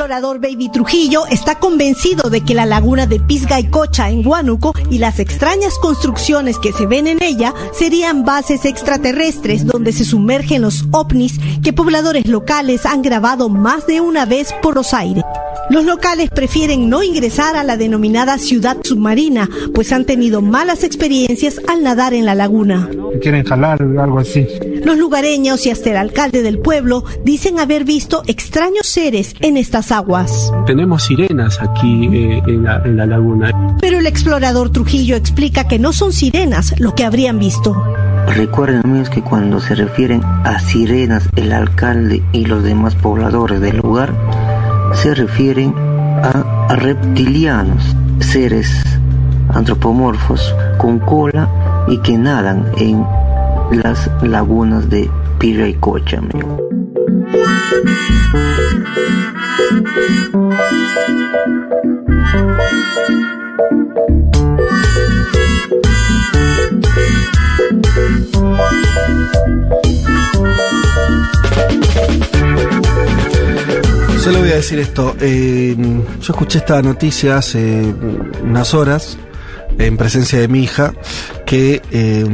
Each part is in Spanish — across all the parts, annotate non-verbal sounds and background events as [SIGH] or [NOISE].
explorador Baby Trujillo está convencido de que la laguna de Pisgaycocha en Huánuco y las extrañas construcciones que se ven en ella serían bases extraterrestres donde se sumergen los ovnis que pobladores locales han grabado más de una vez por los aires. Los locales prefieren no ingresar a la denominada ciudad submarina, pues han tenido malas experiencias al nadar en la laguna. Quieren jalar algo así. Los lugareños y hasta el alcalde del pueblo dicen haber visto extraños seres en estas aguas. Tenemos sirenas aquí eh, en, la, en la laguna. Pero el explorador Trujillo explica que no son sirenas lo que habrían visto. Recuerden amigos que cuando se refieren a sirenas, el alcalde y los demás pobladores del lugar se refieren a reptilianos, seres antropomorfos con cola y que nadan en las lagunas de Piraycocha. amigo. Solo voy a decir esto. eh, yo escuché esta noticia hace unas horas, en presencia de mi hija, que eh,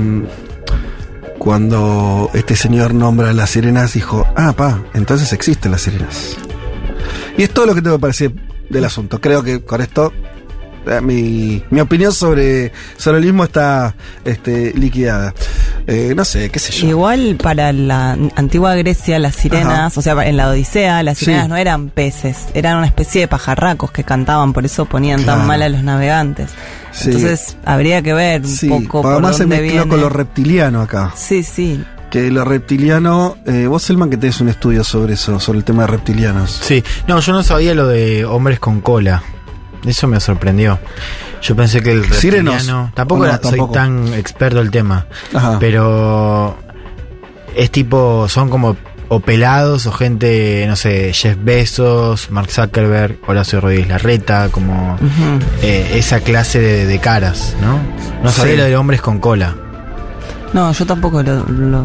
cuando este señor nombra a las sirenas, dijo, ah, pa, entonces existen las sirenas. Y es todo lo que tengo que parecer del asunto. Creo que con esto eh, mi, mi opinión sobre, sobre el mismo está este, liquidada. Eh, no sé, qué sé yo. Igual para la antigua Grecia las sirenas, o sea, en la Odisea las sirenas Sí. no eran peces, eran una especie de pajarracos que cantaban, por eso ponían Claro. tan mal a los navegantes. Sí. Entonces habría que ver un Sí, poco por además se dónde mezcló viene. con lo reptiliano acá. Sí, sí. Que lo reptiliano, eh, vos Selman que tenés un estudio sobre eso, sobre el tema de reptilianos. Sí, no, yo no sabía lo de hombres con cola. Eso me sorprendió. Yo pensé que el Sirenos. reptiliano... Tampoco, No, era- tampoco. soy tan experto del tema. Ajá. Pero es tipo, son como o pelados o gente, no sé, Jeff Bezos, Mark Zuckerberg, Horacio Rodríguez Larreta, como Ujú. eh, esa clase de, de caras, ¿no? No sabía Sí. lo de hombres con cola. No, yo tampoco lo, lo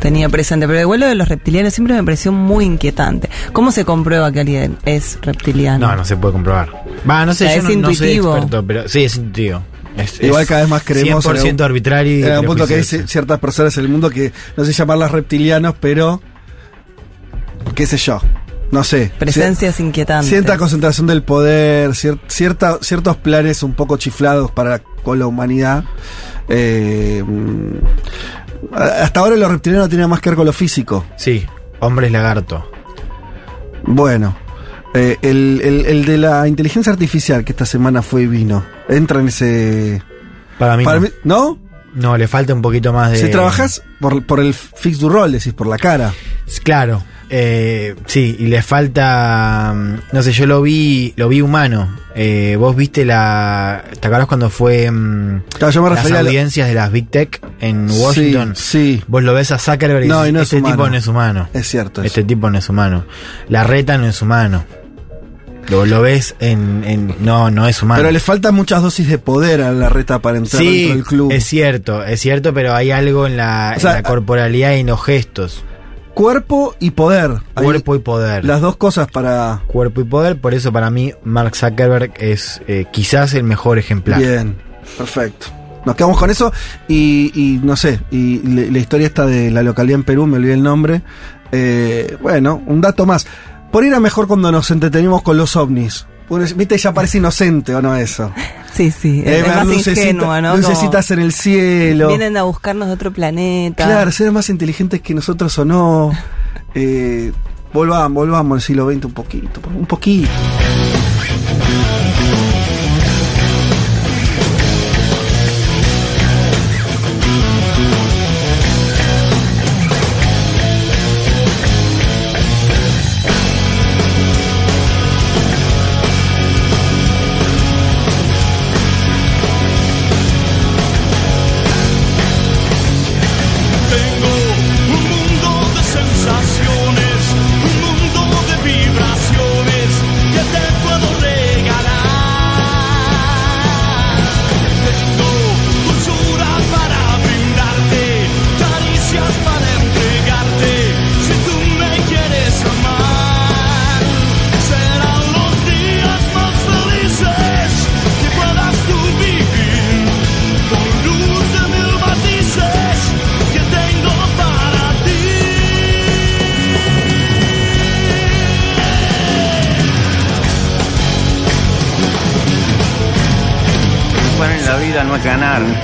tenía presente, pero igual lo de los reptilianos siempre me pareció muy inquietante. ¿Cómo se comprueba que alguien es reptiliano? No, no se puede comprobar. Va, no sé, O sea, yo es no, no soy intuitivo. experto, pero sí, es intuitivo. Es, Igual cada vez más creemos en 100% algún- arbitrario Era un punto que hay ciertas personas en el mundo que no sé llamarlas reptilianos, pero qué sé yo, no sé. Presencias inquietantes. Cierta concentración del poder, cier- cierta, ciertos planes un poco chiflados para con la humanidad. Eh, mm, hasta ahora los reptilianos tienen más que ver con lo físico. Sí, hombres lagarto. Bueno, eh, el, el- el de la inteligencia artificial que esta semana fue y vino, entra en ese... Para mí, para no. mí- ¿No? No, le falta un poquito más de. Si trabajas por, por el fix du rol, decís, por la cara. Claro. eh, sí, y le falta. mm, No sé, yo lo vi, lo vi humano. Eh, Vos viste la. ¿Te acuerdas cuando fue mm, Claro, yo me las refería a la- audiencias de las Big Tech en Sí, Washington? Sí, Vos lo ves a Zuckerberg y No, dices, y no es este tipo no es humano. es cierto. eso. Este tipo no es humano. La reta no es humano. Lo, lo ves en, en- No, no es humano. Pero le faltan muchas dosis de poder a la reta para entrar dentro Sí, del club. es cierto, es cierto, pero hay algo en la, O sea, en la corporalidad y en los gestos. Cuerpo y poder. Hay Cuerpo y poder. Las dos cosas para. Cuerpo y poder, por eso para mí Mark Zuckerberg es eh, quizás el mejor ejemplar. Bien, perfecto. Nos quedamos con eso y, y no sé, y le- la historia esta de la localidad en Perú, me olvidé el nombre. Eh, bueno, un dato más. Por ir a mejor cuando nos entretenimos con los ovnis. Viste, ya parece inocente o no eso. Sí, sí, Eh, es, más lucecita- ingenuo, ¿no? Lucecitas en el cielo. Vienen a buscarnos de otro planeta. Claro, ser más inteligentes que nosotros o no. Eh, volvamos, volvamos al siglo XX un poquito, un poquito.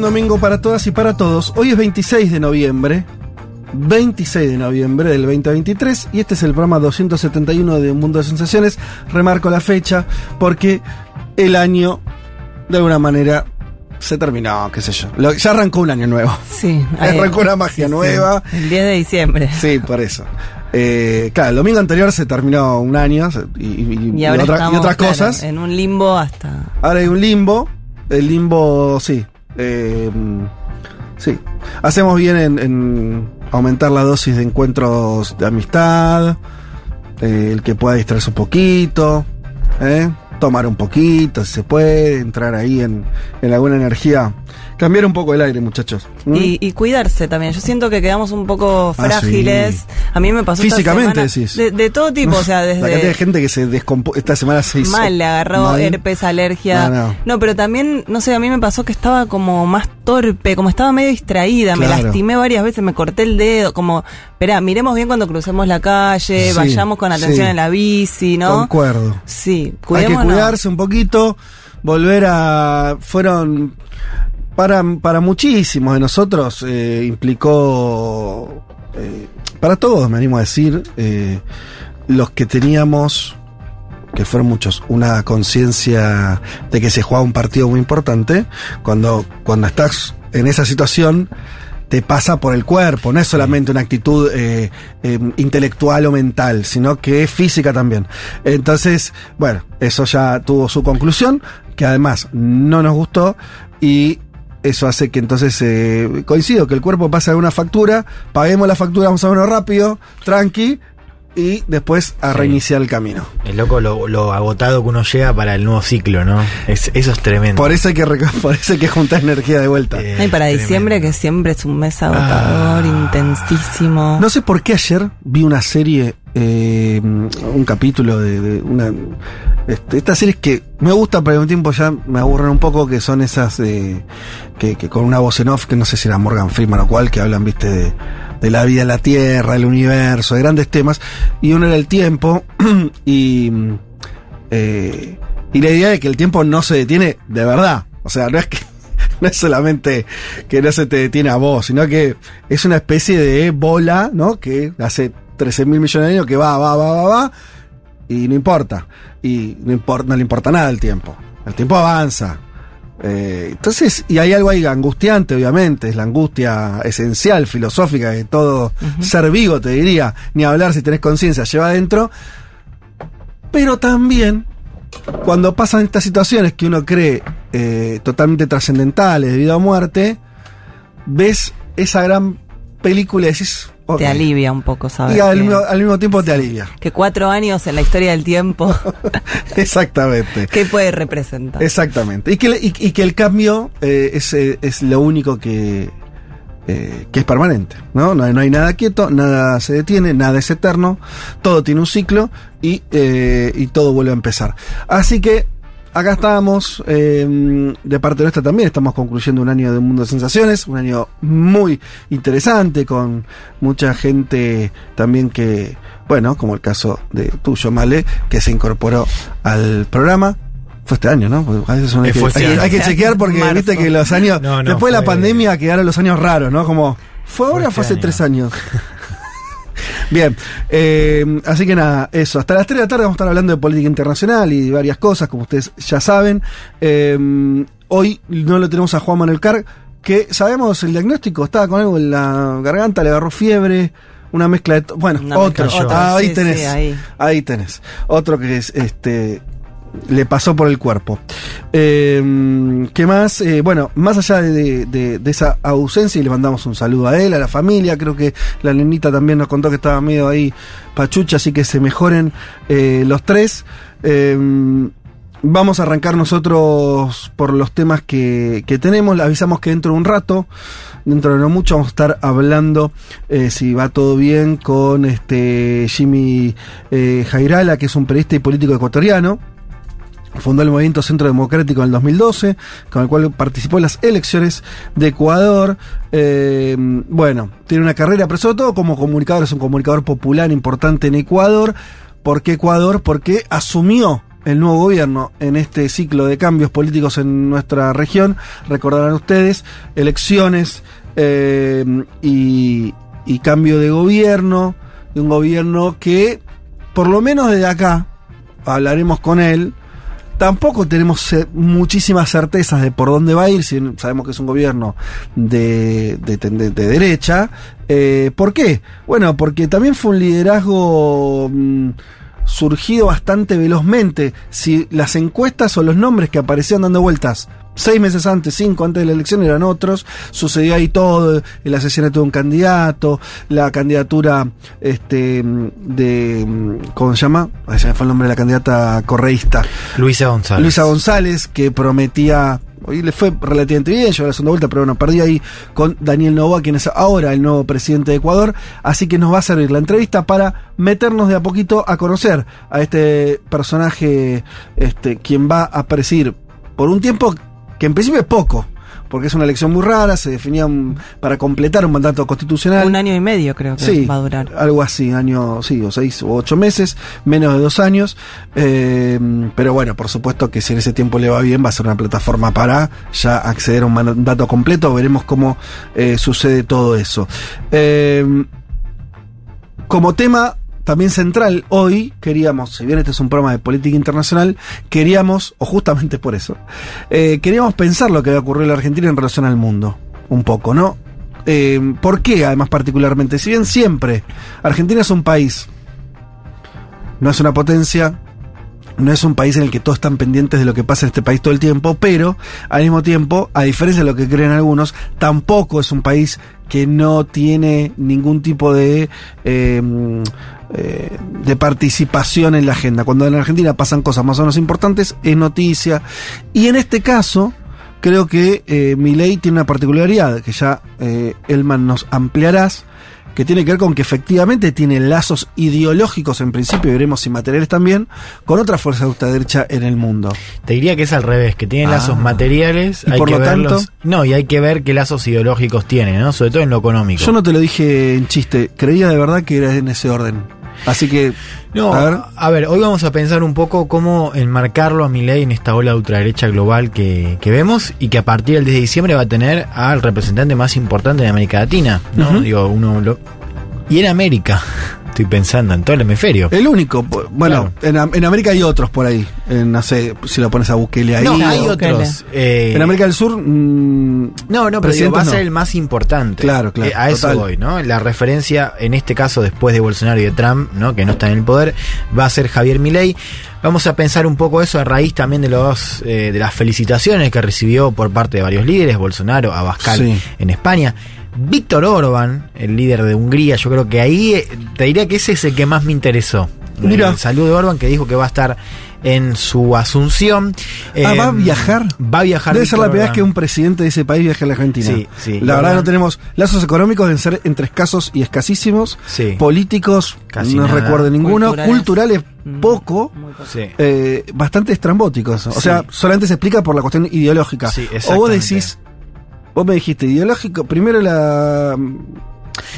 Buen domingo para todas y para todos. Hoy es 26 de noviembre. 26 de noviembre del 2023 y este es el programa 271 de Un Mundo de Sensaciones. Remarco la fecha porque el año de alguna manera se terminó, qué sé yo. Lo- ya arrancó un año nuevo. Sí. [LAUGHS] Arrancó una magia sí, sí. nueva. El 10 de diciembre. Sí, por eso. Eh, claro, el domingo anterior se terminó un año y, y- Y y ahora otra- y estamos, otras claro, cosas. en un limbo hasta... Ahora hay un limbo. El limbo, sí. Eh, sí. Hacemos bien en, en aumentar la dosis de encuentros de amistad. eh, el que pueda distraerse un poquito. ¿eh? Tomar un poquito, si se puede. Entrar ahí en, en alguna energía. Cambiar un poco el aire, muchachos. ¿Mm? Y, y cuidarse también. Yo siento que quedamos un poco Ah, frágiles. sí. A mí me pasó esta Físicamente, semana- decís. De, de todo tipo, o sea, La cantidad de desde... gente que se descompuso. Esta semana se hizo. Mal, le agarró mal. herpes, alergia. No, no. No, pero también, no sé, a mí me pasó que estaba como más torpe, como estaba medio distraída, me lastimé varias veces, me corté el dedo, como, espera, miremos bien cuando crucemos la calle, Sí, vayamos con atención sí. en la bici, ¿no? Concuerdo. Sí, Hay que cuidémonos. cuidarse un poquito, volver a... Fueron... Para, para muchísimos de nosotros eh, implicó... eh, para todos, me animo a decir, eh, los que teníamos, que fueron muchos, una conciencia de que se jugaba un partido muy importante, cuando, cuando estás en esa situación te pasa por el cuerpo, no es solamente una actitud eh, eh, intelectual o mental, sino que es física también. Entonces, bueno, eso ya tuvo su conclusión, que además no nos gustó y eso hace que entonces eh, coincido que el cuerpo pase alguna factura, paguemos la factura, vamos a verlo rápido, tranqui, y después a Sí. reiniciar el camino. Es loco lo, lo agotado que uno llega para el nuevo ciclo, ¿no? Es, eso es tremendo. Por eso hay que, [LAUGHS] por eso hay que juntar energía de vuelta. Eh, Ay, para tremendo. diciembre, que siempre es un mes agotador, Ah. intensísimo. No sé por qué ayer vi una serie, eh, un capítulo de, de una. este, estas series que me gustan, pero al mismo tiempo ya me aburren un poco, que son esas de. Que, con una voz en off, que no sé si era Morgan Freeman o cual, que hablan, viste, de, de la vida en la Tierra, del universo, de grandes temas. Y uno era el tiempo, [CLEARS THROAT] y. eh, y la idea de que el tiempo no se detiene de verdad. O sea, no es que. [LAUGHS] No es solamente que no se te detiene a vos, sino que es una especie de bola, ¿no? Que hace 13 mil millones de años que va, va, va, va, va, y no importa. Y no, importa, no le importa nada el tiempo. El tiempo avanza. Eh, entonces, y hay algo ahí angustiante, obviamente, es la angustia esencial, filosófica de todo ser vivo, te diría, ni hablar si tenés conciencia, lleva adentro. Pero también, cuando pasan estas situaciones que uno cree eh, totalmente trascendentales de vida o muerte, ves esa gran película y decís. Te alivia un poco, ¿sabes? Y al, que, mismo, al mismo tiempo te alivia. que cuatro años en la historia del tiempo, [LAUGHS] Exactamente. ¿qué puede representar? Exactamente. Y que, le- y, y que el cambio eh, es, eh, es lo único que, eh, que es permanente. ¿no? No, hay, no hay nada quieto, nada se detiene, nada es eterno, todo tiene un ciclo y, eh, y todo vuelve a empezar. Así que acá estamos, eh, de parte nuestra también, estamos concluyendo un año de un mundo de sensaciones, un año muy interesante con mucha gente también que, bueno, como el caso de tuyo, Male, que se incorporó al programa. Fue este año, ¿no? Porque a veces uno hay, Eh, que, fue este hay que- año. hay que chequear porque Marzo. viste que los años, No, no, después de la fue- pandemia quedaron los años raros, ¿no? Como, ¿fue ahora o fue este hace año. tres años? [LAUGHS] Bien, eh, así que nada, eso. Hasta las 3 de la tarde vamos a estar hablando de política internacional y varias cosas, como ustedes ya saben. Eh, hoy no lo tenemos a Juan Manuel Carr, que sabemos el diagnóstico, estaba con algo en la garganta, le agarró fiebre, una mezcla de... Bueno, Una otro, todo. Ah, ahí Sí, tenés, sí, ahí. ahí. tenés. Otro que es, este, le pasó por el cuerpo. Eh, ¿Qué más? Eh, bueno, más allá de, esa ausencia, y le mandamos un saludo a él, a la familia, creo que la nenita también nos contó que estaba medio ahí pachucha, así que se mejoren eh, los tres. Eh, Vamos a arrancar nosotros por los temas que, que tenemos. Le avisamos que dentro de un rato, dentro de no mucho, vamos a estar hablando, eh, si va todo bien, con este Jimmy eh, Jairala, que es un periodista y político ecuatoriano. Fundó el Movimiento Centro Democrático en el 2012, con el cual participó en las elecciones de Ecuador. Eh, bueno, tiene una carrera, pero sobre todo como comunicador, es un comunicador popular importante en Ecuador. ¿Por qué Ecuador? Porque asumió el nuevo gobierno en este ciclo de cambios políticos en nuestra región. Recordarán ustedes, elecciones eh, y, y cambio de gobierno, de un gobierno que, por lo menos desde acá, hablaremos con él, Tampoco tenemos eh, muchísimas certezas de por dónde va a ir, si sabemos que es un gobierno de, de, derecha. Eh, ¿Por qué? Bueno, porque también fue un liderazgo mm, surgido bastante velozmente. Si las encuestas o los nombres que aparecían dando vueltas seis meses antes, cinco antes de la elección eran otros, sucedió ahí todo, el asesinato de un candidato, la candidatura este de ¿cómo se llama? Ay, se me fue el nombre de la candidata correísta. Luisa González. Luisa González, que prometía, hoy le fue relativamente bien, llegó a la segunda vuelta, pero bueno, perdió ahí con Daniel Novoa, quien es ahora el nuevo presidente de Ecuador, así que nos va a servir la entrevista para meternos de a poquito a conocer a este personaje, este, quien va a presidir por un tiempo que en principio es poco, porque es una elección muy rara, se definía un- para completar un mandato constitucional. Un año y medio creo que Sí, va a durar. algo así, año, sí, o seis o ocho meses, menos de dos años. eh, pero bueno, por supuesto que si en ese tiempo le va bien, va a ser una plataforma para ya acceder a un mandato completo. Veremos cómo eh, sucede todo eso. Eh, como tema también central, hoy queríamos, si bien este es un programa de política internacional, queríamos, o justamente por eso, eh, queríamos pensar lo que va a ocurrir en la Argentina en relación al mundo. Un poco, ¿no? Eh, ¿Por qué, además, particularmente? Si bien siempre Argentina es un país, no es una potencia, no es un país en el que todos están pendientes de lo que pasa en este país todo el tiempo, pero al mismo tiempo, a diferencia de lo que creen algunos, tampoco es un país que no tiene ningún tipo de, eh, eh, de participación en la agenda. Cuando en Argentina pasan cosas más o menos importantes, es noticia. Y en este caso, creo que eh, mi ley tiene una particularidad, que ya eh, Elman nos ampliarás, que tiene que ver con que efectivamente tiene lazos ideológicos en principio, y veremos si materiales también, con otras fuerzas de ultraderecha en el mundo. Te diría que es al revés, que tiene Ah. lazos materiales. Y hay por que lo verlos- tanto- No, y hay que ver qué lazos ideológicos tiene, ¿no? Sobre todo en lo económico. Yo no te lo dije en chiste, creía de verdad que era en ese orden. Así que, No, a a ver. hoy vamos a pensar un poco cómo enmarcarlo a Milei en esta ola de ultraderecha global que, que vemos y que a partir del 10 de diciembre va a tener al representante más importante de América Latina, ¿no? Digo, uno lo- Y en América, estoy pensando en todo el hemisferio. El único, bueno, en, en América hay otros por ahí. En, no sé si lo pones a Bukele ahí. no, o- hay Bukele. otros. eh, En América del Sur, mm, No, no, pero digo, va a no. ser el más importante. Claro, claro, Eh, a eso total. voy, ¿no? La referencia, en este caso, después de Bolsonaro y de Trump, ¿no? Que no están en el poder, va a ser Javier Milei. Vamos a pensar un poco eso a raíz también de los eh, de las felicitaciones que recibió por parte de varios líderes, Bolsonaro, Abascal Sí. en España. Víctor Orban, el líder de Hungría, yo creo que ahí eh, te diría que ese es el que más me interesó. Mira. El saludo de Orban que dijo que va a estar en su asunción. Ah, ¿va a Eh, viajar? Va a viajar. Debe ser la primera vez que un presidente de ese país viaja a la Argentina. Sí, sí. La verdad no tenemos lazos económicos deben ser entre escasos y escasísimos. Sí. Políticos, Casi no nada. recuerdo ninguno. Culturales. Culturales, Mm, poco. muy poco. Sí. eh, bastante estrambóticos. O Sí. sea, solamente se explica por la cuestión ideológica. Sí, o vos decís, vos me dijiste ideológico, primero la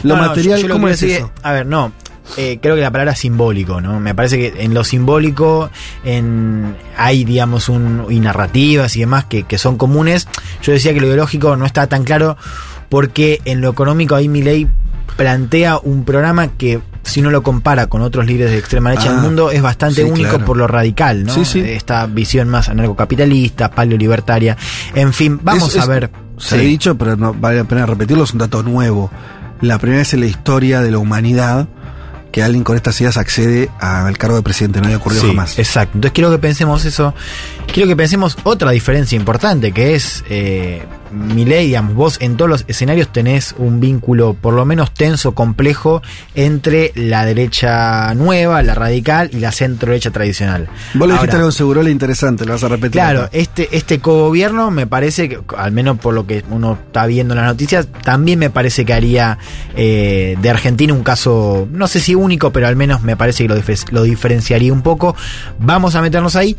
lo No, no, material, yo- yo lo ¿cómo que es eso? A ver, no. eh, creo que la palabra simbólico, ¿no? Me parece que en lo simbólico en, hay, digamos, un, y narrativas y demás que, que son comunes. Yo decía que lo ideológico no está tan claro porque en lo económico ahí mi ley plantea un programa que si uno lo compara con otros líderes de extrema derecha Ah, del mundo es bastante sí, único claro. por lo radical, ¿no? Sí, sí. Esta visión más anarcocapitalista, paleolibertaria, en fin, vamos Es- a es- se ha Sí. dicho, pero no vale la pena repetirlo, es un dato nuevo. La primera vez en la historia de la humanidad que alguien con estas ideas accede al cargo de presidente, no había ocurrido Sí, jamás. Exacto. Entonces quiero que pensemos eso. Quiero que pensemos otra diferencia importante, que es eh, Milei, digamos, vos en todos los escenarios tenés un vínculo por lo menos tenso, complejo, entre la derecha nueva, la radical y la centro derecha tradicional. Vos le dijiste algo en Segurola interesante, lo vas a repetir. Claro, acá. este, este cogobierno me parece que, al menos por lo que uno está viendo en las noticias, también me parece que haría eh, de Argentina un caso, no sé si único, pero al menos me parece que lo diferenciaría un poco. Vamos a meternos ahí.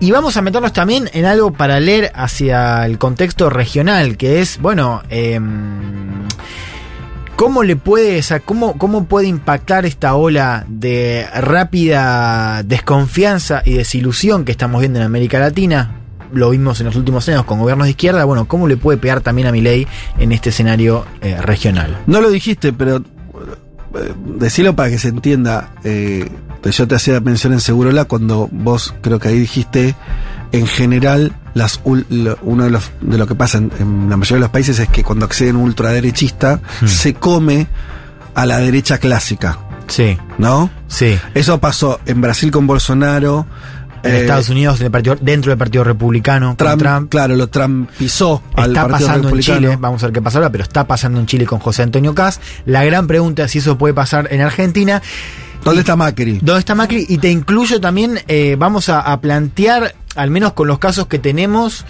Y vamos a meternos también en algo para leer hacia el contexto regional, que es, bueno, em, ¿Cómo le puede, cómo, cómo puede impactar esta ola de rápida desconfianza y desilusión que estamos viendo en América Latina? Lo vimos en los últimos años con gobiernos de izquierda. Bueno, ¿cómo le puede pegar también a Milei en este escenario eh, regional? No lo dijiste, pero eh, decilo para que se entienda. Eh, pues yo te hacía mención en Segurola cuando vos creo que ahí dijiste, en general, las uno de, los, de lo que pasa en, en la mayoría de los países es que cuando acceden a un ultraderechista, se come a la derecha clásica, Sí, ¿no? sí. Eso pasó en Brasil con Bolsonaro. En eh, Estados Unidos, en el partido, dentro del Partido Republicano, Trump, Trump. claro, lo trumpizó al Está Partido pasando en. Chile, vamos a ver qué pasa ahora, pero está pasando en Chile con José Antonio Caz. La gran pregunta es si eso puede pasar en Argentina. ¿Dónde está Macri? ¿Dónde está Macri? Y te incluyo también, eh, vamos a, a plantear, al menos con los casos que tenemos,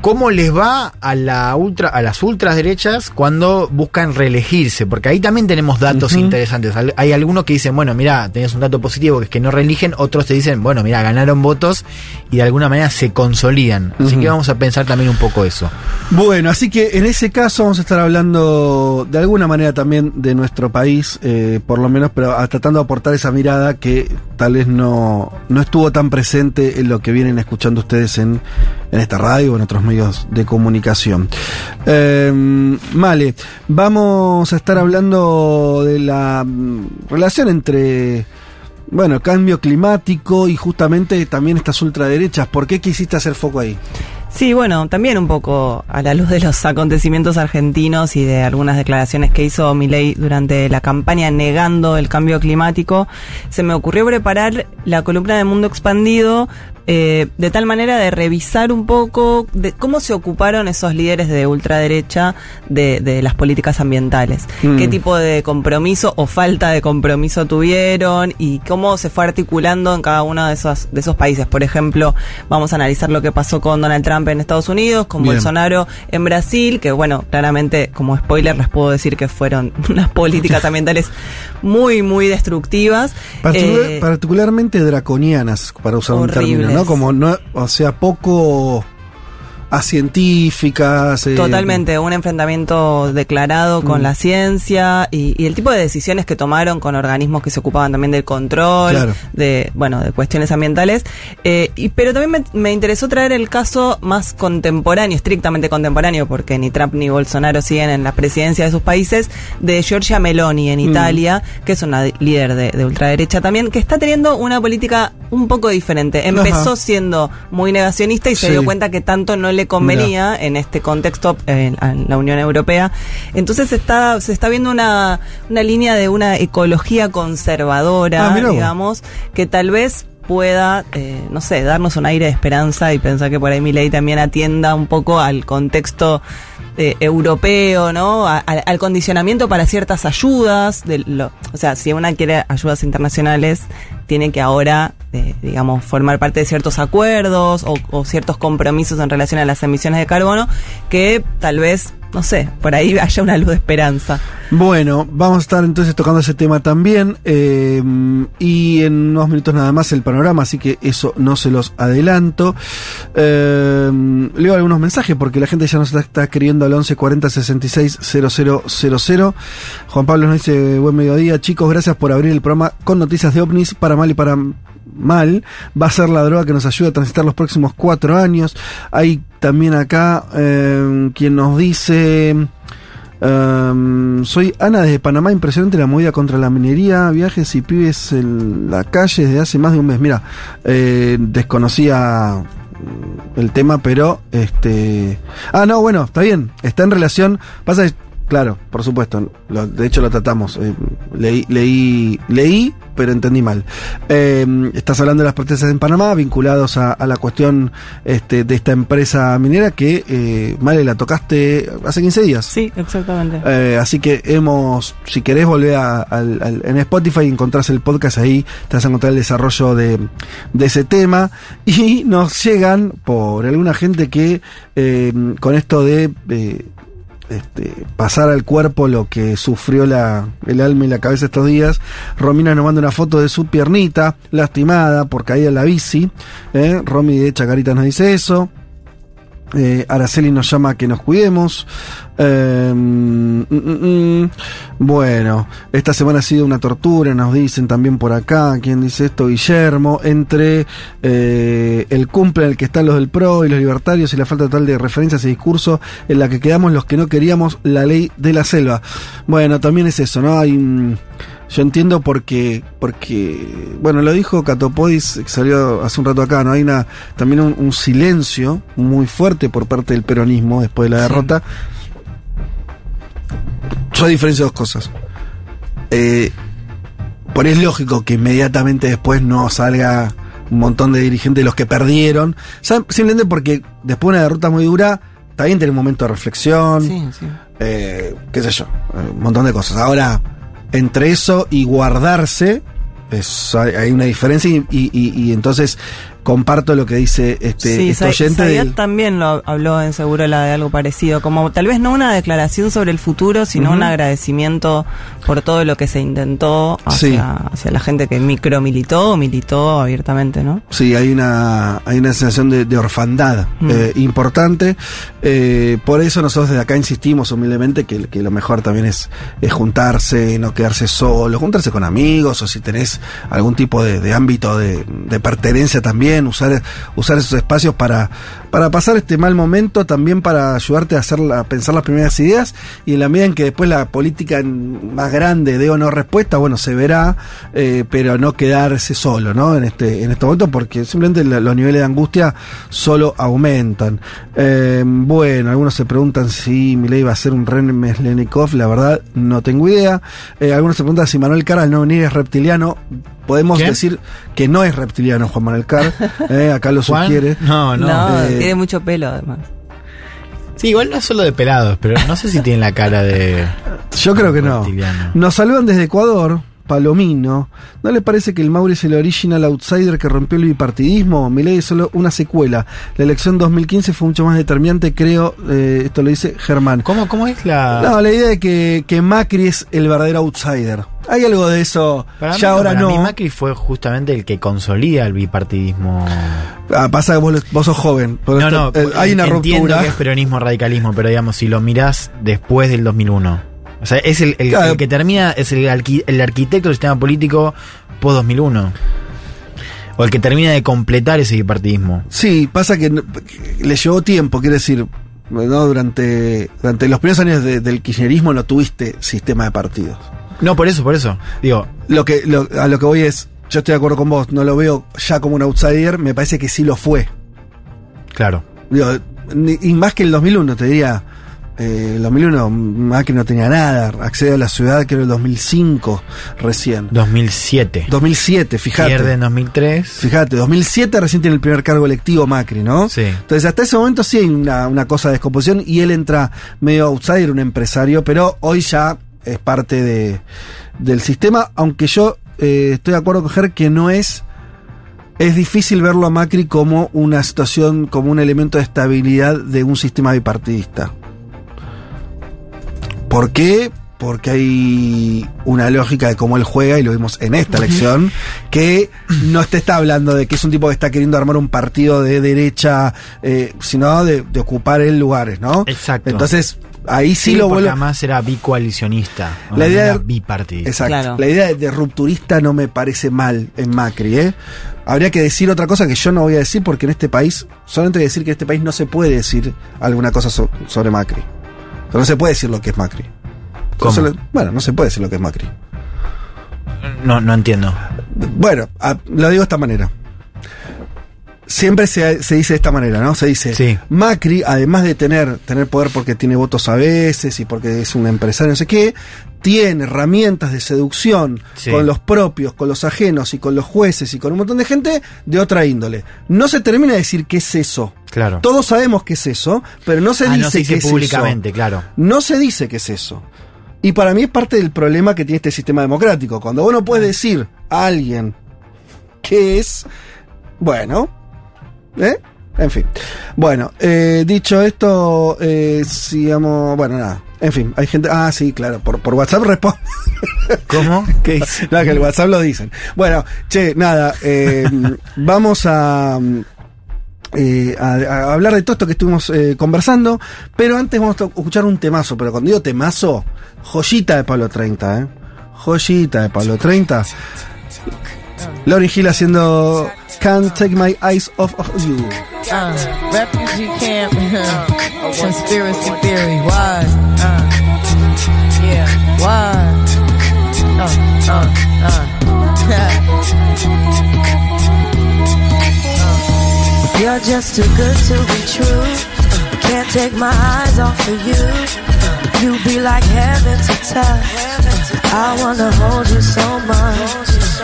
cómo les va a la ultra, a las ultraderechas cuando buscan reelegirse, porque ahí también tenemos datos interesantes. Hay algunos que dicen, bueno, mira, tenés un dato positivo que es que no reeligen, otros te dicen, bueno, mira, ganaron votos y de alguna manera se consolidan. Así que vamos a pensar también un poco eso. Bueno, así que en ese caso vamos a estar hablando de alguna manera también de nuestro país, eh, por lo menos, pero tratando de aportar esa mirada que tal vez no, no estuvo tan presente en lo que vienen escuchando ustedes en, en esta radio o en medios de comunicación. Vale, vamos a estar hablando de la mm, relación entre... Bueno, cambio climático y justamente también estas ultraderechas. ¿Por qué quisiste hacer foco ahí? Sí, bueno, también un poco a la luz de los acontecimientos argentinos y de algunas declaraciones que hizo Milei durante la campaña negando el cambio climático, se me ocurrió preparar la columna de Mundo Expandido eh, de tal manera de revisar un poco de cómo se ocuparon esos líderes de ultraderecha de, de las políticas ambientales, Mm. qué tipo de compromiso o falta de compromiso tuvieron y cómo se fue articulando en cada uno de esos, de esos países. Por ejemplo, vamos a analizar lo que pasó con Donald Trump en Estados Unidos, con Bien. Bolsonaro en Brasil, que bueno, claramente como spoiler les puedo decir que fueron [LAUGHS] unas políticas [LAUGHS] ambientales muy, muy destructivas. Particular- Eh, particularmente draconianas, para usar un término, ¿no? Como no, o sea, poco científicas. eh, Totalmente, un enfrentamiento declarado con Mm. la ciencia y, y el tipo de decisiones que tomaron con organismos que se ocupaban también del control, Claro. de bueno, de cuestiones ambientales. Eh, y, pero también me, me interesó traer el caso más contemporáneo, estrictamente contemporáneo, porque ni Trump ni Bolsonaro siguen en la presidencia de sus países, de Giorgia Meloni en Mm. Italia, que es una líder de, de ultraderecha también, que está teniendo una política un poco diferente. Empezó Ajá. siendo muy negacionista y se dio cuenta que tanto no le convenía en este contexto en la Unión Europea. Entonces está, se está viendo una, una línea de una ecología conservadora, Ah, digamos, que tal vez pueda, eh, no sé, darnos un aire de esperanza y pensar que por ahí mi ley también atienda un poco al contexto eh, europeo, ¿no? A- al condicionamiento para ciertas ayudas. De lo, o sea, si una quiere ayudas internacionales, tiene que ahora, eh, digamos, formar parte de ciertos acuerdos o, ciertos compromisos en relación a las emisiones de carbono que tal vez, no sé, por ahí [LAUGHS] haya una luz de esperanza. Bueno, vamos a estar entonces tocando ese tema también. eh, y en unos minutos nada más el panorama, así que eso no se los adelanto. Eh, leo algunos mensajes porque la gente ya nos está, escribiendo al 1140 66 000. Juan Pablo nos dice: Buen mediodía, chicos, gracias por abrir el programa con noticias de ovnis para mal y para mal. Va a ser la droga que nos ayuda a transitar los próximos cuatro años. Hay también acá eh, quien nos dice. Um, soy Ana desde Panamá, impresionante la movida contra la minería, viajes y pibes en la calle desde hace más de un mes. Mira, eh, desconocía el tema, pero este. Ah, no, bueno, está bien. Está en relación. Pasa, claro, por supuesto. lo- de hecho, lo tratamos. eh, leí, leí, leí, pero entendí mal. Eh, estás hablando de las protestas en Panamá, vinculados a, a la cuestión este, de esta empresa minera que, eh, Male, la tocaste hace 15 días. Sí, exactamente. Eh, así que hemos, si querés volver a- al- en Spotify encontrás el podcast ahí, te vas a encontrar el desarrollo de, de ese tema y nos llegan por alguna gente que eh, con esto de este, pasar al cuerpo lo que sufrió la, el alma y la cabeza estos días, Romina nos manda una foto de su piernita lastimada por caída en la bici, eh, Romy de Chacarita nos dice eso. Eh, Araceli nos llama a que nos cuidemos. Eh, mm, mm, mm. Bueno, esta semana ha sido una tortura, nos dicen también por acá. ¿Quién dice esto? Guillermo. Entre eh, el cumple en el que están los del PRO y los libertarios y la falta total de referencias y discurso en la que quedamos los que no queríamos la ley de la selva. Bueno, también es eso, ¿no? Hay. Yo entiendo porque, porque, bueno, lo dijo Catopodis, que salió hace un rato acá, ¿no? Hay una, también un, un silencio muy fuerte por parte del peronismo después de la derrota. Yo diferencio dos cosas. Eh, por es lógico que inmediatamente después no salga un montón de dirigentes de los que perdieron. Simplemente porque después de una derrota muy dura, también tiene un momento de reflexión. Sí, sí. eh, qué sé yo, eh, un montón de cosas. Ahora, entre eso y guardarse, es- hay, hay una diferencia y- y entonces comparto lo que dice este, sí, este oyente del- también lo habló en Seguro la de algo parecido, como tal vez no una declaración sobre el futuro, sino un agradecimiento por todo lo que se intentó hacia, Sí. hacia la gente que micromilitó o militó abiertamente, ¿no? Sí, hay una, hay una sensación de, de orfandad Mm. eh, importante. Eh, por eso nosotros desde acá insistimos humildemente que, que lo mejor también es, es juntarse, no quedarse solo, juntarse con amigos o si tenés algún tipo de, de ámbito de, de pertenencia también, usar, usar esos espacios para, para pasar este mal momento, también para ayudarte a, hacer la- a pensar las primeras ideas y en la medida en que después la política en- más grande de o no respuesta, bueno, se verá, eh, pero no quedarse solo, ¿no? En este, en este momento, porque simplemente la- los niveles de angustia solo aumentan. Eh, bueno, algunos se preguntan si Milei va a ser un Ren Meslenikov, la verdad no tengo idea. Eh, algunos se preguntan si Manuel Carr al no venir es reptiliano. Podemos ¿Qué? decir que no es reptiliano Juan Manuel Carr, [LAUGHS] eh, acá lo ¿Juan? sugiere. No, no. No, eh, tiene mucho pelo además. Sí, igual no es solo de pelados, pero no sé si tiene la cara de. Yo creo que no. Nos saludan desde Ecuador, Palomino. ¿No le parece que el Mauri es el original outsider que rompió el bipartidismo? Milei es solo una secuela. La elección 2015 fue mucho más determinante, creo. eh, esto lo dice Germán. ¿Cómo, cómo es la.? No, la idea de que, que Macri es el verdadero outsider. Hay algo de eso. Para mí ya ahora para no. mí Macri fue justamente el que consolida el bipartidismo. Ah, pasa que vos, vos sos joven. No, esto, no, eh, hay una entiendo ruptura. que es peronismo, radicalismo, pero digamos, si lo mirás después del 2001. O sea, es el, el- Claro. el que termina, es el, el arquitecto del sistema político post 2001. O el que termina de completar ese bipartidismo. Sí, pasa que, le llevó tiempo, quiere decir, ¿no? durante, durante los primeros años de- del kirchnerismo no tuviste sistema de partidos. No, por eso, por eso. Digo, Lo que, lo- a lo que voy es, yo estoy de acuerdo con vos, no lo veo ya como un outsider, me parece que sí lo fue. claro. Digo, y más que el 2001, te diría, eh, el 2001 Macri no tenía nada, accede a la ciudad que era el 2005 recién. 2007. 2007, fíjate. Pierde en 2003. Fíjate, 2007 recién tiene el primer cargo electivo Macri, ¿no? Sí. Entonces, hasta ese momento sí hay una, una cosa de descomposición y él entra medio outsider, un empresario, pero hoy ya es parte de, del sistema, aunque yo eh, estoy de acuerdo con Ger que no es. Es difícil verlo a Macri como una situación, como un elemento de estabilidad de un sistema bipartidista. ¿Por qué? Porque hay una lógica de cómo él juega, y lo vimos en esta elección, que no te está hablando de que es un tipo que está queriendo armar un partido de derecha, eh, sino de, de ocupar el lugares, ¿no? Exacto. Entonces, ahí sí, Sí, lo además era bicoalicionista. La no idea era de- bipartidista. Exacto. Claro. La idea de, rupturista no me parece mal en Macri, ¿eh? Habría que decir otra cosa que yo no voy a decir porque en este país, solamente decir que en este país no se puede decir alguna cosa so- sobre Macri. O sea, no se puede decir lo que es Macri. ¿Cómo? Solo- bueno, no se puede decir lo que es Macri. No, no entiendo. Bueno, a- lo digo de esta manera. Siempre se, se dice de esta manera, ¿no? Se dice, Sí. Macri, además de tener, tener poder porque tiene votos a veces y porque es un empresario, no sé qué, tiene herramientas de seducción Sí. con los propios, con los ajenos y con los jueces y con un montón de gente de otra índole. No se termina de decir qué es eso. Claro. Todos sabemos qué es eso, pero no se Ah, dice no se dice qué es públicamente, eso. claro. No se dice qué es eso. Y para mí es parte del problema que tiene este sistema democrático. Cuando vos no puedes decir a alguien qué es, bueno, ¿eh? En fin. Bueno, eh, dicho esto, eh, sigamos. Bueno, nada. En fin, hay gente. Ah, sí, claro. Por, por WhatsApp responde. [LAUGHS] ¿Cómo? [LAUGHS] ¿Qué dice? No, que el WhatsApp lo dicen. Bueno, che, nada. eh, [LAUGHS] vamos a. eh, a, a hablar de todo esto que estuvimos eh, conversando, pero antes vamos a escuchar un temazo, pero cuando digo temazo, joyita de Pablo 30, ¿eh? Joyita de Pablo 30. Lauren Hill haciendo Can't Take My Eyes Off of You. Uh, refugee camp, [LAUGHS] conspiracy theory. Why? Uh, yeah. Why? Uh, uh, uh. [LAUGHS] You're just too good to be true. Can't take my eyes off of you. You be like heaven to touch. I wanna hold you so much.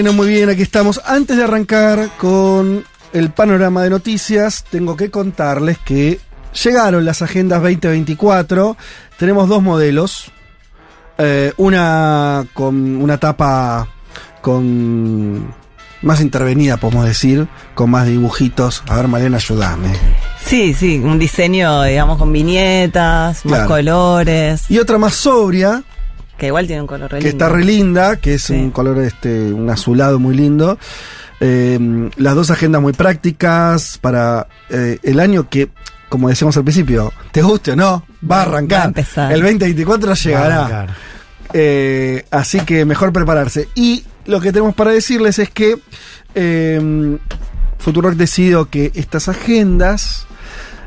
Bueno, muy bien, aquí estamos. Antes de arrancar con el panorama de noticias, tengo que contarles que llegaron las agendas 2024. Tenemos dos modelos. Eh, una con una tapa con más intervenida, podemos decir, con más dibujitos. A ver, Malena, ayúdame. Sí, sí, un diseño, digamos, con viñetas, más Claro. colores, Y otra más sobria, que igual tiene un color re que lindo. está re linda, que es un color este, un azulado muy lindo. Eh, las dos agendas muy prácticas para eh, el año que, como decíamos al principio, te guste o no, va a arrancar. Va a empezar. El 2024 Va a llegará. Eh, así que mejor prepararse. Y lo que tenemos para decirles es que eh, Futurock decidió que estas agendas,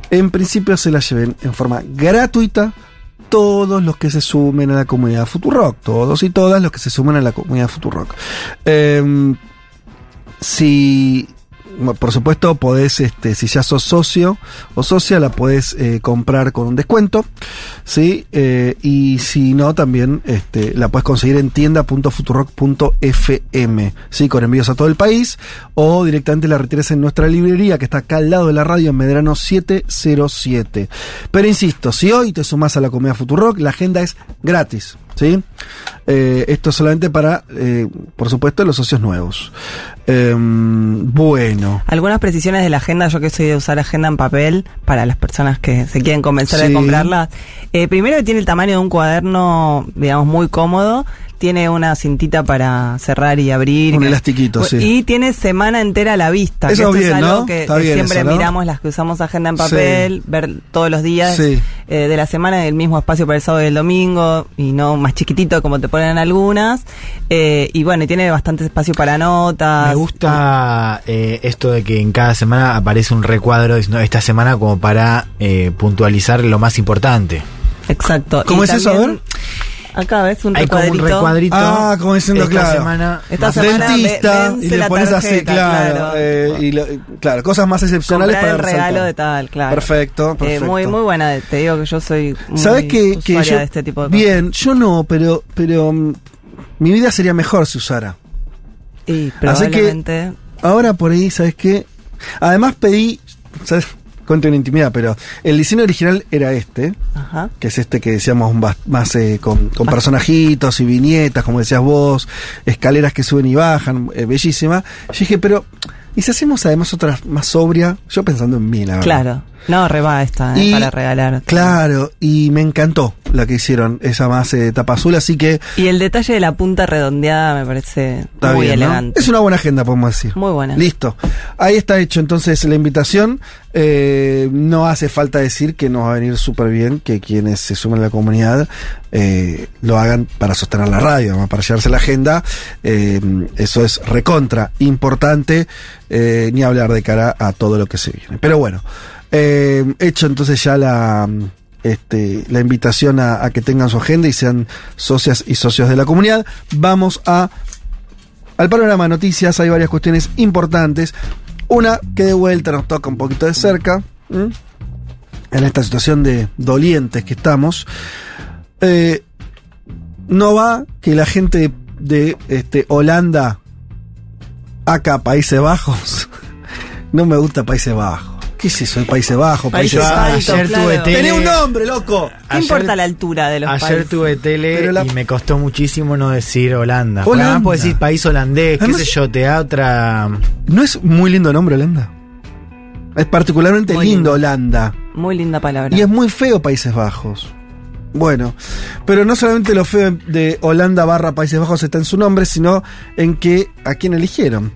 en principio, se las lleven en forma gratuita todos los que se sumen a la comunidad Futurock, todos y todas los que se sumen a la comunidad Futurock. Eh, si por supuesto podés este si ya sos socio o socia la podés eh, comprar con un descuento sí Eh, y si no también este la puedes conseguir en tienda.futurock.fm sí con envíos a todo el país o directamente la retires en nuestra librería que está acá al lado de la radio en Medrano 707 pero insisto si hoy te sumás a la comunidad Futurock la agenda es gratis ¿sí? Eh, esto es solamente para, eh, por supuesto, los socios nuevos. Em, bueno. Algunas precisiones de la agenda, yo que soy de usar agenda en papel para las personas que se quieren convencer Sí. de comprarla. Eh, primero que tiene el tamaño de un cuaderno, digamos, muy cómodo. Tiene una cintita para cerrar y abrir. Un que- elastiquito, sí. Y tiene semana entera a la vista. que Eso esto bien, es algo ¿no? que, que siempre eso, ¿no? miramos las que usamos agenda en papel, ver todos los días Sí. eh, de la semana el mismo espacio para el sábado y el domingo y no más chiquitito como te ponen algunas. Eh, y bueno, tiene bastante espacio para notas. Me gusta eh, esto de que en cada semana aparece un recuadro diciendo esta semana como para eh, puntualizar lo más importante. Exacto. ¿Cómo Y es eso? A ver. Acá ves un Hay como un recuadrito. recuadrito. Ah, como diciendo, esta claro. semana Esta semana Dentista, y le pones así, claro. claro. eh, y lo- claro, cosas más excepcionales comprar para el regalo resaltar. de tal, claro. Perfecto, Eh, perfecto. muy, muy buena. Te digo que yo soy muy ¿Sabes que, que yo, de este tipo de cosas. Bien, yo no, pero, pero mm, mi vida sería mejor si usara. Y Así que probablemente... ahora por ahí, ¿sabes qué? Además pedí, ¿sabes? Cuento una intimidad, pero el diseño original era este, Ajá. que es este que decíamos más eh, con, con personajitos y viñetas, como decías vos, escaleras que suben y bajan, eh, bellísima. Yo dije, pero Y si hacemos además otra más sobria, yo pensando en mí, la verdad. Claro. No, reba esta, eh, Y- para regalar. Claro, y me encantó la que hicieron, esa más eh, tapa azul, así que Y el detalle de la punta redondeada me parece muy bien, ¿no? elegante. Es una buena agenda, podemos decir. Muy buena. Listo. Ahí está hecho entonces la invitación. Eh, no hace falta decir que nos va a venir súper bien que quienes se sumen a la comunidad eh, lo hagan para sostener la radio, para llevarse la agenda. Eso es recontra importante, eh, ni hablar de cara a todo lo que se viene. Pero bueno, eh, hecho entonces ya la... Este, la invitación a, que tengan su agenda y sean socias y socios de la comunidad. Vamos a al panorama de noticias hay varias cuestiones importantes. Una que de vuelta nos toca un poquito de cerca. En esta situación de dolientes que estamos. Eh, no va que la gente de este, Holanda, acá Países Bajos. no me gusta Países Bajos. ¿Qué es eso? Países Bajos, Países, Países Bajos. Ayer claro. tele. Tenía un nombre, loco. ¿Qué Ayer- importa la altura de los Ayer países? tuve tele la- y me costó muchísimo no decir Holanda. Holanda. Además puedo decir país holandés, qué sé yo, te da otra... ¿No es muy lindo nombre, Holanda? Es particularmente lindo. Holanda. Muy linda palabra. Y es muy feo Países Bajos. Bueno, pero no solamente lo feo de Holanda barra Países Bajos está en su nombre, sino en que a quién eligieron.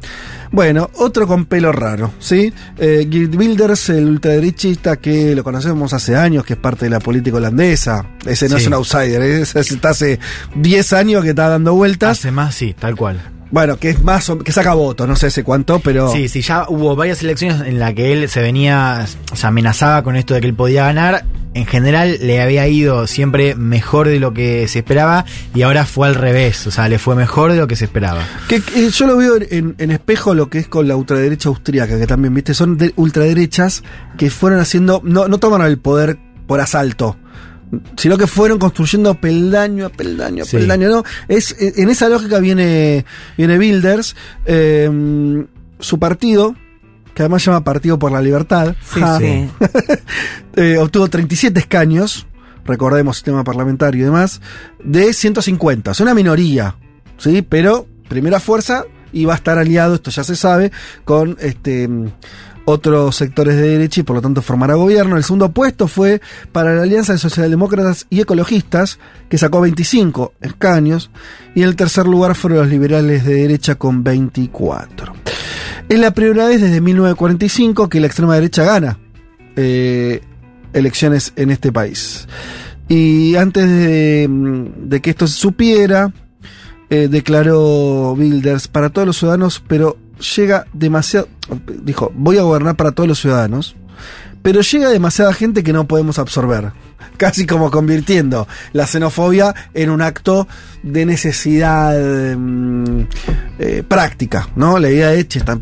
Bueno, otro con pelo raro, ¿sí? Eh, Geert Wilders, el ultraderechista que lo conocemos hace años, que es parte de la política holandesa. Ese no Sí. es un outsider, ¿eh? [LAUGHS] ese está hace 10 años que está dando vueltas. Hace más, sí, tal cual. Bueno, que es más, que saca votos, no sé hace cuánto, pero... Sí, sí, ya hubo varias elecciones en las que él se venía, se amenazaba con esto de que él podía ganar. En general le había ido siempre mejor de lo que se esperaba y ahora fue al revés, o sea, le fue mejor de lo que se esperaba. Que, que yo lo veo en, en espejo lo que es con la ultraderecha austríaca, que también, viste, son de- ultraderechas que fueron haciendo, no, no tomaron el poder por asalto, sino que fueron construyendo peldaño a peldaño a Sí. peldaño, ¿no? Es, en esa lógica viene, viene Bilders, eh, su partido, que además se llama Partido por la Libertad, Sí, ja, sí. [LAUGHS] eh, obtuvo 37 escaños, recordemos sistema parlamentario y demás, de 150, es una minoría, ¿sí? Pero primera fuerza y va a estar aliado, esto ya se sabe, con este otros sectores de derecha y por lo tanto formará gobierno. El segundo puesto fue para la Alianza de Socialdemócratas y Ecologistas, que sacó 25 escaños, y el tercer lugar fueron los liberales de derecha con 24. Es la primera vez desde 1945 que la extrema derecha gana eh, elecciones en este país. Y antes de, mm, que esto se supiera, eh, declaró Bilders para todos los ciudadanos, pero llega demasiado, dijo, voy a gobernar para todos los ciudadanos, pero llega demasiada gente que no podemos absorber. [LAUGHS] Casi como convirtiendo la xenofobia en un acto de necesidad mm, eh, práctica, ¿no? La idea de, che, está,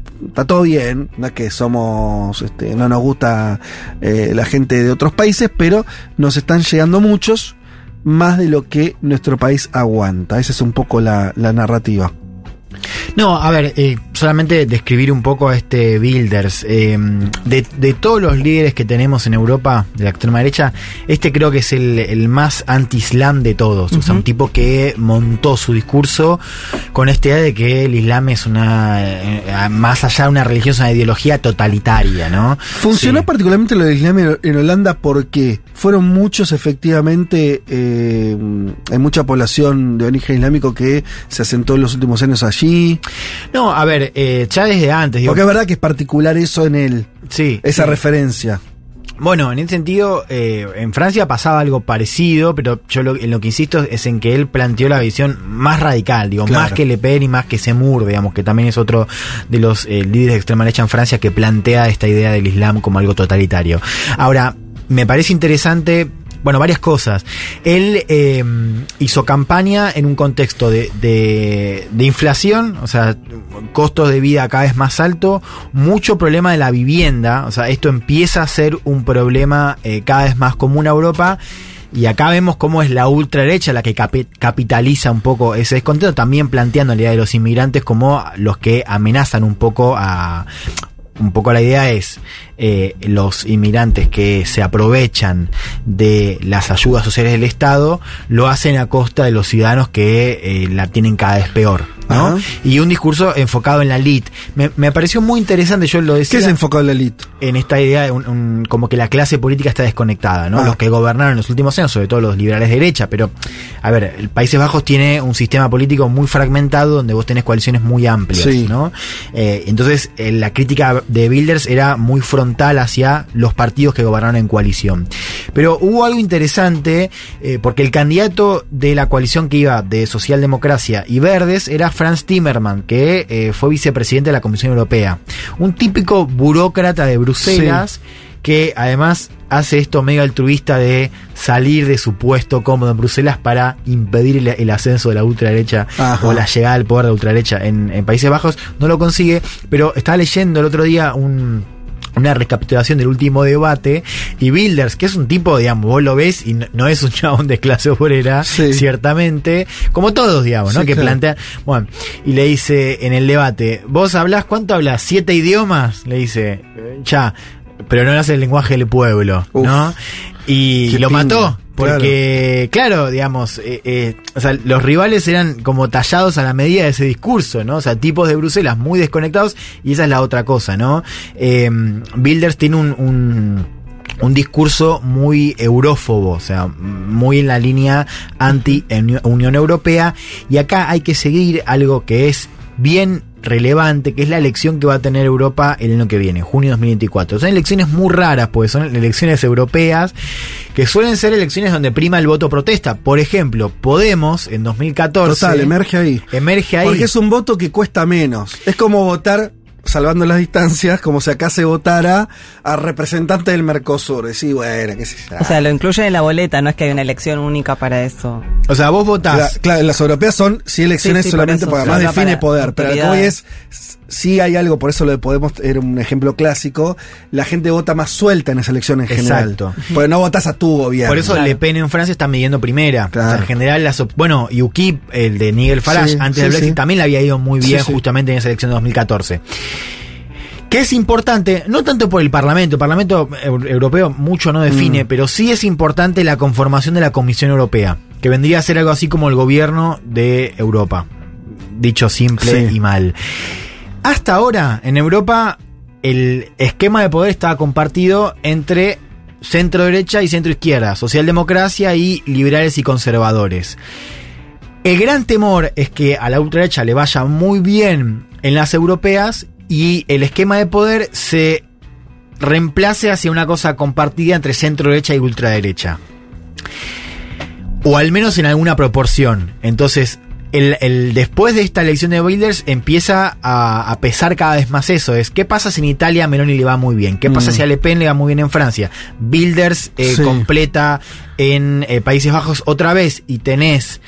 todo bien, no es que somos, este, no nos gusta eh, la gente de otros países, pero nos están llegando muchos, más de lo que nuestro país aguanta. Esa es un poco la, la narrativa. No, a ver, eh, solamente describir un poco a este Bilders. Eh, de, de todos los líderes que tenemos en Europa, de la extrema derecha, este creo que es el, el más anti-islam de todos. O sea, un tipo que montó su discurso con esta idea de que el islam es una, eh, más allá de una religión, es una ideología totalitaria, ¿no? Funcionó Sí. particularmente lo del Islam en- en Holanda porque fueron muchos efectivamente, eh, hay mucha población de origen islámico que se asentó en los últimos años allí. No, a ver, eh, ya desde antes, digo, Porque es verdad que es particular eso en él, sí, esa sí. referencia. Bueno, en ese sentido, eh, en Francia pasaba algo parecido, pero yo lo, en lo que insisto es en que él planteó la visión más radical, digo, Claro. más que Le Pen y más que Zemmour, digamos, que también es otro de los eh, líderes de extrema derecha en Francia que plantea esta idea del Islam como algo totalitario. Ahora, me parece interesante bueno, varias cosas. Él eh, hizo campaña en un contexto de, de, inflación, o sea, costos de vida cada vez más alto, mucho problema de la vivienda, o sea, esto empieza a ser un problema eh, cada vez más común a Europa. Y acá vemos cómo es la ultraderecha la que capi- capitaliza un poco ese descontento, también planteando la idea de los inmigrantes como los que amenazan un poco a, un poco la idea es eh, los inmigrantes que se aprovechan de las ayudas sociales del Estado lo hacen a costa de los ciudadanos que eh, la tienen cada vez peor. ¿No? Ajá. Y un discurso enfocado en la elite. Me, me pareció muy interesante, yo lo decía. ¿Qué es enfocado en la elite? En esta idea, de un- un- como que la clase política está desconectada, ¿no? Ah. Los que gobernaron en los últimos años, sobre todo los liberales de derecha, pero, a ver, el Países Bajos tiene un sistema político muy fragmentado donde vos tenés coaliciones muy amplias, Sí. ¿no? Eh, entonces, eh, la crítica de Bilders era muy frontal hacia los partidos que gobernaron en coalición. Pero hubo algo interesante, eh, porque el candidato de la coalición que iba de Socialdemocracia y Verdes era Franz Timmerman, que eh, fue vicepresidente de la Comisión Europea. Un típico burócrata de Bruselas que además hace esto medio altruista de salir de su puesto cómodo en Bruselas para impedir el, el ascenso de la ultraderecha Ajá. o la llegada al poder de la ultraderecha en, en Países Bajos. No lo consigue, pero estaba leyendo el otro día un una recapitulación del último debate y Bilders, que es un tipo, digamos, vos lo ves y no, no es un [LAUGHS] chabón de clase obrera, Sí. ciertamente, como todos, digamos, ¿no? Sí, que claro. plantean, bueno, y le dice en el debate, ¿vos hablás, cuánto hablas? ¿Siete idiomas? Le dice, ya, pero no hablas el lenguaje del pueblo, Uf. ¿no? Y lo mató. Porque, claro, digamos, eh, eh, los rivales eran como tallados a la medida de ese discurso, ¿no? O sea, tipos de Bruselas muy desconectados y esa es la otra cosa, ¿no? Eh, Bilders tiene un, un, un discurso muy eurófobo, o sea, muy en la línea anti-Unión Europea y acá hay que seguir algo que es bien relevante, que es la elección que va a tener Europa el año que viene, junio 2024. Son elecciones muy raras, pues son elecciones europeas que suelen ser elecciones donde prima el voto protesta. Por ejemplo, Podemos en 2014 Total, emerge ahí. emerge ahí. Porque es un voto que cuesta menos. Es como votar, salvando las distancias, como si acá se votara a representante del Mercosur. Decís, bueno, qué sé yo. O sea, lo incluyen en la boleta, no es que hay una elección única para eso. O sea, vos votás. Cla- claro, las europeas son sí elecciones Sí, sí, por solamente eso, porque solo además define para poder. Pero lo que autoridades. es, sí hay algo, por eso lo de Podemos era un ejemplo clásico. La gente vota más suelta en esa elección en general. Exacto. Porque no votas a tu gobierno. Por eso Le Pen en Francia está midiendo primera. Claro. O sea, en general, las bueno, y UKIP, el de Nigel Farage, Sí, antes sí, del Brexit, sí. también le había ido muy Sí, bien sí. justamente en esa elección de 2014. Que es importante, no tanto por el Parlamento, el Parlamento eu- Europeo mucho no define, Mm. pero sí es importante la conformación de la Comisión Europea, que vendría a ser algo así como el gobierno de Europa, dicho simple Sí. y mal. Hasta ahora, en Europa, el esquema de poder estaba compartido entre centro derecha y centro izquierda, socialdemocracia y liberales y conservadores. El gran temor es que a la ultraderecha le vaya muy bien en las europeas y el esquema de poder se reemplace hacia una cosa compartida entre centro derecha y ultraderecha. O al menos en alguna proporción. Entonces, el, el- después de esta elección de Bilders empieza a, a pesar cada vez más eso. Es qué pasa si en Italia a Meloni le va muy bien, qué pasa Mm. si a Le Pen le va muy bien en Francia. Bilders eh, Sí. completa en eh, Países Bajos otra vez y tenés,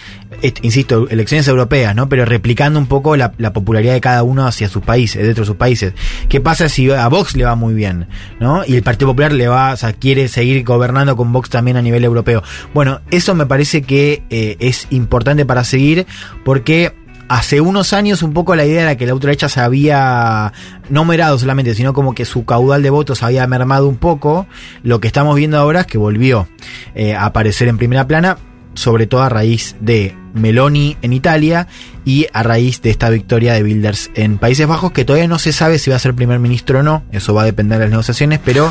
insisto, elecciones europeas, ¿no? Pero replicando un poco la, la popularidad de cada uno hacia sus países, dentro de sus países. ¿Qué pasa si a Vox le va muy bien, ¿no? Y el Partido Popular le va, o sea, quiere seguir gobernando con Vox también a nivel europeo. Bueno, eso me parece que eh, es importante para seguir porque hace unos años un poco la idea era que la ultraderecha se había no merado solamente, sino como que su caudal de votos había mermado un poco. Lo que estamos viendo ahora es que volvió eh, a aparecer en primera plana, sobre todo a raíz de Meloni en Italia y a raíz de esta victoria de Bilders en Países Bajos, que todavía no se sabe si va a ser primer ministro o no, eso va a depender de las negociaciones, pero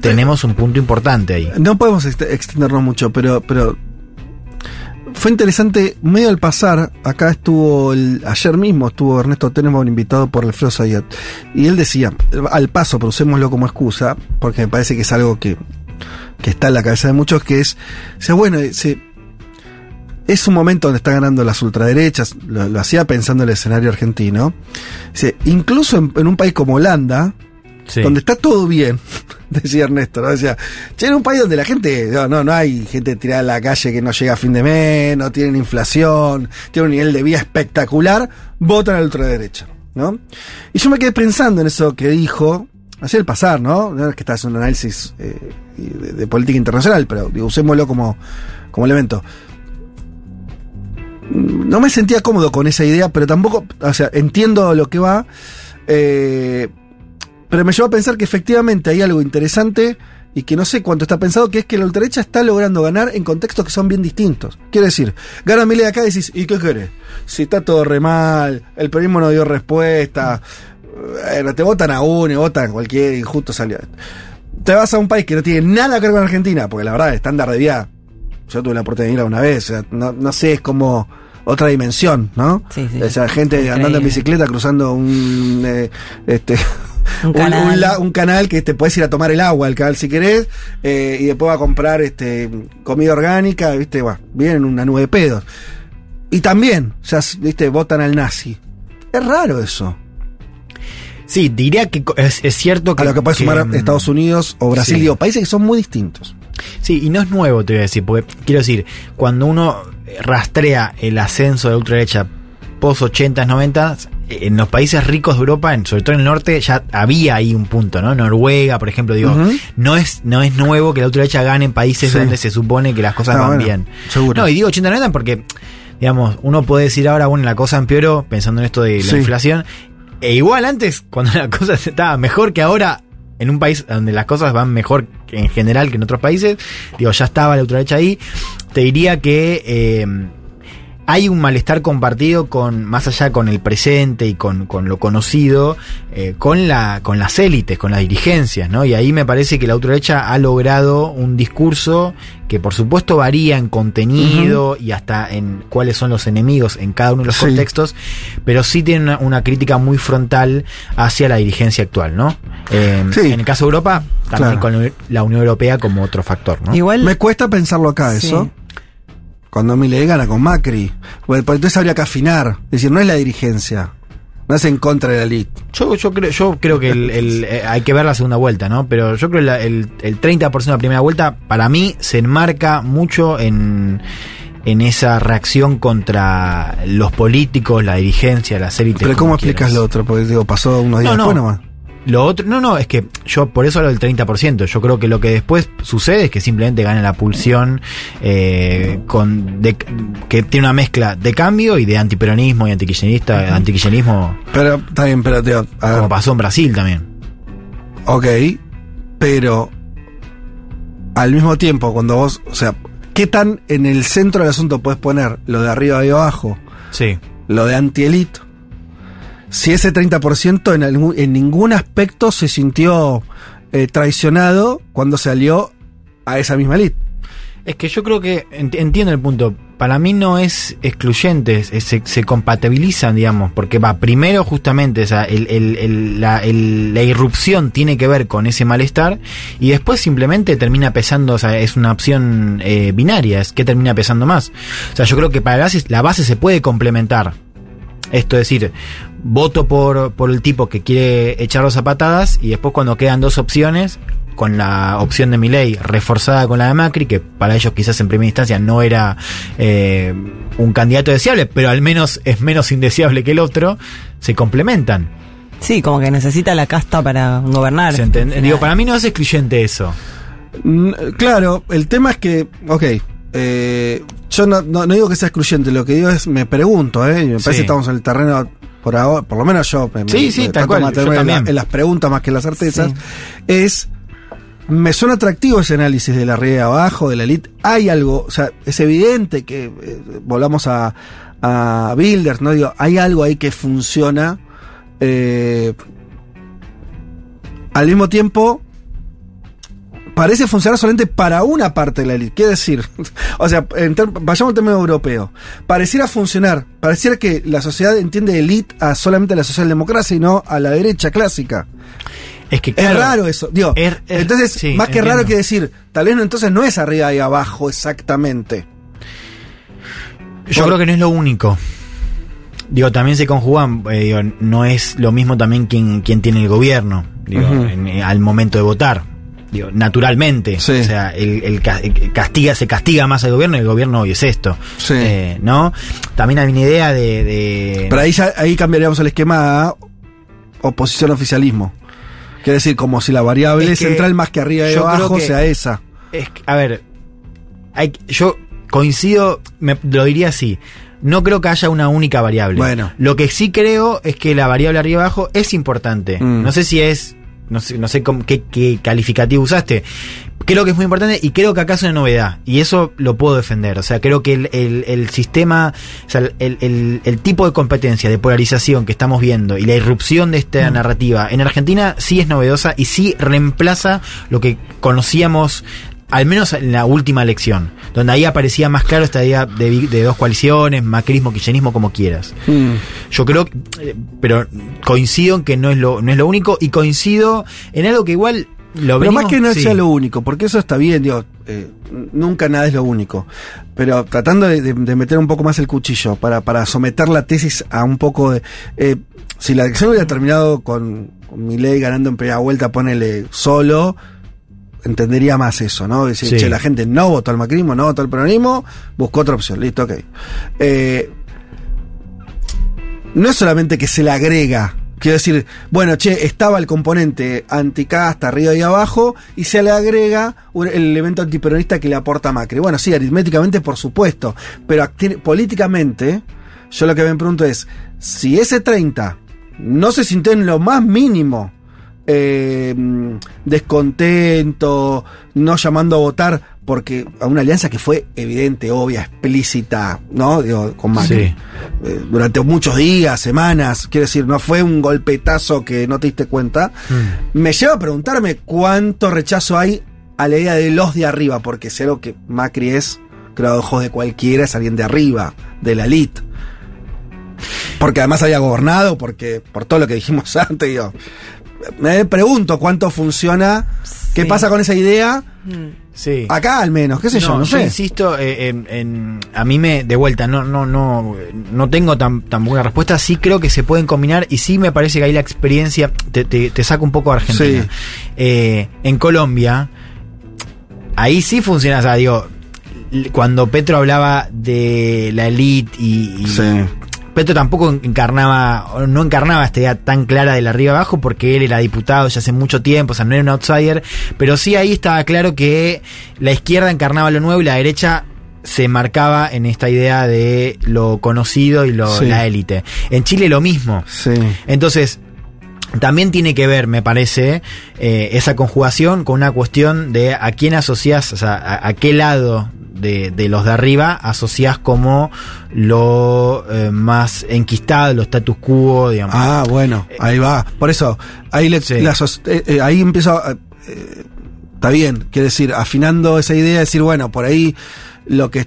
tenemos un punto importante ahí. No podemos ext- extendernos mucho, pero, pero fue interesante, medio al pasar, acá estuvo, el- ayer mismo estuvo Ernesto Tenenbaum invitado por Alfredo Zayat, y él decía, al paso, pero como excusa, porque me parece que es algo que, que está en la cabeza de muchos, que es, o sea, bueno, se- es un momento donde está ganando las ultraderechas, lo, hacía pensando en el escenario argentino, Dice, incluso en, en un país como Holanda, Donde está todo bien, [LAUGHS] decía Ernesto, ¿no? Decía, che, en un país donde la gente, no, no, no hay gente tirada en la calle que no llega a fin de mes, no tienen inflación, tiene un nivel de vida espectacular, votan a la ultraderecha, ¿no? Y yo me quedé pensando en eso que dijo, así el pasar, ¿no? No es que estás en un análisis eh, de, de política internacional, pero digo, usémoslo como, como elemento. No me sentía cómodo con esa idea, pero tampoco, o sea, entiendo lo que va. Eh, pero me llevó a pensar que efectivamente hay algo interesante y que no sé cuánto está pensado, que es que la ultraderecha está logrando ganar en contextos que son bien distintos. Quiere decir, gana Milei acá y decís, ¿y qué querés? Si está todo re mal, el periodismo no dio respuesta, te votan a uno y votan a cualquier injusto salió. Te vas a un país que no tiene nada que ver con Argentina, porque la verdad, el estándar de vida, yo tuve la oportunidad de ir una vez, o sea, no, no sé, es como otra dimensión, ¿no? Sí, sí. O sea, gente andando en bicicleta cruzando un eh, este [LAUGHS] Un canal. un la- un canal que te puedes ir a tomar el agua, el canal si querés, eh, y después va a comprar este comida orgánica, viste, va, vienen una nube de pedos. Y también, o sea, viste, votan al nazi. Es raro eso. Sí, diría que es cierto que. A lo que puede sumar mm, Estados Unidos o Brasil, sí. digo, países que son muy distintos. Sí, y no es nuevo, te voy a decir, porque quiero decir, cuando uno rastrea el ascenso de la ultraderecha post 80s, 90s, en los países ricos de Europa, en- sobre todo en el norte, ya había ahí un punto, ¿no? Noruega, por ejemplo, digo, no es no es nuevo que la ultraderecha gane en países Sí. donde se supone que las cosas Ah, van bueno, bien. seguro. No, y digo 80-90 porque, digamos, uno puede decir ahora, bueno, la cosa empeoró, pensando en esto de la Sí. inflación, e igual antes, cuando la cosa estaba mejor que ahora, en un país donde las cosas van mejor en general que en otros países, digo, ya estaba la ultraderecha ahí, te diría que eh, hay un malestar compartido con, más allá con el presente y con, con lo conocido, eh, con la, con las élites, con las dirigencias, ¿no? Y ahí me parece que la ultraderecha ha logrado un discurso que por supuesto varía en contenido y hasta en cuáles son los enemigos en cada uno de los Sí. contextos, pero sí tiene una, una crítica muy frontal hacia la dirigencia actual, ¿no? Eh, Sí. En el caso de Europa, también Claro. con la Unión Europea como otro factor, ¿no? Igual. Me cuesta pensarlo acá, Sí. eso. Cuando Milei gana con Macri. Bueno, pues entonces habría que afinar. Es decir, no es la dirigencia. No es en contra de la elite. Yo, yo creo, yo creo que el, el- eh, hay que ver la segunda vuelta, ¿no? Pero yo creo que la- el, el 30% de la primera vuelta, para mí, se enmarca mucho en, en esa reacción contra los políticos, la dirigencia, las élites. Pero ¿cómo explicas lo otro? Porque digo, pasó unos días No, no. después nomás. Lo otro, no, no, es que yo por eso hablo del 30%. Yo creo que lo que después sucede es que simplemente gana la pulsión eh, con de- que tiene una mezcla de cambio y de antiperonismo y antikirchnerista, antikirchnerismo, Pero, está bien, pero como pasó en Brasil también. ok, pero al mismo tiempo, cuando vos, o sea, ¿qué tan en el centro del asunto puedes poner lo de arriba y abajo, Sí. lo de anti-elite? Si ese 30% en, algún- en ningún aspecto se sintió eh, traicionado cuando salió a esa misma elite. Es que yo creo que ent- entiendo el punto. Para mí no es excluyente, se, se compatibilizan, digamos, porque va primero justamente o sea, la, la irrupción tiene que ver con ese malestar y después simplemente termina pesando, o sea, es una opción eh, binaria, es que termina pesando más. O sea, yo creo que para la la base se puede complementar. Esto es decir, voto por, por el tipo que quiere echarlos a patadas y después cuando quedan dos opciones, con la opción de Milei reforzada con la de Macri, que para ellos quizás en primera instancia no era eh, un candidato deseable, pero al menos es menos indeseable que el otro, se complementan. Sí, como que necesita la casta para gobernar. Digo, para mí no es excluyente eso. Mm, Claro, el tema es que, ok, eh, yo no, no- no digo que sea excluyente, lo que digo es, me pregunto, ¿eh? y me parece Sí. que estamos en el terreno, por ahora, por lo menos yo, me, Sí, me- sí, me tal trato de cual, yo mantenerme en, la- también. en las preguntas más que en las certezas, es, me suena atractivo ese análisis de la arriba y abajo, de la elite, hay algo, o sea, es evidente que, eh, volvamos a, a Builders, ¿no? Digo, hay algo ahí que funciona, eh, al mismo tiempo, parece funcionar solamente para una parte de la élite. Quiere decir, [LAUGHS] o sea, vayamos al tema europeo. Pareciera funcionar, pareciera que la sociedad entiende élite a solamente la socialdemocracia y no a la derecha clásica. Es que Es claro, raro eso. Digo, es- es- entonces, sí, más que entiendo. raro que decir, tal vez no, entonces no es arriba y abajo exactamente. Yo creo que no es lo único. Digo, también se conjugan, eh, digo, no es lo mismo también quien, quien tiene el gobierno, digo, en- eh, al momento de votar. Digo, naturalmente. O sea, el, el ca- el castiga, se castiga más al gobierno y el gobierno hoy es esto. Sí. Eh, ¿No? También hay una idea de. de- Pero ahí, ahí cambiaríamos el esquema a oposición-oficialismo. Quiere decir, como si la variable Es que central más que arriba y abajo que- sea esa. Es que, a ver, hay, yo coincido, me, lo diría así. No creo que haya una única variable. Bueno. Lo que sí creo es que la variable arriba y abajo es importante. Mm. No sé si es no sé, no sé cómo- qué, qué calificativo usaste. Creo que es muy importante y creo que acá es una novedad. Y eso lo puedo defender. O sea, creo que el, el- el sistema, o sea, el, el- el tipo de competencia, de polarización que estamos viendo y la irrupción de esta narrativa en Argentina sí es novedosa y sí reemplaza lo que conocíamos al menos en la última elección, donde ahí aparecía más claro esta idea de, de dos coaliciones, macrismo, kirchnerismo, como quieras. Yo creo, pero coincido en que no es lo, no es lo único y coincido en algo que igual lo Pero venimos- más que no sí. sea lo único, porque eso está bien, digo, eh, nunca nada es lo único. Pero tratando de, de- de meter un poco más el cuchillo para, para someter la tesis a un poco de. eh, si la elección hubiera terminado con, con Milei ganando en primera vuelta, ponele solo, entendería más eso, ¿no? Decir, Sí. che, la gente no votó al macrismo, no votó al peronismo, buscó otra opción, listo, ok. Eh, no es solamente que se le agrega, quiero decir, bueno, che, estaba el componente anticasta arriba y abajo, y se le agrega un- el elemento antiperonista que le aporta Macri. Bueno, sí, aritméticamente, por supuesto, pero políticamente, yo lo que me pregunto es, si ese 30 no se sintió en lo más mínimo eh, descontento, no llamando a votar, porque a una alianza que fue evidente, obvia, explícita, ¿no? Digo, con Macri. Sí. Eh, durante muchos días, semanas, quiero decir, no fue un golpetazo que no te diste cuenta. Me lleva a preguntarme cuánto rechazo hay a la idea de los de arriba, porque sé lo que Macri es, creo, a ojos de cualquiera, es alguien de arriba, de la elite. Porque además había gobernado, porque por todo lo que dijimos [LAUGHS] antes, digo, me pregunto cuánto funciona, qué pasa con esa idea, Sí. acá al menos, qué sé yo, no sé. insisto, eh, en, en- a mí me, de vuelta, no, no, no, no tengo tan, tan buena respuesta. Sí creo que se pueden combinar y sí me parece que ahí la experiencia te, te, te saca un poco a Argentina. Sí. Eh, en Colombia, ahí sí funciona, o sea, digo, cuando Petro hablaba de la elite y, y Sí. Petro tampoco encarnaba, no encarnaba esta idea tan clara del arriba abajo porque él era diputado ya hace mucho tiempo, o sea, no era un outsider, pero sí ahí estaba claro que la izquierda encarnaba lo nuevo y la derecha se marcaba en esta idea de lo conocido y lo, Sí. la élite. En Chile lo mismo. Sí. Entonces, también tiene que ver, me parece, eh, esa conjugación con una cuestión de a quién asocias, o sea, a, a qué lado de, de los de arriba asocias como lo eh, más enquistado, lo status quo, digamos. Ah, bueno, ahí va. Por eso, ahí, le, Sí. la sos- eh, eh, ahí empiezo. eh, está bien, quiere decir, afinando esa idea, decir, bueno, por ahí lo que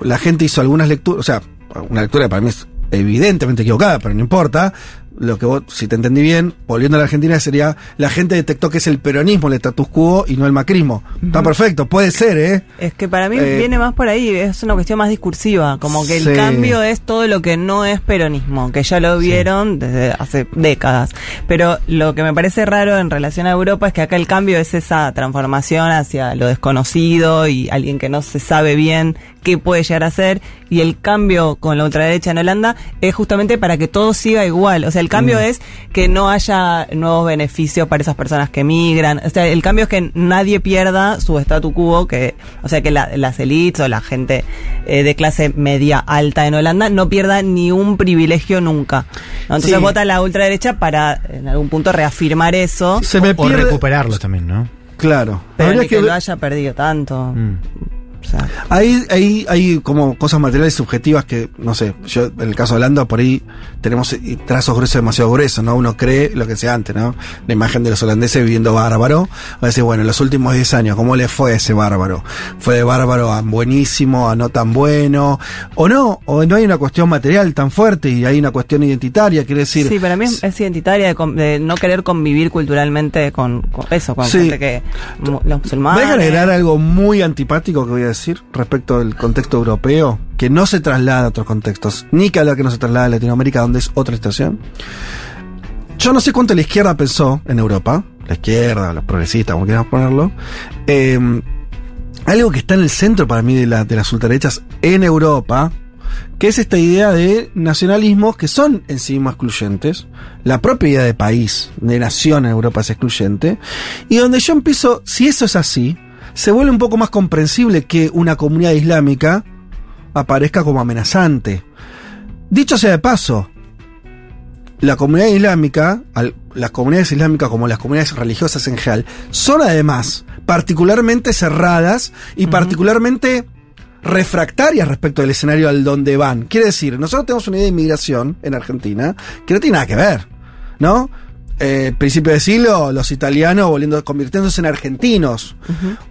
la gente hizo algunas lecturas, o sea, una lectura que para mí es evidentemente equivocada, pero no importa. Lo que vos, si te entendí bien, volviendo a la Argentina, sería la gente detectó que es el peronismo el status quo y no el macrismo. Está perfecto, puede ser, ¿eh? Es que para mí Eh, viene más por ahí, es una cuestión más discursiva, como que el cambio es todo lo que no es peronismo, que ya lo vieron desde hace décadas. Pero lo que me parece raro en relación a Europa es que acá el cambio es esa transformación hacia lo desconocido y alguien que no se sabe bien qué puede llegar a ser, y el cambio con la ultraderecha en Holanda es justamente para que todo siga igual. O sea, el cambio Mm. es que no haya nuevos beneficios para esas personas que migran. O sea, el cambio es que nadie pierda su statu quo, que, o sea, que la- las elites o la gente eh, de clase media alta en Holanda no pierda ni un privilegio nunca. ¿no? Entonces Sí. vota la ultraderecha para en algún punto reafirmar eso. Se me o pierde. recuperarlos también, ¿no? Claro. Pero ni que, que lo haya perdido tanto. Mm. O sea, Ahí, ahí hay como cosas materiales subjetivas que, no sé, yo en el caso de Holanda por ahí tenemos eh, trazos gruesos demasiado gruesos, ¿no? Uno cree lo que sea antes, ¿no? La imagen de los holandeses viviendo bárbaro. Va a decir, bueno, en los últimos 10 años, ¿cómo le fue a ese bárbaro? ¿Fue de bárbaro a buenísimo, a no tan bueno? ¿O no? ¿O no hay una cuestión material tan fuerte y hay una cuestión identitaria? Quiere decir... sí, para mí es, es identitaria de, de no querer convivir culturalmente con, con eso, con Sí. gente que los musulmanes. Voy a agregar algo muy antipático que voy a decir respecto del contexto europeo, que no se traslada a otros contextos, ni que hablar que no se traslada a Latinoamérica, donde es otra estación. Yo no sé cuánto la izquierda pensó en Europa, la izquierda, los progresistas, como quieras ponerlo, eh, algo que está en el centro para mí de, la- de las ultraderechas en Europa, que es esta idea de nacionalismos que son en sí mismos excluyentes, la propia idea de país, de nación en Europa es excluyente, y donde yo empiezo, si eso es así, se vuelve un poco más comprensible que una comunidad islámica aparezca como amenazante. Dicho sea de paso, la comunidad islámica, las comunidades islámicas como las comunidades religiosas en general son además particularmente cerradas y particularmente refractarias respecto al escenario al donde van. Quiere decir, nosotros tenemos una idea de inmigración en Argentina que no tiene nada que ver, ¿no? Eh, principio de siglo, los italianos volviendo, convirtiéndose en argentinos.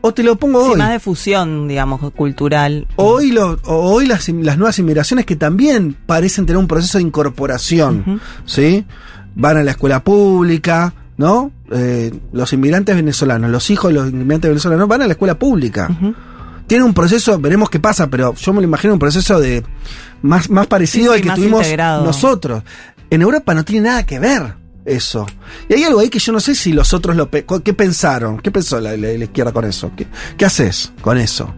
O te lo pongo Sí, hoy. más de fusión, digamos, cultural. Hoy, lo- hoy las, las nuevas inmigraciones que también parecen tener un proceso de incorporación, ¿sí? Van a la escuela pública, ¿no? Eh, los inmigrantes venezolanos, los hijos de los inmigrantes venezolanos van a la escuela pública. Tiene un proceso, veremos qué pasa, pero yo me lo imagino un proceso de más, más parecido Sí, sí, al que tuvimos integrado. nosotros. En Europa no tiene nada que ver eso. Y hay algo ahí que yo no sé si los otros lo pe- ¿qué pensaron? ¿Qué pensó la, izquierda con eso? ¿Qué, qué haces con eso?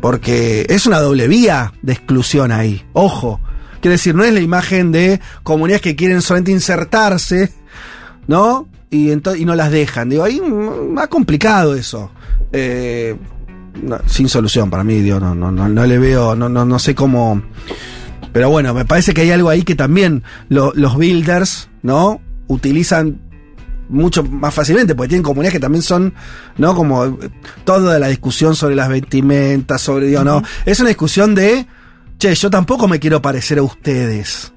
Porque es una doble vía de exclusión ahí. Ojo. Quiere decir, no es la imagen de comunidades que quieren solamente insertarse, ¿no? Y, y no las dejan. Digo, ahí más complicado eso. Eh, sin solución para mí, digo, no, no, no, no le veo, no, no, no sé cómo. Pero bueno, me parece que hay algo ahí que también lo- los builders, ¿no? Utilizan mucho más fácilmente, porque tienen comunidades que también son, ¿no? Como eh, toda la discusión sobre las vestimentas, sobre, digo, no. Es una discusión de, che, yo tampoco me quiero parecer a ustedes.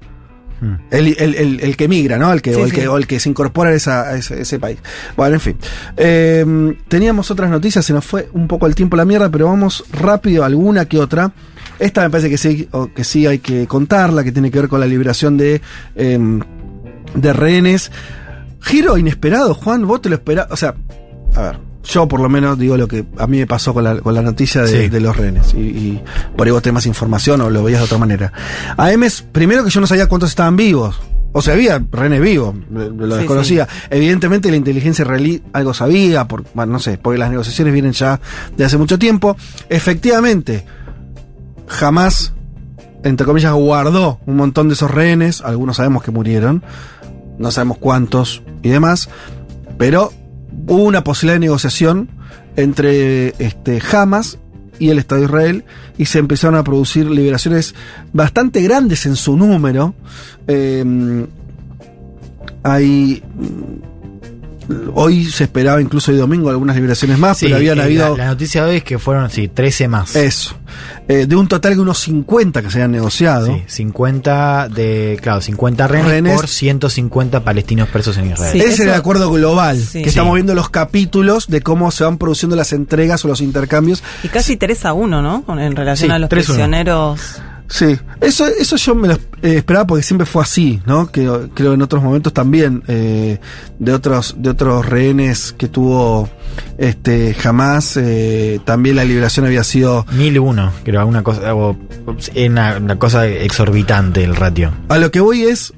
El, el- el- el que migra, ¿no? El que, Sí, o, el sí. que, o el que se incorpora a, esa- a ese, ese país. Bueno, en fin. Eh, teníamos otras noticias, se nos fue un poco el tiempo la mierda, pero vamos rápido, alguna que otra. Esta me parece que sí, o que sí hay que contarla, que tiene que ver con la liberación de, eh, de rehenes. Giro inesperado, Juan, vos te lo esperás. O sea, a ver, yo por lo menos digo lo que a mí me pasó con la, con la noticia de, Sí. de los rehenes. Y, y por ahí vos tenés más información o lo veías de otra manera. A Emes, primero que yo no sabía cuántos estaban vivos. O sea, había rehenes vivos, lo Sí, desconocía. Evidentemente la inteligencia israelí algo sabía, por, bueno, no sé, porque las negociaciones vienen ya de hace mucho tiempo. Efectivamente, jamás, entre comillas, guardó un montón de esos rehenes. Algunos sabemos que murieron. No sabemos cuántos y demás. Pero hubo una posibilidad de negociación entre este, Hamas y el Estado de Israel y se empezaron a producir liberaciones bastante grandes en su número. Eh, hay. Hoy se esperaba incluso hoy domingo algunas liberaciones más, Sí, pero habían eh, habido. La, la noticia de hoy es que fueron, sí, 13 más. Eso. Eh, de un total de unos 50 que se habían negociado. Sí, 50 de, claro, 50 rehenes, Rehenes. por 150 palestinos presos en Israel. Sí, Ese es el acuerdo global, Sí. que estamos viendo los capítulos de cómo se van produciendo las entregas o los intercambios. Y casi 3 a 1, ¿no? Con- En relación Sí, a los 3-1. prisioneros. Sí, eso, eso yo me lo eh, esperaba porque siempre fue así, ¿no? Que creo en otros momentos también eh, de otros de otros rehenes que tuvo este jamás eh, también la liberación había sido 1001, creo, una cosa, una cosa exorbitante el ratio. a lo que voy es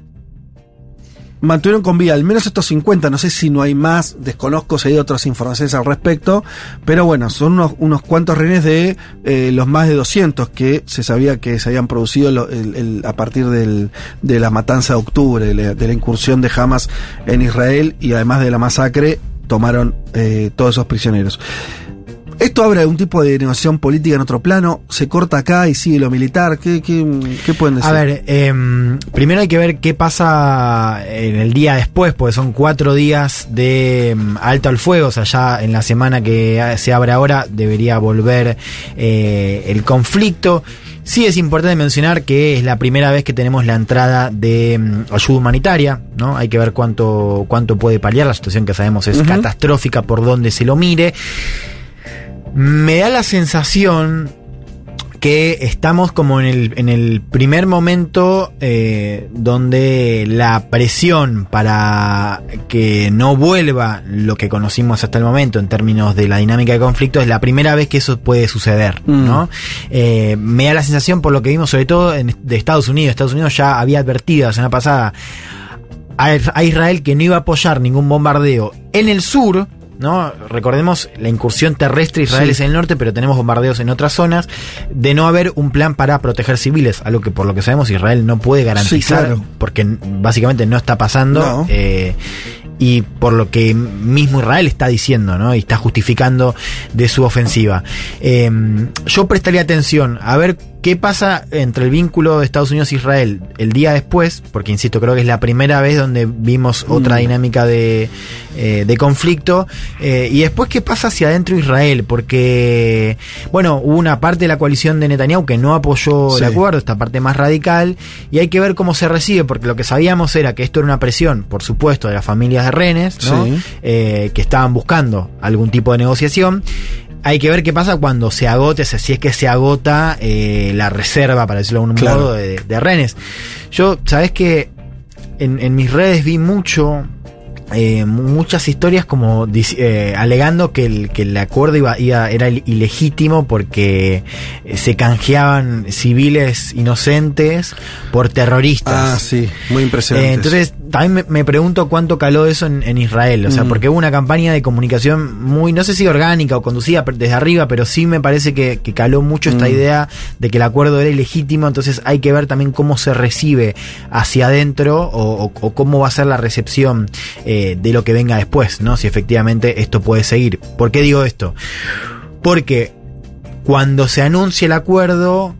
mantuvieron con vida al menos estos 50, no sé si no hay más, desconozco si hay otras informaciones al respecto, pero bueno, son unos, unos cuantos rehenes de eh, los más de 200 que se sabía que se habían producido lo- el- a partir del- de la matanza de octubre, de la, de la incursión de Hamas en Israel y además de la masacre, tomaron eh, todos esos prisioneros. ¿Esto abre algún tipo de negociación política en otro plano? ¿Se corta acá y sigue lo militar? ¿Qué, qué, qué pueden decir? A ver, em, primero hay que ver qué pasa en el día después, porque son cuatro días de em, alto al fuego, o sea, ya en la semana que se abre ahora debería volver eh, el conflicto. Sí es importante mencionar que es la primera vez que tenemos la entrada de em, ayuda humanitaria, ¿no? Hay que ver cuánto, cuánto puede paliar, la situación que sabemos es catastrófica por donde se lo mire. Me da la sensación que estamos como en el, en el primer momento eh, donde la presión para que no vuelva lo que conocimos hasta el momento en términos de la dinámica de conflicto es la primera vez que eso puede suceder, Mm. ¿no? Eh, me da la sensación por lo que vimos sobre todo en- de Estados Unidos. Estados Unidos ya había advertido la semana pasada a, a Israel que no iba a apoyar ningún bombardeo en el sur. ¿No? Recordemos la incursión terrestre Israel Sí. es en el norte, pero tenemos bombardeos en otras zonas, de no haber un plan para proteger civiles, algo que por lo que sabemos Israel no puede garantizar, claro. porque básicamente no está pasando. No. eh, y por lo que mismo Israel está diciendo, ¿no? Y está justificando de su ofensiva. Eh, yo prestaría atención a ver ¿qué pasa entre el vínculo de Estados Unidos e Israel el día después? Porque, insisto, creo que es la primera vez donde vimos otra Mm. dinámica de, eh, de conflicto. Eh, y después, ¿qué pasa hacia adentro de Israel? Porque, bueno, hubo una parte de la coalición de Netanyahu que no apoyó Sí. el acuerdo, esta parte más radical, y hay que ver cómo se recibe, porque lo que sabíamos era que esto era una presión, por supuesto, de las familias de rehenes, ¿no? Sí. Eh, que estaban buscando algún tipo de negociación. Hay que ver qué pasa cuando se agote, o sea, si es que se agota eh, la reserva, para decirlo de algún Claro. modo, de, de rehenes. Yo, sabes que en, en mis redes vi mucho, eh, mu- muchas historias como eh, alegando que el, que el acuerdo iba, iba- era il- ilegítimo porque eh, se canjeaban civiles inocentes por terroristas. Ah, sí, muy impresionante. Eh, entonces, también me, me pregunto cuánto caló eso en, en Israel. O sea, Mm. porque hubo una campaña de comunicación muy, no sé si orgánica o conducida desde arriba, pero sí me parece que, que caló mucho esta Mm. idea de que el acuerdo era ilegítimo. Entonces, hay que ver también cómo se recibe hacia adentro o, o- o cómo va a ser la recepción eh, de lo que venga después, ¿no? Si efectivamente esto puede seguir. ¿Por qué digo esto? Porque cuando se anuncia el acuerdo,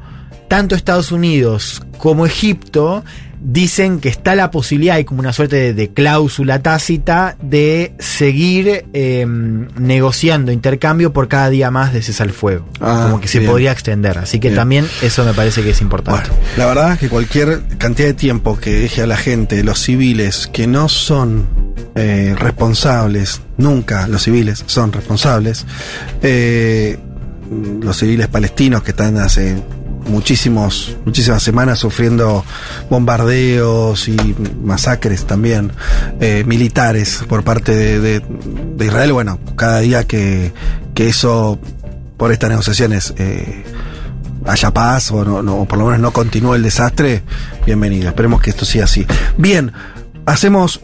tanto Estados Unidos como Egipto dicen que está la posibilidad, hay como una suerte de, de cláusula tácita, de seguir eh, negociando intercambio por cada día más de cesar el fuego. Ah, como que se bien. podría extender. Así que Bien. también eso me parece que es importante. Bueno, la verdad es que cualquier cantidad de tiempo que deje a la gente, los civiles, que no son eh, responsables, nunca los civiles son responsables, eh, los civiles palestinos que están hace muchísimos, muchísimas semanas sufriendo bombardeos y masacres también eh, militares por parte de, de- Israel, bueno, cada día que, que eso por estas negociaciones eh, haya paz o, no, no- por lo menos no continúe el desastre, bienvenido. Esperemos que esto siga así. Bien, hacemos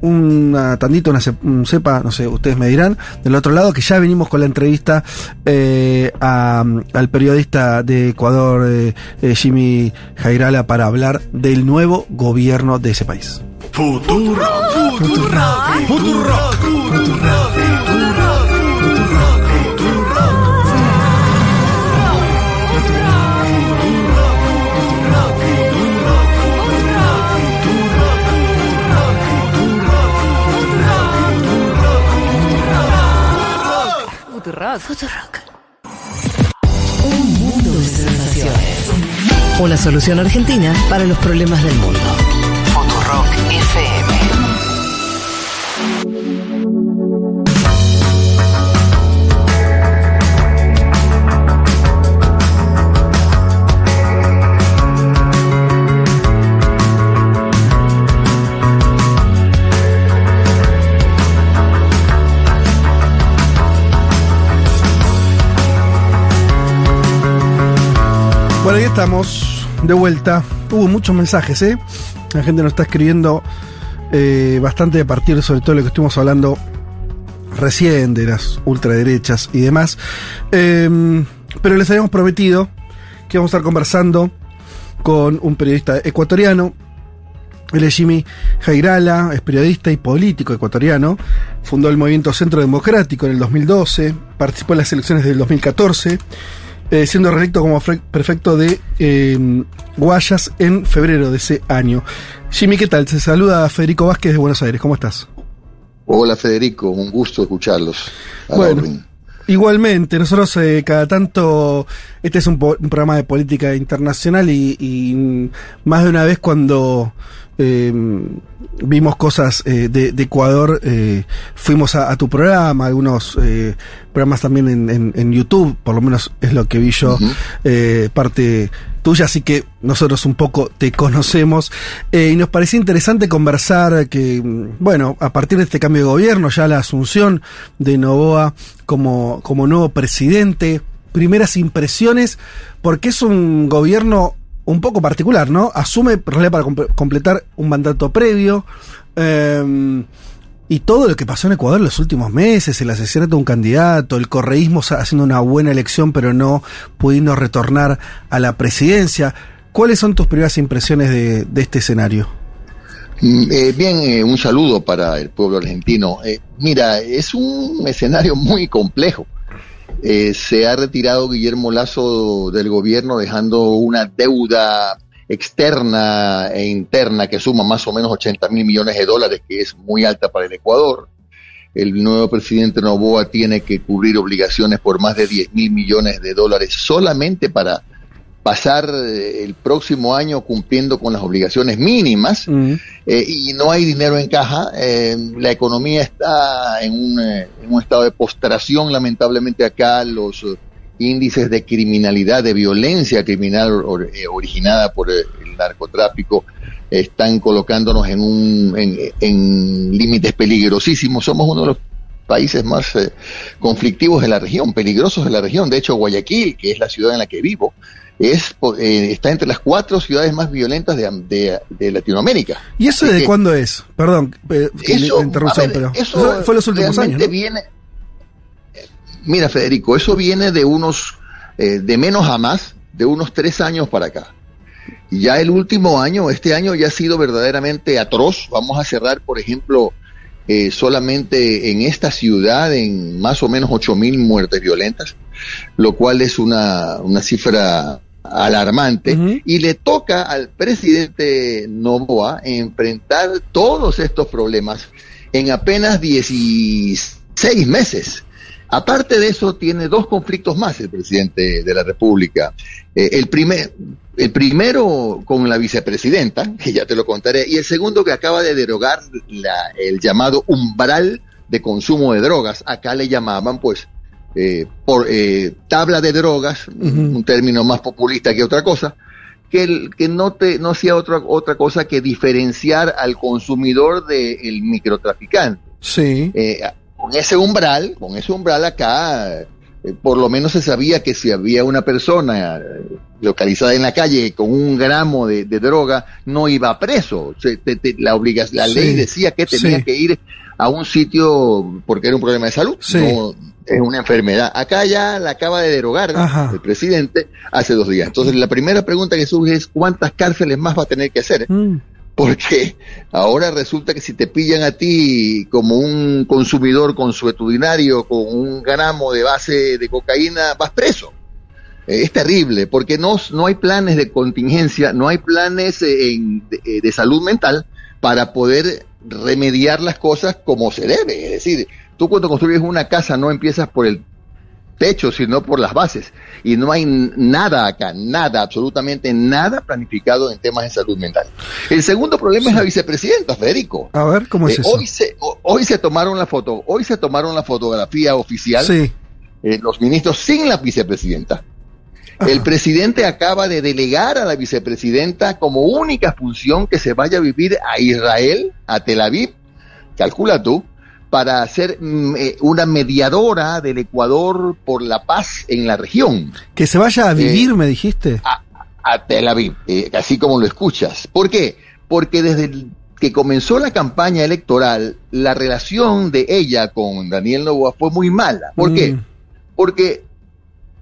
una tandita, una ce- un cepa, no sé, ustedes me dirán, del otro lado, que ya venimos con la entrevista eh, a- al periodista de Ecuador, eh, eh, Jimmy Jairala, para hablar del nuevo gobierno de ese país. Futuro, futuro, futuro, Futurock. Un mundo de sensaciones. Una solución argentina para los problemas del mundo. Futurock FM. Bueno, ahí estamos, de vuelta. Hubo muchos mensajes, ¿eh? La gente nos está escribiendo eh, bastante de partir, sobre todo lo que estuvimos hablando recién de las ultraderechas y demás. Eh, pero les habíamos prometido que vamos a estar conversando con un periodista ecuatoriano. Él es Jimmy Jairala, es periodista y político ecuatoriano. Fundó el movimiento Centro Democrático en el 2012, participó en las elecciones del 2014, eh, siendo reelecto como prefecto de eh, Guayas en febrero de ese año. Jimmy, ¿qué tal? Se saluda Federico Vázquez de Buenos Aires, ¿cómo estás? Hola Federico, un gusto escucharlos. A Bueno. Igualmente, nosotros eh, cada tanto, este es un, po- un programa de política internacional y, y, más de una vez cuando eh, vimos cosas eh, de, de Ecuador, eh, fuimos a, a tu programa, algunos eh, programas también en, en- en YouTube, por lo menos es lo que vi yo, eh, parte tuya, así que nosotros un poco te conocemos. Y nos parecía interesante conversar que, bueno, a partir de este cambio de gobierno, ya la asunción de Novoa como, como nuevo presidente, primeras impresiones, porque es un gobierno un poco particular, ¿no? Asume en realidad para comp- completar un mandato previo. eh, y todo lo que pasó en Ecuador en los últimos meses, el asesinato de un candidato, el correísmo haciendo una buena elección pero no pudiendo retornar a la presidencia. ¿Cuáles son tus primeras impresiones de, de este escenario? Mm, eh, bien, eh, un saludo para el pueblo argentino. Eh, mira, es un escenario muy complejo. Eh, se ha retirado Guillermo Lazo del gobierno dejando una deuda externa e interna que suma más o menos 80 mil millones de dólares, que es muy alta para el Ecuador. El nuevo presidente Novoa tiene que cubrir obligaciones por más de 10 mil millones de dólares solamente para pasar eh, el próximo año cumpliendo con las obligaciones mínimas eh, y no hay dinero en caja. eh, la economía está en un, eh, en un estado de postración, lamentablemente acá los índices de criminalidad, de violencia criminal or- originada por el narcotráfico están colocándonos en, un, en, en límites peligrosísimos. Somos uno de los países más conflictivos de la región, peligrosos de la región. De hecho, Guayaquil, que es la ciudad en la que vivo, es, eh, está entre las cuatro ciudades más violentas de, de- de Latinoamérica. ¿Y eso de cuándo es? Perdón, eh, eso, interrupción, ver, pero eso fue los últimos años, viene, mira Federico, eso viene de unos, eh, de menos a más, de unos tres años para acá. Y ya el último año, este año ya ha sido verdaderamente atroz. Vamos a cerrar, por ejemplo, eh, solamente en esta ciudad en más o menos 8.000 muertes violentas, lo cual es una, una cifra alarmante. Y le toca al presidente Novoa enfrentar todos estos problemas en apenas 16 meses. Aparte de eso, tiene dos conflictos más el presidente de la República. Eh, el, primer, el primero con la vicepresidenta, que ya te lo contaré, y el segundo que acaba de derogar la- el llamado umbral de consumo de drogas. Acá le llamaban, pues, eh, por eh, tabla de drogas, un término más populista que otra cosa, que, el- que no, te, no hacía otra, otra cosa que diferenciar al consumidor del microtraficante. Sí. Eh, con ese umbral, con ese umbral acá, eh, por lo menos se sabía que si había una persona eh, localizada en la calle con un gramo de, de droga, no iba preso. Se- te- te- la obliga- la Sí, ley decía que tenía sí. que ir a un sitio porque era un problema de salud, Sí. no es una enfermedad. Acá ya la acaba de derogar Ajá. el presidente hace dos días. Entonces la primera pregunta que surge es ¿cuántas cárceles más va a tener que hacer? Mm. Porque ahora resulta que si te pillan a ti como un consumidor consuetudinario con un gramo de base de cocaína, vas preso. Eh, es terrible, porque no, no hay planes de contingencia, no hay planes eh, en- de, eh, de salud mental para poder remediar las cosas como se debe. Es decir, tú cuando construyes una casa no empiezas por el techo, sino por las bases. Y no hay nada acá, nada, absolutamente nada planificado en temas de salud mental. El segundo problema es la vicepresidenta, Federico. A ver, ¿cómo es Eh, eso? Hoy se, ho- hoy se tomaron la foto, hoy se tomaron la fotografía oficial, Sí. eh, los ministros sin la vicepresidenta. El presidente acaba de delegar a la vicepresidenta como única función que se vaya a vivir a Israel, a Tel Aviv, calcula tú, para ser mm, eh, una mediadora del Ecuador por la paz en la región Que se vaya a vivir, Eh, me dijiste. a Tel Aviv, eh, así como lo escuchas. ¿Por qué? Porque desde el que comenzó la campaña electoral, la relación de ella con Daniel Novoa fue muy mala. ¿Por qué? Mm. Porque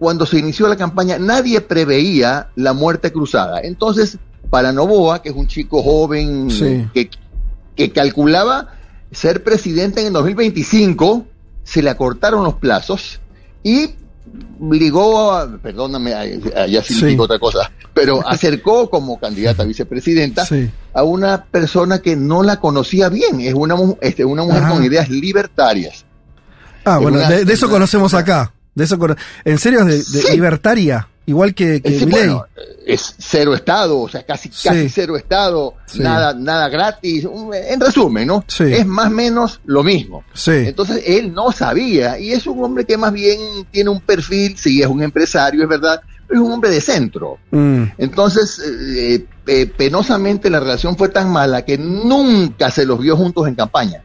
cuando se inició la campaña nadie preveía la muerte cruzada. Entonces, para Novoa, que es un chico joven Sí. que, que calculaba ser presidente en el 2025, se le acortaron los plazos y ligó, a, perdóname, a- ya significa Sí. otra cosa, pero [LAUGHS] acercó como candidata a vicepresidenta Sí. a una persona que no la conocía bien, es una, este, una mujer Ajá. con ideas libertarias. Ah, es bueno, una- de, de eso conocemos acá. De eso ¿En serio de, de Sí. libertaria? Igual que, que bueno, es cero Estado, o sea, casi, Sí. casi cero Estado, Sí. nada, nada gratis. En resumen, ¿no? Sí. Es más o menos lo mismo. Sí. Entonces él no sabía, y es un hombre que más bien tiene un perfil, sí, es un empresario, es verdad, pero es un hombre de centro. Mm. Entonces, eh, eh, penosamente la relación fue tan mala que nunca se los vio juntos en campaña.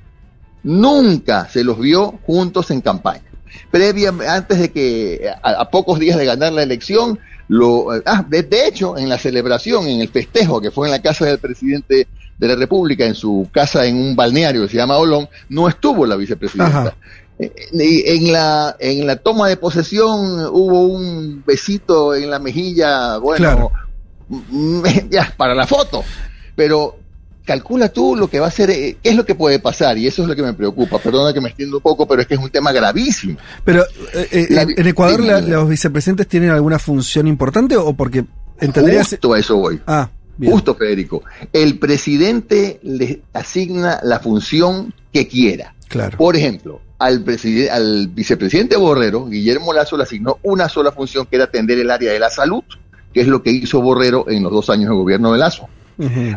Nunca se los vio juntos en campaña. Previa, antes de que, a, a pocos días de ganar la elección, lo, eh, ah, de, de hecho, en la celebración, en el festejo que fue en la casa del presidente de la República, en su casa en un balneario que se llama Olón, no estuvo la vicepresidenta. Ajá. Eh, y en la en la toma de posesión hubo un besito en la mejilla, bueno, Claro. ya para la foto, pero calcula tú lo que va a ser, eh, qué es lo que puede pasar, y eso es lo que me preocupa. Perdona que me extiendo un poco, pero es que es un tema gravísimo. Pero, eh, eh, La- en Ecuador, la-. ¿los vicepresidentes tienen alguna función importante o porque entenderías. Justo a eso voy. Ah, Justo, Federico. El presidente le asigna la función que quiera. Claro. Por ejemplo, al, al vicepresidente Borrero, Guillermo Lazo le asignó una sola función que era atender el área de la salud, que es lo que hizo Borrero en los dos años de gobierno de Lazo.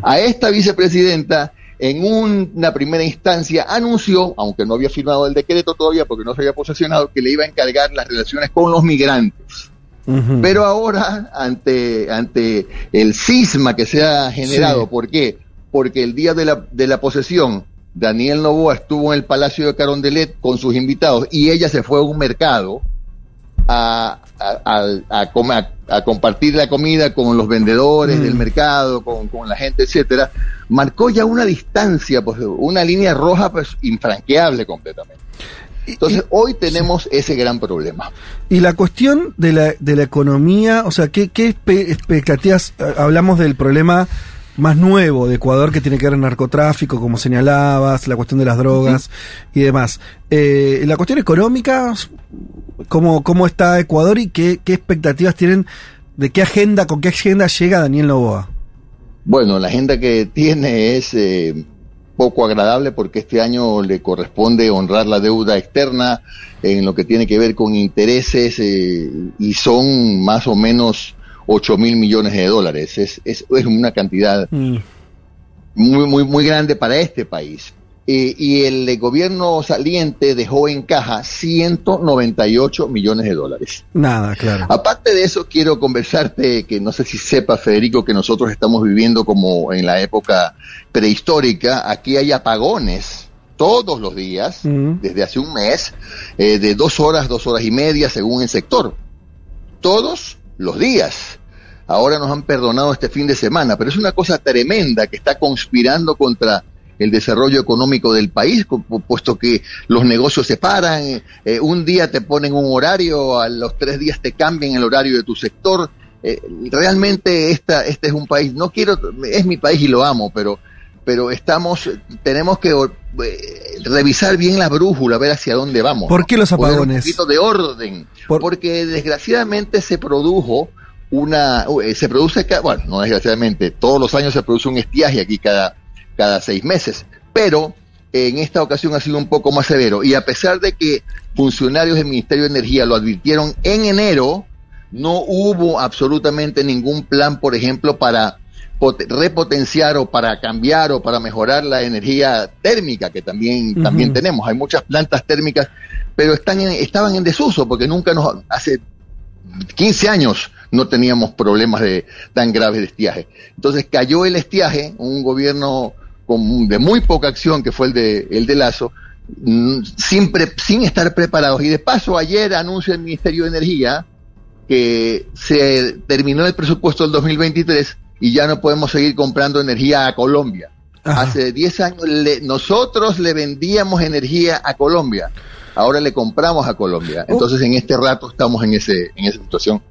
A esta vicepresidenta, en un- una primera instancia, anunció, aunque no había firmado el decreto todavía porque no se había posesionado, que le iba a encargar las relaciones con los migrantes. Pero ahora, ante, ante el cisma que se ha generado, Sí. ¿por qué? Porque el día de la, de la posesión, Daniel Novoa estuvo en el Palacio de Carondelet con sus invitados y ella se fue a un mercado a, a, a- a a- compartir la comida con los vendedores Mm. del mercado, con, con la gente, etcétera, marcó ya una distancia, pues, una línea roja pues infranqueable completamente. Entonces, hoy tenemos ese gran problema. Y la cuestión de la, de la economía, o sea, ¿qué, qué expectativas? eh, Hablamos del problema más nuevo de Ecuador que tiene que ver con narcotráfico, como señalabas, la cuestión de las drogas y demás. Eh, la cuestión económica, ¿cómo, cómo está Ecuador y qué, qué expectativas tienen? ¿De qué agenda, con qué agenda llega Daniel Novoa? Bueno, la agenda que tiene es eh, poco agradable porque este año le corresponde honrar la deuda externa en lo que tiene que ver con intereses eh, y son más o menos 8 mil millones de dólares. Es, es, es una cantidad muy, muy, muy grande para este país. Eh, y el gobierno saliente dejó en caja 198 millones de dólares. Nada, claro. Aparte de eso, quiero conversarte, que no sé si sepa, Federico, que nosotros estamos viviendo como en la época prehistórica. Aquí hay apagones todos los días, desde hace un mes, eh, de dos horas, dos horas y media, según el sector. Todos los días. Ahora nos han perdonado este fin de semana, pero es una cosa tremenda que está conspirando contra el desarrollo económico del país, pu- pu- puesto que los negocios se paran, eh, un día te ponen un horario, a los tres días te cambian el horario de tu sector. Eh, realmente esta, este es un país, no quiero, es mi país y lo amo, pero, pero estamos, tenemos que eh, revisar bien la brújula, ver hacia dónde vamos. ¿Por qué los Poner apagones? Un poquito de orden, porque desgraciadamente se produjo una, eh, se produce, bueno, no desgraciadamente, todos los años se produce un estiaje aquí cada, cada seis meses, pero en esta ocasión ha sido un poco más severo y a pesar de que funcionarios del Ministerio de Energía lo advirtieron en enero, no hubo absolutamente ningún plan, por ejemplo, para pot- repotenciar o para cambiar o para mejorar la energía térmica que también, también tenemos. Hay muchas plantas térmicas, pero están en- estaban en desuso porque nunca nos, hace 15 años no teníamos problemas de tan graves de estiaje. Entonces cayó el estiaje, un gobierno con, de muy poca acción que fue el de, el de Lazo, mm, sin, pre- sin estar preparados. Y de paso ayer anuncia el Ministerio de Energía que se terminó el presupuesto del 2023 y ya no podemos seguir comprando energía a Colombia. Hace 10 años le- nosotros le vendíamos energía a Colombia, ahora le compramos a Colombia. Entonces en este rato estamos en, ese, en esa situación.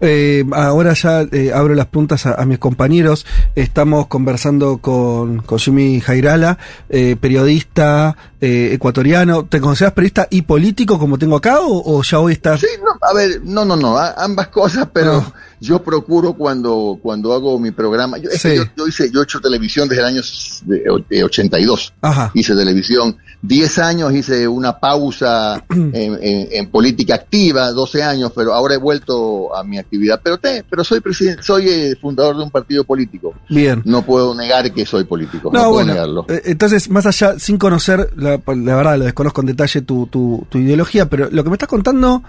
Eh, ahora ya eh, abro las preguntas a, a mis compañeros. Estamos conversando con, con Jimmy Jairala, eh, periodista eh, ecuatoriano. ¿Te consideras periodista y político como tengo acá o, o ya hoy estás...? Sí, no, a ver, no, no, no, a- ambas cosas, pero yo procuro cuando, cuando hago mi programa, yo, Sí. yo, yo hice, yo he hecho televisión desde el año de, de 82, Ajá. hice televisión, 10 años hice una pausa [CLEARS THROAT] en, en- en política activa, 12 años, pero ahora he vuelto a mi actividad, pero te, pero soy presidente, soy eh, fundador de un partido político, Bien. no puedo negar que soy político, no, No, puedo bueno, negarlo. eh, entonces, más allá, sin conocer, la, la verdad, lo desconozco en detalle tu, tu, tu ideología, pero lo que me estás contando,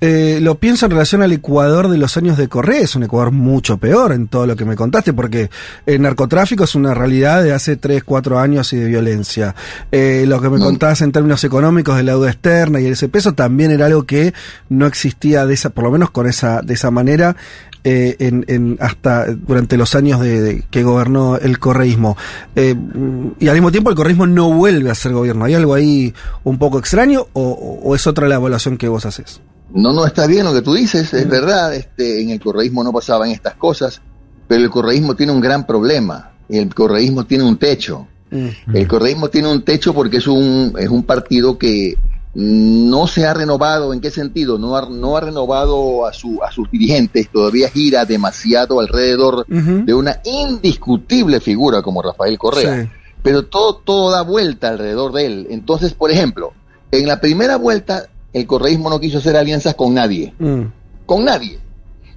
eh, lo pienso en relación al Ecuador de los años de Correa, es un Ecuador mucho peor en todo lo que me contaste, porque el narcotráfico es una realidad de hace 3, 4 años y de violencia. Eh, lo que me contabas en términos económicos de la deuda externa y ese peso también era algo que no existía de esa, por lo menos con esa, de esa manera, eh, en, en hasta durante los años de, de que gobernó el correísmo. Eh, mm, y al mismo tiempo el correísmo no vuelve a ser gobierno. ¿Hay algo ahí un poco extraño o, o es otra la evaluación que vos haces? No, no está bien lo que tú dices, es verdad, este, en el correísmo no pasaban estas cosas, pero el correísmo tiene un gran problema. el correísmo tiene un techo. El correísmo tiene un techo porque es un, es un partido que no se ha renovado. ¿En qué sentido? No ha, no ha renovado a, su, a sus dirigentes, todavía gira demasiado alrededor de una indiscutible figura como Rafael Correa. Sí. Pero todo, todo da vuelta alrededor de él. Entonces, por ejemplo, en la primera vuelta, el correísmo no quiso hacer alianzas con nadie. Mm. Con nadie.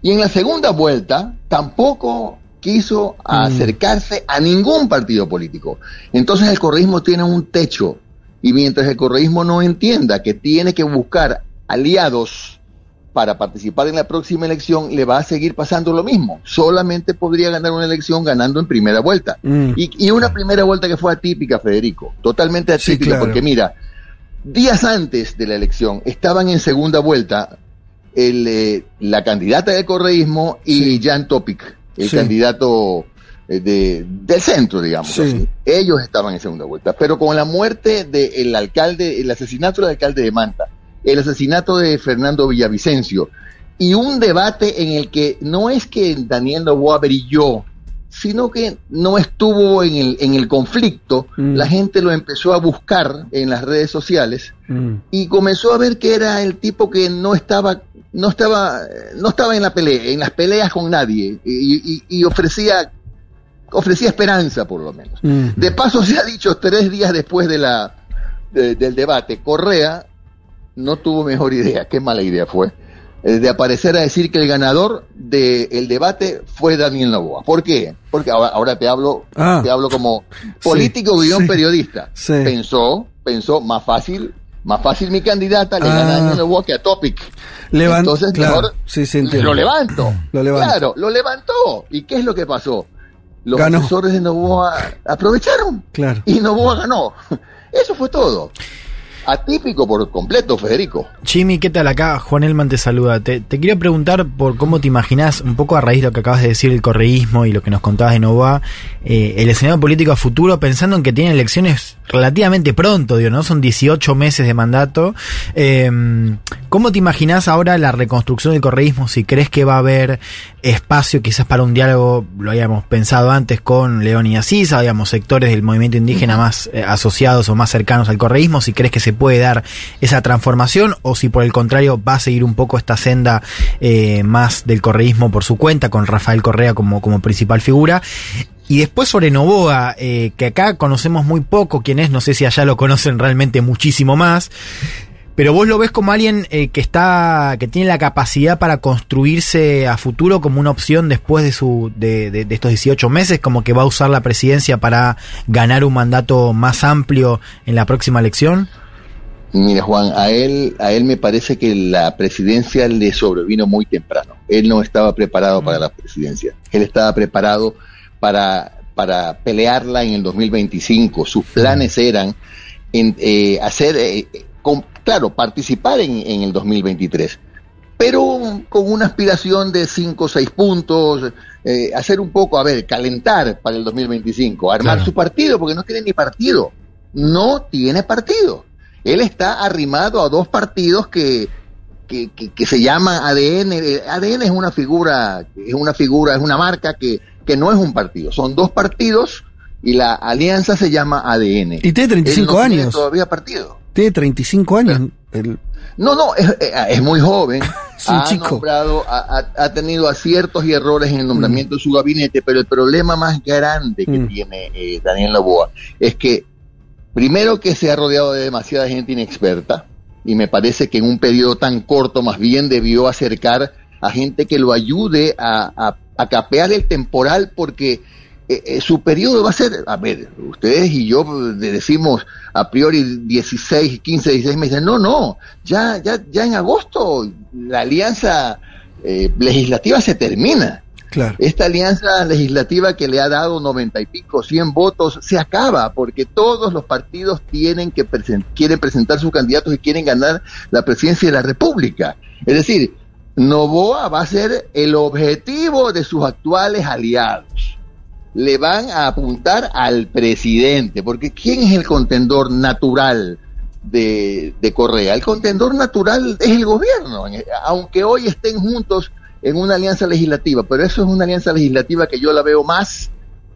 Y en la segunda vuelta, tampoco quiso acercarse a ningún partido político. Entonces el correísmo tiene un techo y mientras el correísmo no entienda que tiene que buscar aliados para participar en la próxima elección, le va a seguir pasando lo mismo. Solamente podría ganar una elección ganando en primera vuelta. Mm. Y, y una primera vuelta que fue atípica, Federico. Totalmente atípica, claro. porque mira, días antes de la elección estaban en segunda vuelta el, eh, la candidata del correísmo y Jan Topic, el Sí. candidato eh, de, del centro, digamos. Sí. así. Ellos estaban en segunda vuelta. Pero con la muerte del alcalde, el asesinato del alcalde de Manta, el asesinato de Fernando Villavicencio y un debate en el que no es que Daniel Novoa brilló, sino que no estuvo en el, en el conflicto, Mm. la gente lo empezó a buscar en las redes sociales Mm. y comenzó a ver que era el tipo que no estaba no estaba no estaba en la pelea en las peleas con nadie y, y- y ofrecía ofrecía esperanza por lo menos Mm. de paso se ha dicho tres días después de la de- del debate Correa no tuvo mejor idea qué mala idea fue de aparecer a decir que el ganador del debate fue Daniel Novoa. ¿Por qué? Porque ahora, ahora te hablo Ah. te hablo como político guion sí, periodista. sí. Pensó, pensó más fácil, más fácil mi candidata le gana a Ah. Daniel Novoa que a Topic. Entonces claro, mejor lo levanto. Lo levanto. Claro, lo levantó. ¿Y qué es lo que pasó? Los Ganó. asesores de Novoa aprovecharon Claro. y Novoa ganó. [LAUGHS] Eso fue todo. Atípico por completo, Federico. Jimmy, ¿qué tal acá? Juan Elman te saluda. Te, te quería preguntar por cómo te imaginas, un poco a raíz de lo que acabas de decir, el correísmo y lo que nos contabas de Nova, eh, el escenario político a futuro, pensando en que tienen elecciones relativamente pronto, digo, ¿no? Son 18 meses de mandato. Eh, ¿Cómo te imaginas ahora la reconstrucción del correísmo? Si crees que va a haber espacio quizás para un diálogo, lo habíamos pensado antes con León y Asís, habíamos sectores del movimiento indígena más eh, asociados o más cercanos al correísmo, si crees que se puede dar esa transformación o si por el contrario va a seguir un poco esta senda eh, más del correísmo por su cuenta, con Rafael Correa como, como principal figura. Y después sobre Novoa, eh, que acá conocemos muy poco quién es, no sé si allá lo conocen realmente muchísimo más. Pero vos lo ves como alguien eh, que está, que tiene la capacidad para construirse a futuro como una opción después de su, de, estos 18 meses, como que va a usar la presidencia para ganar un mandato más amplio en la próxima elección. Mira, Juan, a él, a él me parece que la presidencia le sobrevino muy temprano. Él no estaba preparado para la presidencia. Él estaba preparado para, para pelearla en el 2025. Sus planes eran en, eh, hacer, eh, con- claro, participar en, en el 2023, pero con una aspiración de 5 o 6 puntos, eh, hacer un poco, a ver, calentar para el 2025, armar Claro. su partido, porque no tiene ni partido. No tiene partido. Él está arrimado a dos partidos que, que, que- que se llaman ADN. ADN es una figura, es una figura, es una marca que, que no es un partido. Son dos partidos y la alianza se llama ADN. Y tiene 35 Él no tiene años. todavía partido. Tiene 35 años. El, No, no, es, muy joven. [LAUGHS] Es un ha chico. nombrado, ha, ha- ha tenido aciertos y errores en el nombramiento de su gabinete, pero el problema más grande que Mm. tiene eh, Daniel Laboa es que, primero que se ha rodeado de demasiada gente inexperta, y me parece que en un periodo tan corto más bien debió acercar a gente que lo ayude a, capear el temporal, porque eh, eh, su periodo va a ser, a ver, ustedes y yo decimos a priori 16, 15, 16 meses, no, no, ya, ya, ya en agosto la alianza eh, legislativa se termina. Esta alianza legislativa que le ha dado 90 y pico, 100 votos, se acaba porque todos los partidos tienen que presen- quieren presentar sus candidatos y quieren ganar la presidencia de la República. Es decir, Novoa va a ser el objetivo de sus actuales aliados. Le van a apuntar al presidente, porque ¿quién es el contendor natural de, de Correa? El contendor natural es el gobierno, aunque hoy estén juntos en una alianza legislativa, pero eso es una alianza legislativa que yo la veo más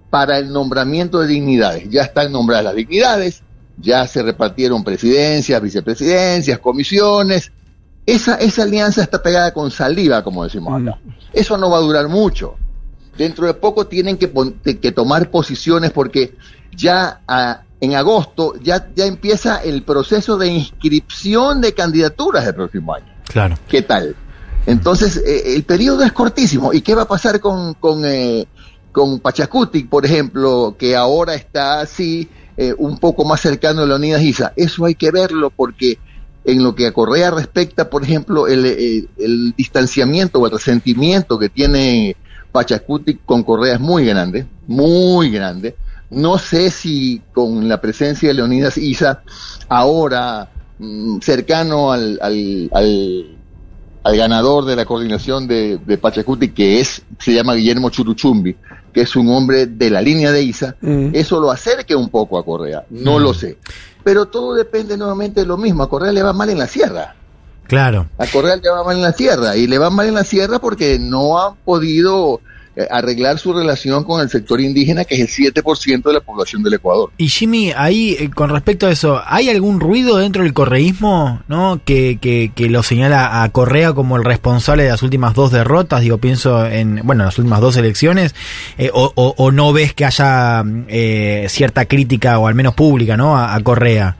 para el nombramiento de dignidades. Ya están nombradas las dignidades, ya se repartieron presidencias, vicepresidencias, comisiones. Esa, esa alianza está pegada con saliva, como decimos acá. Eso no va a durar mucho. Dentro de poco tienen que, que tomar posiciones porque ya ah, en agosto ya, ya empieza el proceso de inscripción de candidaturas del próximo año. Claro. ¿Qué tal? Entonces, eh, el periodo es cortísimo. ¿Y qué va a pasar con, con, eh, con Pachacuti, por ejemplo, que ahora está así eh, un poco más cercano a Leonidas Isa? Eso hay que verlo porque en lo que a Correa respecta, por ejemplo, el, el- el distanciamiento o el resentimiento que tiene Pachacuti con Correa es muy grande, muy grande. No sé si con la presencia de Leonidas Isa, ahora mm, cercano al, al, al, al ganador de la coordinación de, de Pachacuti, que es, se llama Guillermo Churuchumbi, que es un hombre de la línea de Isa, eso lo acerque un poco a Correa, no Mm. lo sé. Pero todo depende nuevamente de lo mismo, a Correa le va mal en la sierra. Claro. A Correa le va mal en la sierra y le va mal en la sierra porque no han podido arreglar su relación con el sector indígena, que es el 7% de la población del Ecuador. Y Jimmy, ahí eh, con respecto a eso, ¿hay algún ruido dentro del correísmo, no, que, que, que lo señala a Correa como el responsable de las últimas dos derrotas? Digo, pienso en, bueno, las últimas dos elecciones, eh, o, o- o no ves que haya eh, cierta crítica o al menos pública, no, a, a Correa.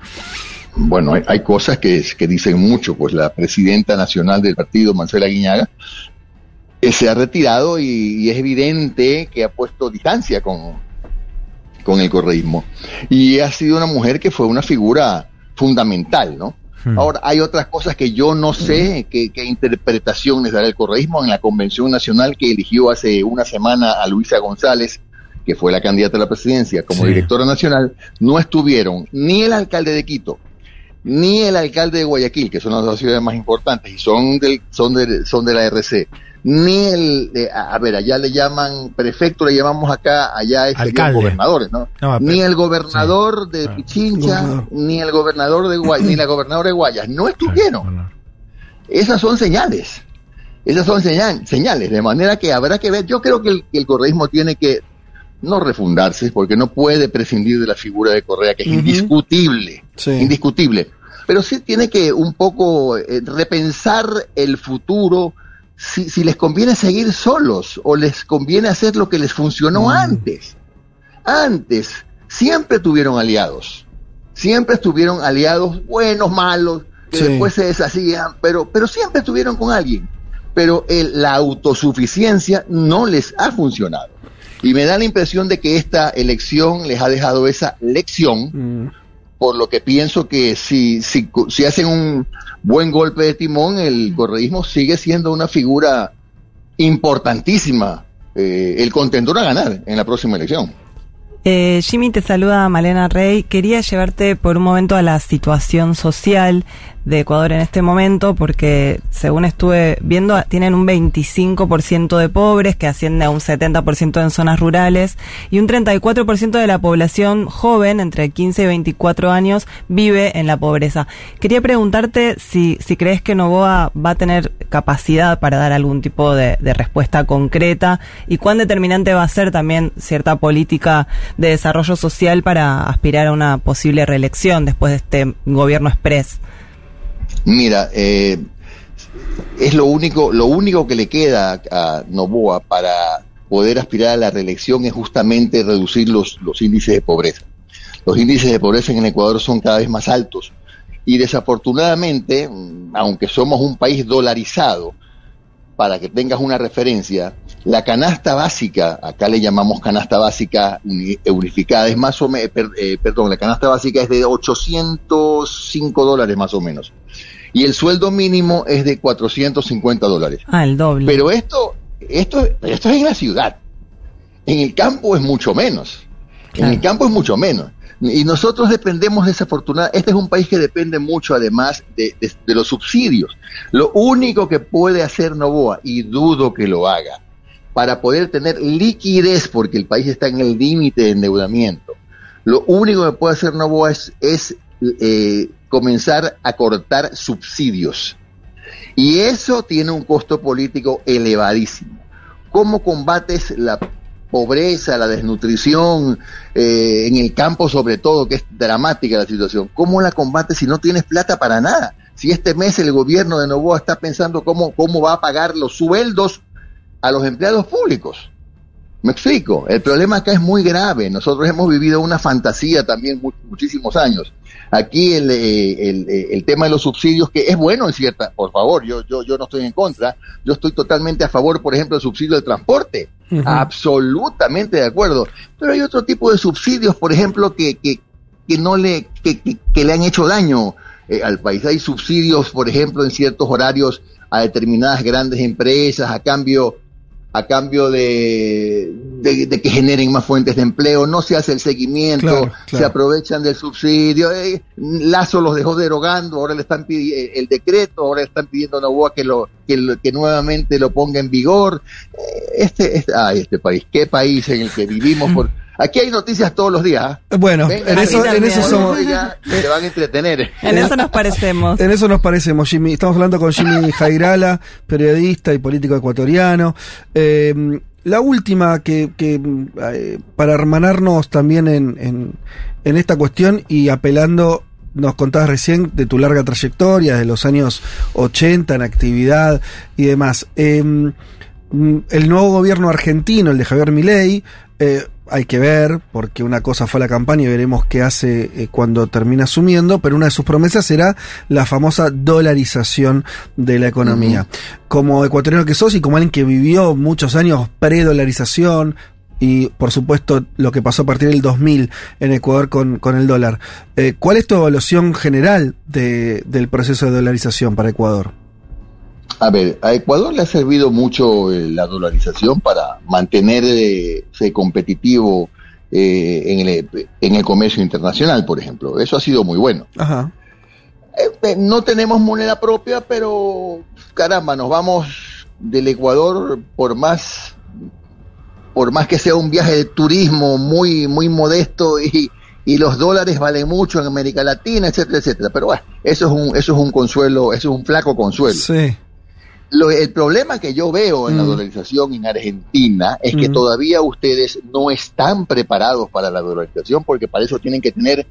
Bueno, hay, hay cosas que, que dicen mucho, pues la presidenta nacional del partido, Marcela Guiñaga, eh, se ha retirado y, y es evidente que ha puesto distancia con, con el correísmo. Y ha sido una mujer que fue una figura fundamental, ¿no? Ahora, hay otras cosas que yo no sé qué, qué interpretación les dará el correísmo en la convención nacional que eligió hace una semana a Luisa González, que fue la candidata a la presidencia como Sí. directora nacional, no estuvieron ni el alcalde de Quito, ni el alcalde de Guayaquil, que son las dos ciudades más importantes y son del, son de, son de la RC, ni el, eh, a ver, allá le llaman prefecto, le llamamos acá, allá serían Alcalde. gobernadores, ¿no? No, ni el gobernador de Pichincha, Gobernador. ni el gobernador de Guayas, ni la gobernadora de Guayas, no estuvieron. Esas son señales. Esas son señal- señales, de manera que habrá que ver. Yo creo que el, que el correísmo tiene que no refundarse, porque no puede prescindir de la figura de Correa, que es indiscutible, indiscutible. Pero sí tiene que un poco eh, repensar el futuro, si, si les conviene seguir solos o les conviene hacer lo que les funcionó antes. Antes siempre tuvieron aliados, siempre estuvieron aliados buenos, malos, que Sí. después se deshacían, pero, pero siempre estuvieron con alguien. Pero el- la autosuficiencia no les ha funcionado. Y me da la impresión de que esta elección les ha dejado esa lección, por lo que pienso que si, si, si hacen un buen golpe de timón, el correísmo sigue siendo una figura importantísima, eh, el contendor a ganar en la próxima elección. Eh, Jimmy, te saluda Malena Rey. Quería llevarte por un momento a la situación social de Ecuador en este momento, porque según estuve viendo, tienen un 25% de pobres, que asciende a un 70% en zonas rurales, y un 34% de la población joven, entre 15 y 24 años, vive en la pobreza. Quería preguntarte si, si crees que Novoa va a tener capacidad para dar algún tipo de, respuesta concreta y cuán determinante va a ser también cierta política de desarrollo social para aspirar a una posible reelección después de este gobierno express. Mira, eh, es lo único, lo único que le queda a Novoa para poder aspirar a la reelección es justamente reducir los, los índices de pobreza. Los índices de pobreza en el Ecuador son cada vez más altos y desafortunadamente, aunque somos un país dolarizado, para que tengas una referencia, la canasta básica, acá le llamamos canasta básica uni- unificada, es más o menos, perdón, la canasta básica es de 805 dólares más o menos. Y el sueldo mínimo es de 450 dólares. Ah, el doble. Pero esto, esto, esto es en la ciudad. En el campo es mucho menos. En el campo es mucho menos. Y nosotros dependemos desafortunadamente, este es un país que depende mucho además de, de- de los subsidios. Lo único que puede hacer Novoa, y dudo que lo haga, para poder tener liquidez, porque el país está en el límite de endeudamiento, lo único que puede hacer Novoa es, es, eh, comenzar a cortar subsidios. Y eso tiene un costo político elevadísimo. ¿Cómo combates la pobreza, la desnutrición, eh, en el campo sobre todo, que es dramática la situación. ¿Cómo la combates si no tienes plata para nada? Si este mes el gobierno de Novoa está pensando cómo, cómo va a pagar los sueldos a los empleados públicos. Me explico, el problema acá es muy grave. Nosotros hemos vivido una fantasía también mu- muchísimos años. Aquí el, eh, el, eh, el tema de los subsidios, que es bueno en cierta, por favor, yo, yo, yo no estoy en contra, yo estoy totalmente a favor, por ejemplo, del subsidio de transporte. Absolutamente de acuerdo. Pero hay otro tipo de subsidios, por ejemplo, que, que, que no le, que, que- que le han hecho daño eh, al país. Hay subsidios, por ejemplo, en ciertos horarios a determinadas grandes empresas a cambio a cambio de, de, de que generen más fuentes de empleo, no se hace el seguimiento, Claro, se aprovechan del subsidio, eh, Lazo los dejó derogando, ahora le están pidiendo el decreto, ahora le están pidiendo a Novoa que lo, que, lo- que nuevamente lo ponga en vigor. Eh, Este, este, ay, este país, qué país en el que vivimos por aquí hay noticias todos los días. ¿ah? Bueno, en eso, en eso somos. se van a entretener. [LAUGHS] En eso nos parecemos. En eso nos parecemos, Jimmy. Estamos hablando con Jimmy Jairala, periodista y político ecuatoriano. Eh, la última que, que eh, para hermanarnos también en, en, en esta cuestión y apelando, nos contabas recién de tu larga trayectoria, de los años 80 en actividad y demás. Eh, mm, el nuevo gobierno argentino, el de Javier Milei, eh, hay que ver, porque una cosa fue la campaña y veremos qué hace eh, cuando termina asumiendo, pero una de sus promesas era la famosa dolarización de la economía. Como ecuatoriano que sos y como alguien que vivió muchos años pre-dolarización, y por supuesto lo que pasó a partir del 2000 en Ecuador con, con el dólar, eh, ¿cuál es tu evaluación general de- del proceso de dolarización para Ecuador? A ver, a Ecuador le ha servido mucho eh, la dolarización para mantenerse competitivo eh, en, el, en el comercio internacional, por ejemplo. Eso ha sido muy bueno. Ajá. Eh, no tenemos moneda propia, pero caramba, nos vamos del Ecuador por más por más que sea un viaje de turismo muy muy modesto y, y los dólares valen mucho en América Latina, etcétera, etcétera. Pero bueno, eso es un eso es un consuelo, eso es un flaco consuelo. Sí. Lo- el problema que yo veo en la Mm. dolarización en Argentina es que Mm. todavía ustedes no están preparados para la dolarización porque para eso tienen que tener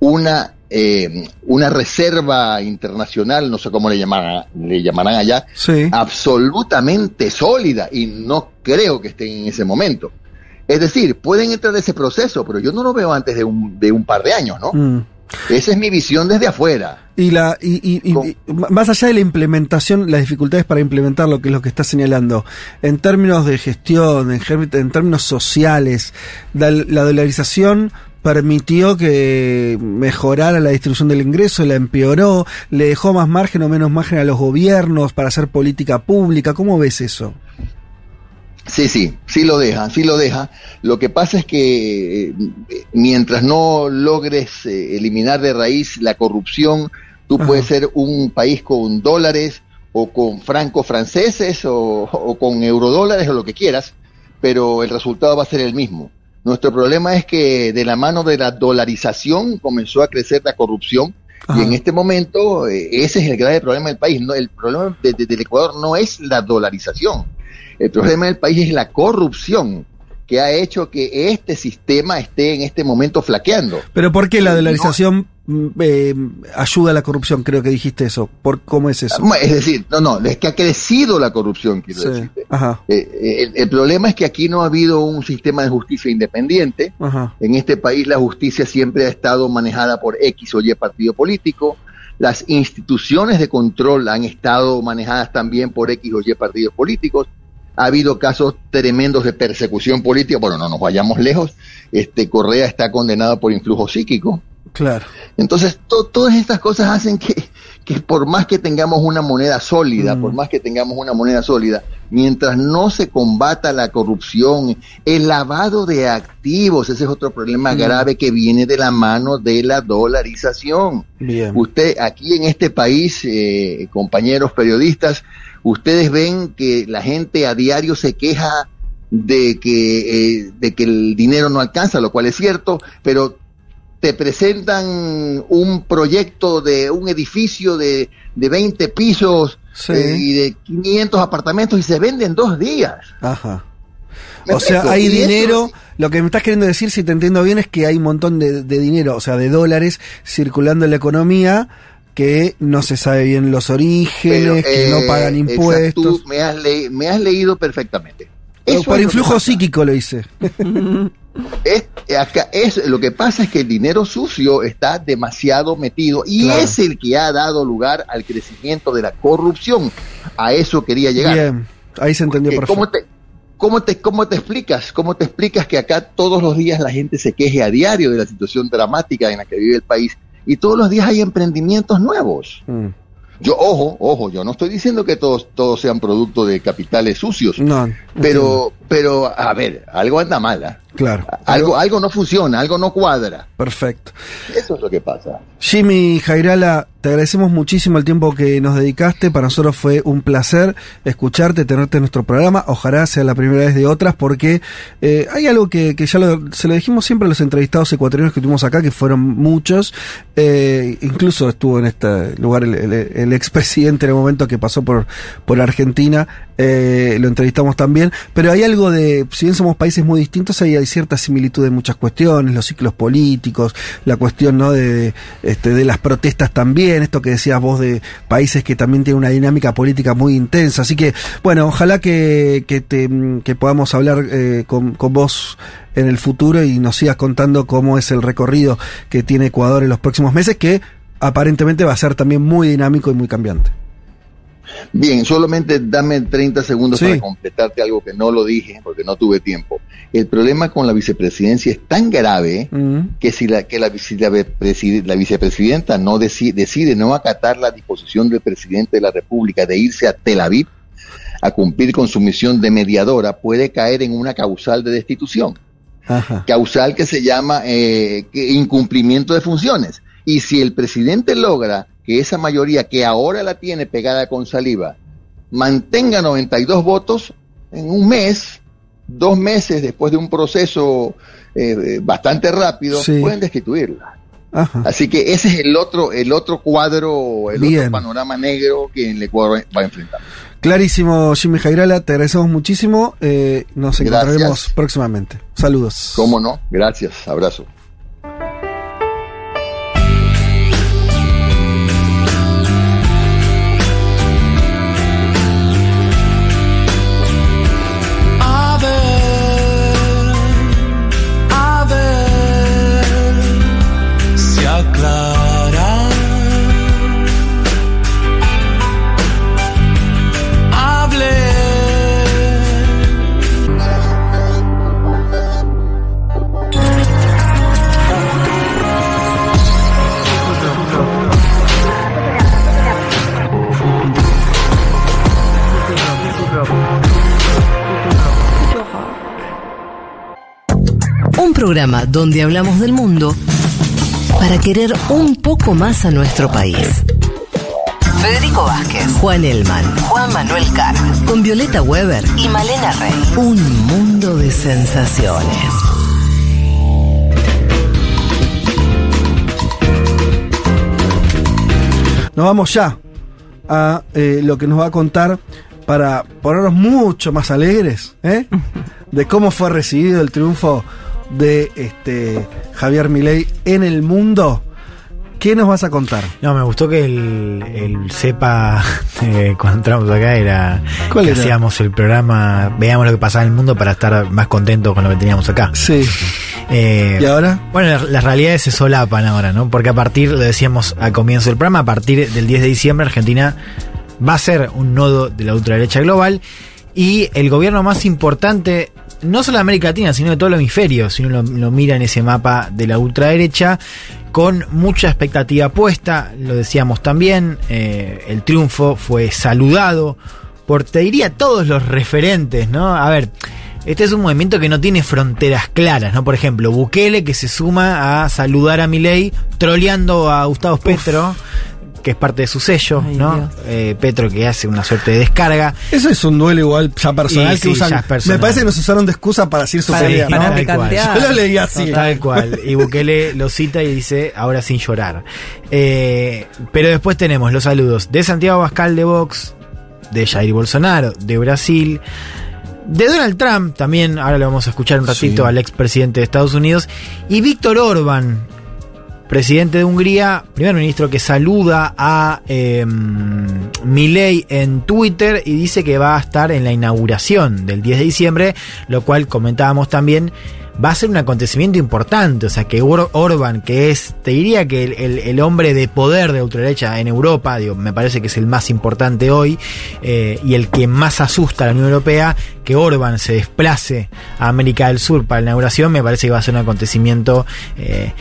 una eh, una reserva internacional, no sé cómo le llamarán, le llamarán allá, Sí. absolutamente sólida y no creo que estén en ese momento. Es decir, pueden entrar en ese proceso, pero yo no lo veo antes de un, de un par de años, ¿no? Mm. Esa es mi visión desde afuera. Y la y, y- y- y más allá de la implementación, las dificultades para implementar lo que es lo que está señalando, en términos de gestión, en términos sociales, la, la dolarización permitió que mejorara la distribución del ingreso, la empeoró, le dejó más margen o menos margen a los gobiernos para hacer política pública. ¿Cómo ves eso? Sí, sí, sí lo deja, sí lo deja. Lo que pasa es que eh, mientras no logres eh, eliminar de raíz la corrupción, tú puedes ser un país con dólares o con francos franceses o, o con eurodólares o lo que quieras, pero el resultado va a ser el mismo. Nuestro problema es que de la mano de la dolarización comenzó a crecer la corrupción y en este momento eh, ese es el grave problema del país. No, el problema de- de- del Ecuador no es la dolarización. El problema del país es la corrupción que ha hecho que este sistema esté en este momento flaqueando. Pero ¿por qué la dolarización mm, eh, ayuda a la corrupción? Creo que dijiste eso. ¿Por, ¿Cómo es eso? Es decir, no, no, es que ha crecido la corrupción, quiero Sí. decirte. Ajá. Eh, eh, el, el problema es que aquí no ha habido un sistema de justicia independiente. Ajá. En este país la justicia siempre ha estado manejada por X o Y partido político. Las instituciones de control han estado manejadas también por X o Y partidos políticos. Ha habido casos tremendos de persecución política. Bueno, no nos vayamos lejos. Este Correa está condenado por influjo psíquico. Claro. Entonces, to- todas estas cosas hacen que, que por más que tengamos una moneda sólida, Mm. por más que tengamos una moneda sólida, mientras no se combata la corrupción, el lavado de activos, ese es otro problema Mm. grave que viene de la mano de la dolarización. Bien. Usted, aquí en este país, eh, compañeros periodistas, ustedes ven que la gente a diario se queja de que, eh, de que el dinero no alcanza, lo cual es cierto, pero te presentan un proyecto de un edificio de, de 20 pisos Sí. eh, y de 500 apartamentos y se venden dos días. Ajá. O sea, hay eso- dinero. Lo que me estás queriendo decir, si te entiendo bien, es que hay un montón de, de dinero, o sea, de dólares circulando en la economía que no se sabe bien los orígenes, Pero, que no eh, pagan impuestos. me has, me has leído perfectamente. Eso por influjo psíquico lo hice. [LAUGHS] Es, acá es, lo que pasa es que el dinero sucio está demasiado metido y Claro. es el que ha dado lugar al crecimiento de la corrupción. A eso quería llegar. Bien, ahí se entendió Eh, perfecto. ¿Cómo te, cómo, te, ¿Cómo te explicas? ¿Cómo te explicas que acá todos los días la gente se queje a diario de la situación dramática en la que vive el país y todos los días hay emprendimientos nuevos? Mm. Yo, ojo, ojo, yo no estoy diciendo que todos, todos sean producto de capitales sucios, No, pero, pero, a ver, algo anda mal, ¿ah? claro. algo, algo no funciona, algo no cuadra. Perfecto. Eso es lo que pasa. Jimmy Jairala, te agradecemos muchísimo el tiempo que nos dedicaste. Para nosotros fue un placer escucharte, tenerte en nuestro programa. Ojalá sea la primera vez de otras, porque eh, hay algo que, que ya lo- se lo dijimos siempre a los entrevistados ecuatorianos que tuvimos acá, que fueron muchos. Eh, incluso estuvo en este lugar el, el, el expresidente en el momento que pasó por, por Argentina. Eh, lo entrevistamos también. Pero hay algo de, si bien somos países muy distintos, hay, hay cierta similitud en muchas cuestiones, los ciclos políticos, la cuestión ¿no? de, este, de las protestas también, esto que decías vos de países que también tienen una dinámica política muy intensa. Así que, bueno, ojalá que, que, te, que podamos hablar eh, con, con vos en el futuro y nos sigas contando cómo es el recorrido que tiene Ecuador en los próximos meses, que aparentemente va a ser también muy dinámico y muy cambiante. Bien, solamente dame 30 segundos Sí. para completarte algo que no lo dije porque no tuve tiempo. El problema con la vicepresidencia es tan grave que si la que la, vice- la vicepresi- la vicepresidenta no deci- decide no acatar la disposición del presidente de la República de irse a Tel Aviv a cumplir con su misión de mediadora, puede caer en una causal de destitución. Ajá. causal que se llama eh, incumplimiento de funciones. Y si el presidente logra que esa mayoría que ahora la tiene pegada con saliva mantenga 92 votos en un mes, dos meses después de un proceso eh, bastante rápido, Sí. pueden destituirla. Ajá. Así que ese es el otro, el otro cuadro, el Bien. otro panorama negro que el Ecuador va a enfrentar. Clarísimo, Jimmy Jairala, te agradecemos muchísimo. eh, nos Gracias. encontraremos próximamente. Saludos. ¿Cómo no? Gracias, abrazo. Programa donde hablamos del mundo para querer un poco más a nuestro país. Federico Vázquez, Juan Elman, Juan Manuel Carr, con Violeta Weber y Malena Rey. Un mundo de sensaciones. Nos vamos ya a eh, lo que nos va a contar para ponernos mucho más alegres ¿eh? de cómo fue recibido el triunfo de este Javier Milei en el mundo. ¿Qué nos vas a contar? No, me gustó que el, el cepa [LAUGHS] eh, cuando entramos acá era ¿Cuál que era? hacíamos el programa, veamos lo que pasaba en el mundo para estar más contentos con lo que teníamos acá. Sí. Eh, ¿Y ahora? Bueno, las, las realidades se solapan ahora, ¿no? Porque a partir, lo decíamos al comienzo del programa, a partir del 10 de diciembre Argentina va a ser un nodo de la ultraderecha global y el gobierno más importante, no solo de América Latina, sino de todo el hemisferio, si uno lo, lo mira en ese mapa de la ultraderecha, con mucha expectativa puesta, lo decíamos también, eh, el triunfo fue saludado por, te diría, todos los referentes, ¿no? A ver, este es un movimiento que no tiene fronteras claras, ¿no? Por ejemplo, Bukele que se suma a saludar a Milei troleando a Gustavo Petro, que es parte de su sello, Ay, ¿no? Eh, Petro que hace una suerte de descarga. Eso es un duelo igual ya personal Y que sí, usan. ya es personal. Me parece que nos usaron de excusa para decir su Para- pelea, ¿no? Yo lo leí así. Tal cual. Y Bukele lo cita y dice, ahora sin llorar. Eh, pero después tenemos los saludos de Santiago Abascal de Vox, de Jair Bolsonaro, de Brasil, de Donald Trump, también ahora le vamos a escuchar un ratito Sí. al expresidente de Estados Unidos, y Víctor Orban, presidente de Hungría, primer ministro que saluda a eh, Milei en Twitter y dice que va a estar en la inauguración del 10 de diciembre, lo cual comentábamos también. Va a ser un acontecimiento importante, o sea que Or- Orban, que es, te diría que el, el- hombre de poder de ultraderecha en Europa, digo, me parece que es el más importante hoy eh, y el que más asusta a la Unión Europea, que Orban se desplace a América del Sur para la inauguración, me parece que va a ser un acontecimiento eh,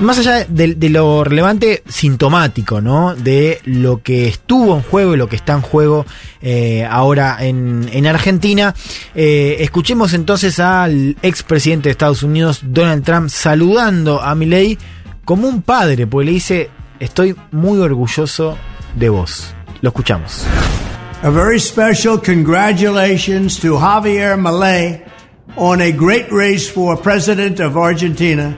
más allá de, lo relevante, sintomático, ¿no? De lo que estuvo en juego y lo que está en juego eh, ahora en, en Argentina. Escuchemos entonces al expresidente de Estados Unidos, Donald Trump, saludando a Milei como un padre, porque le dice, estoy muy orgulloso de vos. Lo escuchamos. A very special congratulations to Javier Milei on a great race for president of Argentina.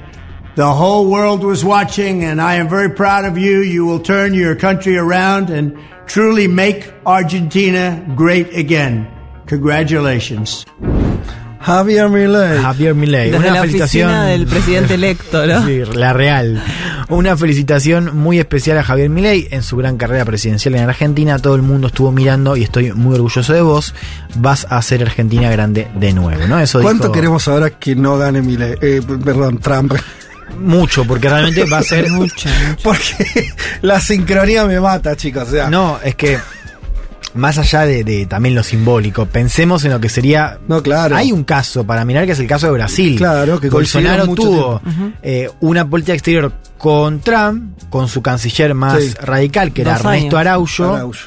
The whole world was watching, and I am very proud of you. You will turn your country around and truly make Argentina great again. Congratulations. Javier Milei. Javier Milei. Desde Una la felicitación. oficina del presidente electo, ¿no? Sí, la real. Una felicitación muy especial a Javier Milei en su gran carrera presidencial en Argentina. Todo el mundo estuvo mirando y estoy muy orgulloso de vos. Vas a hacer Argentina grande de nuevo, ¿no? Eso ¿Cuánto dijo- queremos ahora que no gane Milei? Eh, perdón, Trump. Mucho, porque realmente va a ser mucho. [LAUGHS] Porque la sincronía me mata, chicos. O sea, No, es que más allá de, de también lo simbólico, pensemos en lo que sería. No, claro. Hay un caso para mirar que es el caso de Brasil. Claro, que Bolsonaro tuvo eh, una política exterior con Trump, con su canciller más Sí. radical, que era Dos Ernesto. Araujo. Araujo.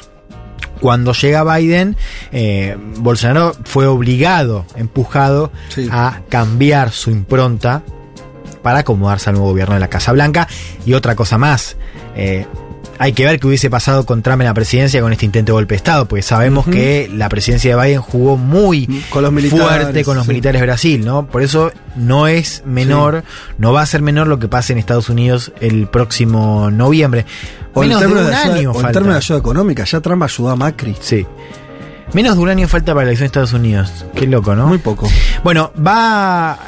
Cuando llega Biden, eh, Bolsonaro fue obligado, empujado Sí. a cambiar su impronta para acomodarse al nuevo gobierno de la Casa Blanca. Y otra cosa más, eh, hay que ver qué hubiese pasado con Trump en la presidencia con este intento de golpe de Estado, porque sabemos que la presidencia de Biden jugó muy Con los militares, fuerte con los sí. militares de Brasil, ¿no? Por eso no es menor, no va a ser menor lo que pase en Estados Unidos el próximo noviembre. O en de, términos de ayuda económica, ya Trump ayudó a Macri. Sí. Menos de un año falta para la elección de Estados Unidos. Qué loco, ¿no? Muy poco. Bueno, va.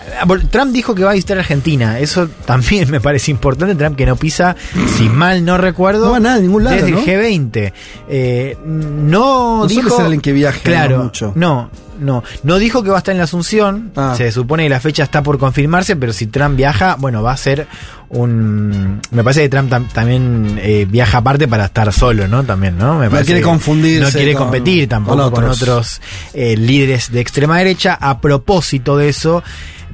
Trump dijo que va a visitar Argentina. Eso también [LAUGHS] me parece importante. Trump que no pisa, si mal no recuerdo. No va nada a ningún lado, Desde ¿no? el G20. Eh, no, No suele dijo. ser alguien que viaje, Claro, ¿no? mucho. No, no. No dijo que va a estar en la Asunción. Ah. Se supone que la fecha está por confirmarse, pero si Trump viaja, bueno, va a ser un. Me parece que Trump tam- también eh, viaja aparte para estar solo, ¿no? También, ¿no? Me No quiere confundirse No quiere con- competir tampoco con con otros. otros eh, líderes de extrema derecha. A propósito de eso,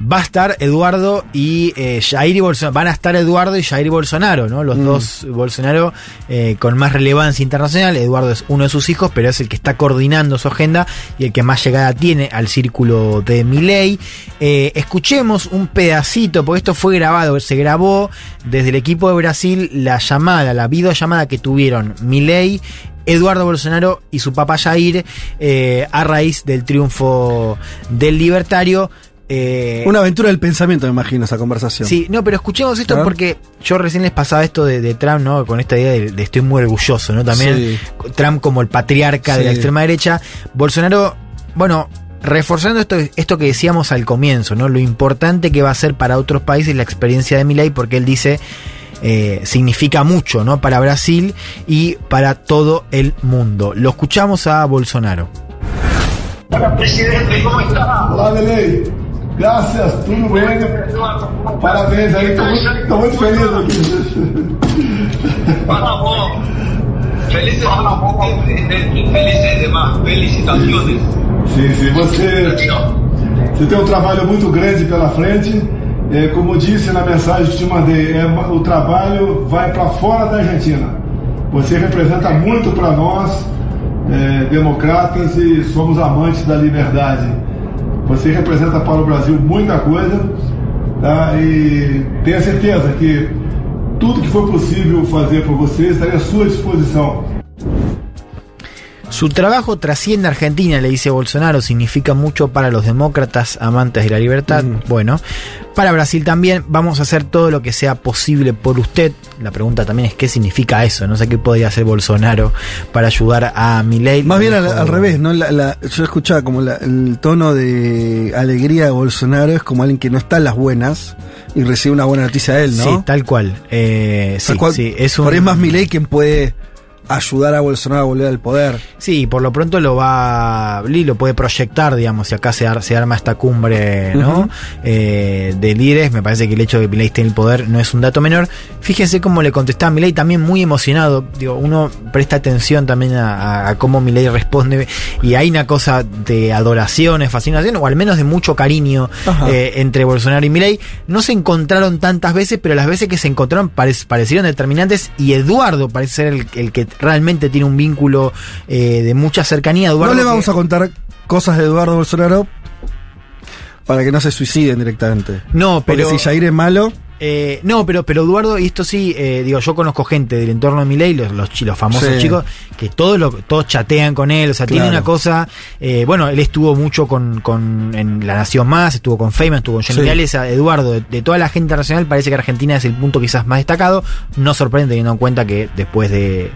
va a estar Eduardo y eh, Jair y Bolsonaro. Van a estar Eduardo y Jair Bolsonaro, ¿no? Los Mm. dos Bolsonaro eh, con más relevancia internacional. Eduardo es uno de sus hijos, pero es el que está coordinando su agenda y el que más llegada tiene al círculo de Milei. Eh, escuchemos un pedacito, porque esto fue grabado, se grabó desde el equipo de Brasil la llamada, la videollamada que tuvieron Milei Eduardo Bolsonaro y su papá Jair eh, a raíz del triunfo del libertario. Eh, Una aventura del pensamiento, me imagino, esa conversación. Sí, no, pero escuchemos esto porque yo recién les pasaba esto de, de Trump, ¿no? Con esta idea de, de estoy muy orgulloso, ¿no? También Sí. Trump como el patriarca de la extrema derecha. Bolsonaro, bueno, reforzando esto, esto que decíamos al comienzo, ¿no? Lo importante que va a ser para otros países la experiencia de Milei, porque él dice eh, significa mucho, ¿no? Para Brasil y para todo el mundo. Lo escuchamos a Bolsonaro. Hola, presidente, ¿cómo está? Belei. Graças, tudo bem. Parabéns aí, tô muito, muito feliz aqui. Parabéns. Felices, felices demás. Felicitaciones. Sim, sim, você, você tem um trabalho muito grande pela frente. É, como disse na mensagem que te mandei, é, o trabalho vai para fora da Argentina. Você representa muito para nós, é, democratas, e somos amantes da liberdade. Você representa para o Brasil muita coisa tá? e tenha certeza que tudo que for possível fazer por você estaria à sua disposição. Su trabajo trasciende a Argentina, le dice Bolsonaro, significa mucho para los demócratas amantes de la libertad. Bueno, Para Brasil también vamos a hacer todo lo que sea posible por usted. La pregunta también es qué significa eso. No sé qué podría hacer Bolsonaro para ayudar a Milei. Más bien al, revés, ¿no? La- la- yo escuchaba como la- el tono de alegría de Bolsonaro es como alguien que no está en las buenas y recibe una buena noticia de él, ¿no? Sí, tal cual. Eh, Tal sí, cual. sí, es un... Por ahí es más Milei quien puede ayudar a Bolsonaro a volver al poder. Sí, por lo pronto lo va, Lee lo puede proyectar, digamos, si acá se, ar- se arma esta cumbre, ¿no? Eh, de líderes, me parece que el hecho de que Milei esté en el poder no es un dato menor. Fíjense cómo le contestaba Milei, también muy emocionado, digo, uno presta atención también a, cómo Milei responde, y hay una cosa de adoración, de fascinación, o al menos de mucho cariño eh, entre Bolsonaro y Milei. No se encontraron tantas veces, pero las veces que se encontraron parec- parecieron determinantes, y Eduardo parece ser el, el que realmente tiene un vínculo eh, de mucha cercanía. Eduardo, no le que- vamos a contar cosas de Eduardo Bolsonaro para que no se suiciden directamente. No, Porque pero. si Jair es malo, Eh, no, pero, pero Eduardo, y esto sí, eh, digo, yo conozco gente del entorno de Milei, los, los, los famosos Sí. chicos, que todos lo, todos chatean con él, o sea, tiene una cosa, eh, bueno, él estuvo mucho con, con en La Nación Más, estuvo con Feynman, estuvo con Johnny Sí. Eduardo, de, de toda la gente internacional, parece que Argentina es el punto quizás más destacado, no sorprende teniendo en cuenta que después de,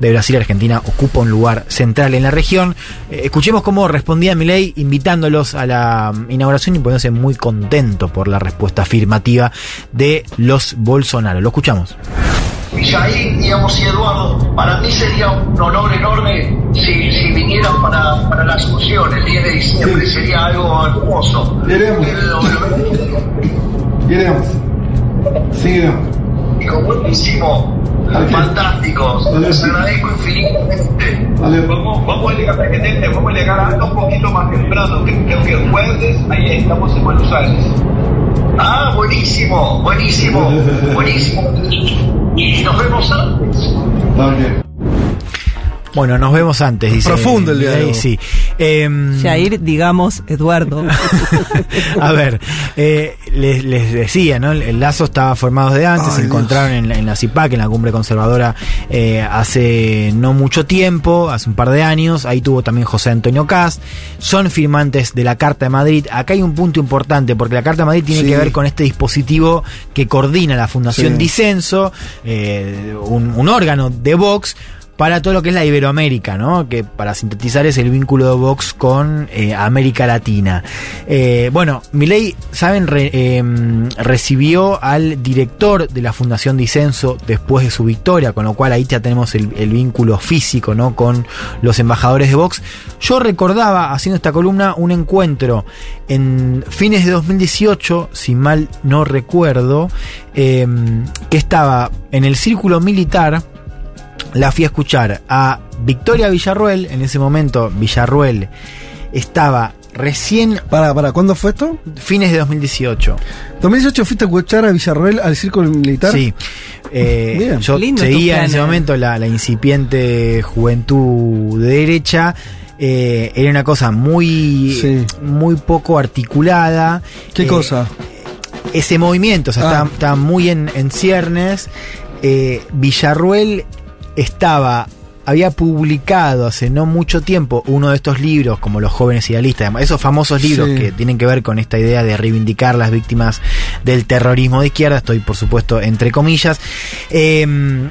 de Brasil, Argentina ocupa un lugar central en la región. Eh, escuchemos cómo respondía Milei invitándolos a la mm, inauguración y poniéndose muy contento por la respuesta afirmativa de los Bolsonaro. Lo escuchamos. Y Jair, digamos, y Eduardo, para mí sería un honor enorme si, si vinieran para, para la Asunción el 10 de diciembre, sería algo hermoso. Iremos. Iremos. Iremos. Digo, buenísimo, fantásticos, les agradezco infinitamente. Vamos, vamos a llegar a gente, vamos a llegar a un poquito más temprano, creo que el jueves, ahí estamos en Buenos Aires. Ah, buenísimo, buenísimo, buenísimo. Y nos vemos antes. Bueno, nos vemos antes, dice. Profundo el diálogo. Sí. Em, Jair, digamos, Eduardo. [LAUGHS] A ver, eh, les, les decía, ¿no? El, lazo estaba formado de antes, se encontraron en la, en la CIPAC, en la cumbre conservadora, eh, hace no mucho tiempo, hace un par de años. Ahí tuvo también José Antonio Cast. Son firmantes de la Carta de Madrid. Acá hay un punto importante, porque la Carta de Madrid tiene Sí. que ver con este dispositivo que coordina la Fundación Sí. Disenso, eh, un, un órgano de Vox para todo lo que es la Iberoamérica, ¿no? Que para sintetizar es el vínculo de Vox con eh, América Latina. Eh, bueno, Milei, saben, eh, recibió al director de la Fundación Disenso después de su victoria, con lo cual ahí ya tenemos el, el vínculo físico, ¿no? Con los embajadores de Vox. Yo recordaba, haciendo esta columna, un encuentro en fines de 2018, si mal no recuerdo, eh, que estaba en el círculo militar la fui a escuchar a Victoria Villarruel. En ese momento, Villarruel estaba recién. Para, para, ¿cuándo fue esto? Fines de 2018. 2018 fuiste a escuchar a Villarroel al círculo militar. Sí. Eh, Bien. yo Lindo seguía en ese momento la, la incipiente juventud de derecha. Eh, era una cosa muy, Sí. muy poco articulada. ¿Qué Eh, cosa? ese movimiento, o sea, Ah. estaba, estaba muy en, en ciernes. Eh, Villarruel estaba, había publicado hace no mucho tiempo uno de estos libros, como Los jóvenes idealistas, esos famosos libros Sí. que tienen que ver con esta idea de reivindicar las víctimas del terrorismo de izquierda, estoy por supuesto entre comillas, Eh,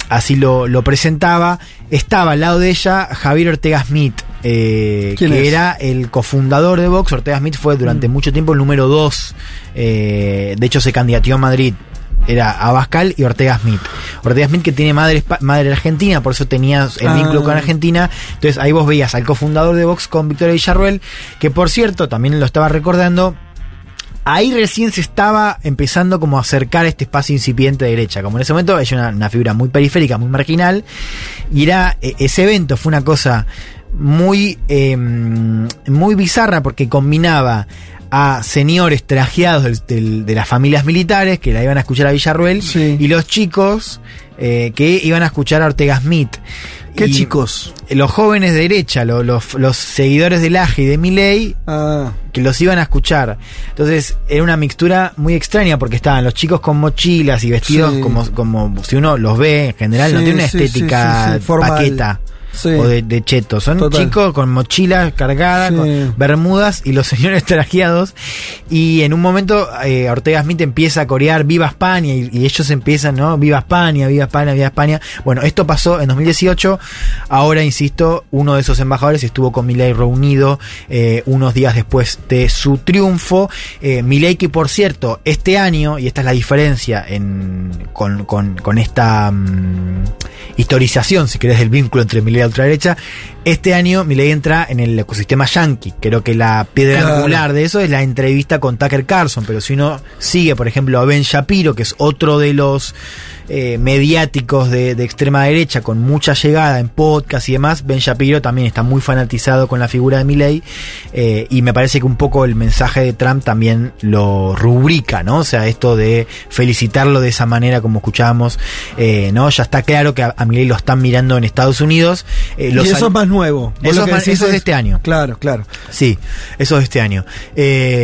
así lo, lo presentaba. Estaba al lado de ella Javier Ortega Smith. eh, ¿Quién que es? era el cofundador de Vox, Ortega Smith fue durante mucho tiempo el número dos. eh, de hecho, se candidateó a Madrid. Era Abascal y Ortega Smith. Ortega Smith que tiene madre, madre argentina, por eso tenía el Ah. vínculo con Argentina. Entonces ahí vos veías al cofundador de Vox con Victoria Villarruel, que por cierto, también lo estaba recordando, ahí recién se estaba empezando como a acercar este espacio incipiente de derecha. Como en ese momento es una, una figura muy periférica, muy marginal. Y era, e- ese evento fue una cosa muy, eh, muy bizarra porque combinaba a señores trajeados del- del- de las familias militares que la iban a escuchar a Villarruel y los chicos eh, que iban a escuchar a Ortega Smith. ¿Qué chicos? Los jóvenes de derecha, lo- los, los seguidores del AGE y de Milei, Ah, que los iban a escuchar. Entonces era una mixtura muy extraña porque estaban los chicos con mochilas y vestidos Sí. como, como si uno los ve en general, no tiene una estética paqueta. Sí. o de, de chetos. Son Total. chicos con mochilas cargadas, Sí. con bermudas y los [LAUGHS] señores trajeados. Y en un momento eh, Ortega Smith empieza a corear Viva España y, y ellos empiezan, ¿no? Viva España, Viva España, Viva España. Bueno, esto pasó en 2018. Ahora, insisto, uno de esos embajadores estuvo con Milei reunido eh, unos días después de su triunfo. Eh, Milei que, por cierto, este año, y esta es la diferencia en, con, con- con esta mm, historización, si querés, del vínculo entre Milei la ultraderecha, este año Milei entra en el ecosistema yankee. Creo que la piedra Claro. angular de eso es la entrevista con Tucker Carlson, pero si uno sigue, por ejemplo, a Ben Shapiro, que es otro de los eh, mediáticos de, de extrema derecha con mucha llegada en podcast y demás, Ben Shapiro también está muy fanatizado con la figura de Milley eh, y me parece que un poco el mensaje de Trump también lo rubrica, ¿no? O sea, esto de felicitarlo de esa manera como escuchábamos, eh, ¿no? Ya está claro que a, a Milley lo están mirando en Estados Unidos. eh, Y eso es más nuevo. Eso es más- eso es de este año. Claro, claro. Sí, eso es de este año.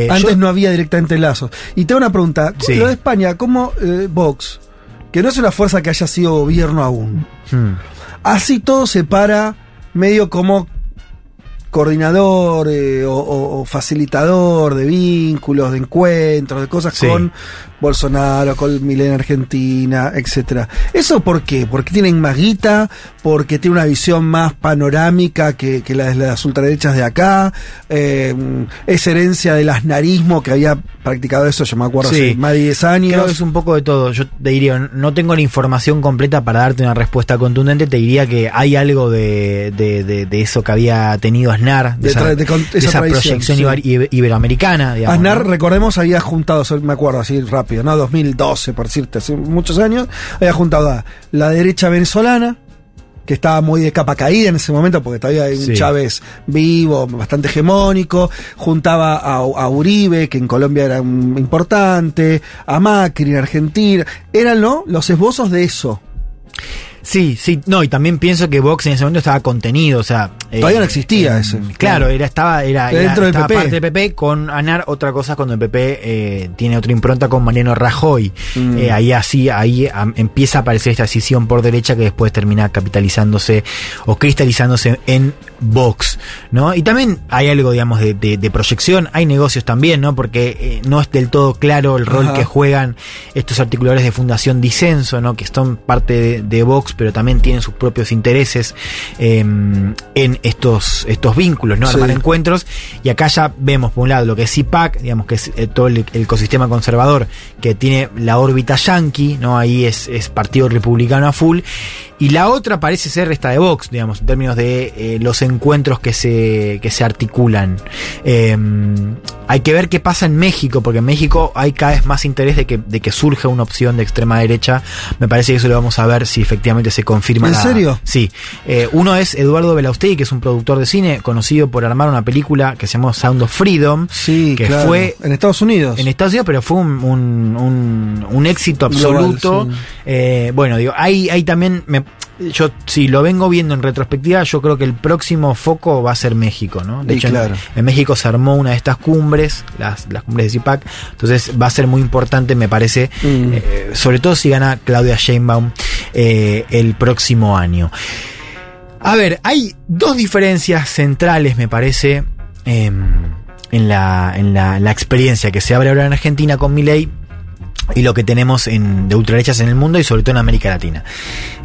Antes yo- no había directamente lazos. Y tengo una pregunta. Sí. Lo de España, ¿cómo Vox, que no es una fuerza que haya sido gobierno aún, Hmm. así todo se para medio como coordinador eh, o, facilitador de vínculos, de encuentros, de cosas Sí. con Bolsonaro, con Milena en Argentina, etcétera. ¿Eso por qué? ¿Porque tienen más guita? ¿Porque tiene una visión más panorámica que, que la de las ultraderechas de acá? Eh, ¿Es herencia del asnarismo que había practicado eso, yo me acuerdo, Sí. hace más de 10 años? Creo que es un poco de todo. Yo te diría, no tengo la información completa para darte una respuesta contundente. Te diría que hay algo de, de, de- de eso que había tenido Aznar, de, De esa, de proyección sí. iberoamericana. digamos, Aznar, ¿no? recordemos, había juntado, me acuerdo así rápido, ¿no? 2012, por decirte, hace muchos años, había juntado a la derecha venezolana, que estaba muy de capa caída en ese momento, porque todavía hay un Sí. Chávez vivo, bastante hegemónico, juntaba a, a Uribe, que en Colombia era un importante, a Macri en Argentina, eran, ¿no? Los esbozos de eso. Sí, sí, no, y también pienso que Vox en ese momento estaba contenido, o sea... eh, Todavía no existía ese. Claro, era, estaba, era, era- Dentro del PP. parte del PP con ANAR, otra cosa cuando el PP eh, tiene otra impronta con Mariano Rajoy. Mm. Eh, ahí así, ahí empieza a aparecer esta decisión por derecha que después termina capitalizándose o cristalizándose en Vox, ¿no? Y también hay algo, digamos, de, de- de proyección, hay negocios también, ¿no? Porque eh, no es del todo claro el rol Ajá. que juegan estos articuladores de Fundación Disenso, ¿no? Que son parte de, de Vox, pero también tienen sus propios intereses eh, en estos, estos vínculos, ¿no? Sí. Armar encuentros. Y acá ya vemos, por un lado, lo que es CIPAC, digamos que es eh, todo el, el ecosistema conservador que tiene la órbita yankee, ¿no? Ahí es, es partido republicano a full. Y la otra parece ser esta de Vox, digamos, en términos de eh, los encuentros que se, que se articulan. Eh, hay que ver qué pasa en México, porque en México hay cada vez más interés de que, de que surja una opción de extrema derecha. Me parece que eso lo vamos a ver si efectivamente se confirma. ¿En la- serio? Sí. Eh, uno es Eduardo Belaustey, que es un productor de cine conocido por armar una película que se llamó Sound of Freedom. Sí, que claro. fue en Estados Unidos. en Estados Unidos, pero fue un, un, un- un éxito Global, absoluto. sí. Eh, bueno, digo, hay, hay también, me- yo si lo vengo viendo en retrospectiva, yo creo que el próximo foco va a ser México, ¿no? De Y hecho, claro. en, México se armó una de estas cumbres, las, las cumbres de CIPAC, entonces va a ser muy importante, me parece, Mm. eh, sobre todo si gana Claudia Sheinbaum eh, el próximo año. A ver, hay dos diferencias centrales, me parece, em, en, la, en la, la experiencia que se abre ahora en Argentina con Milei y lo que tenemos en, de ultraderechas en el mundo y sobre todo en América Latina.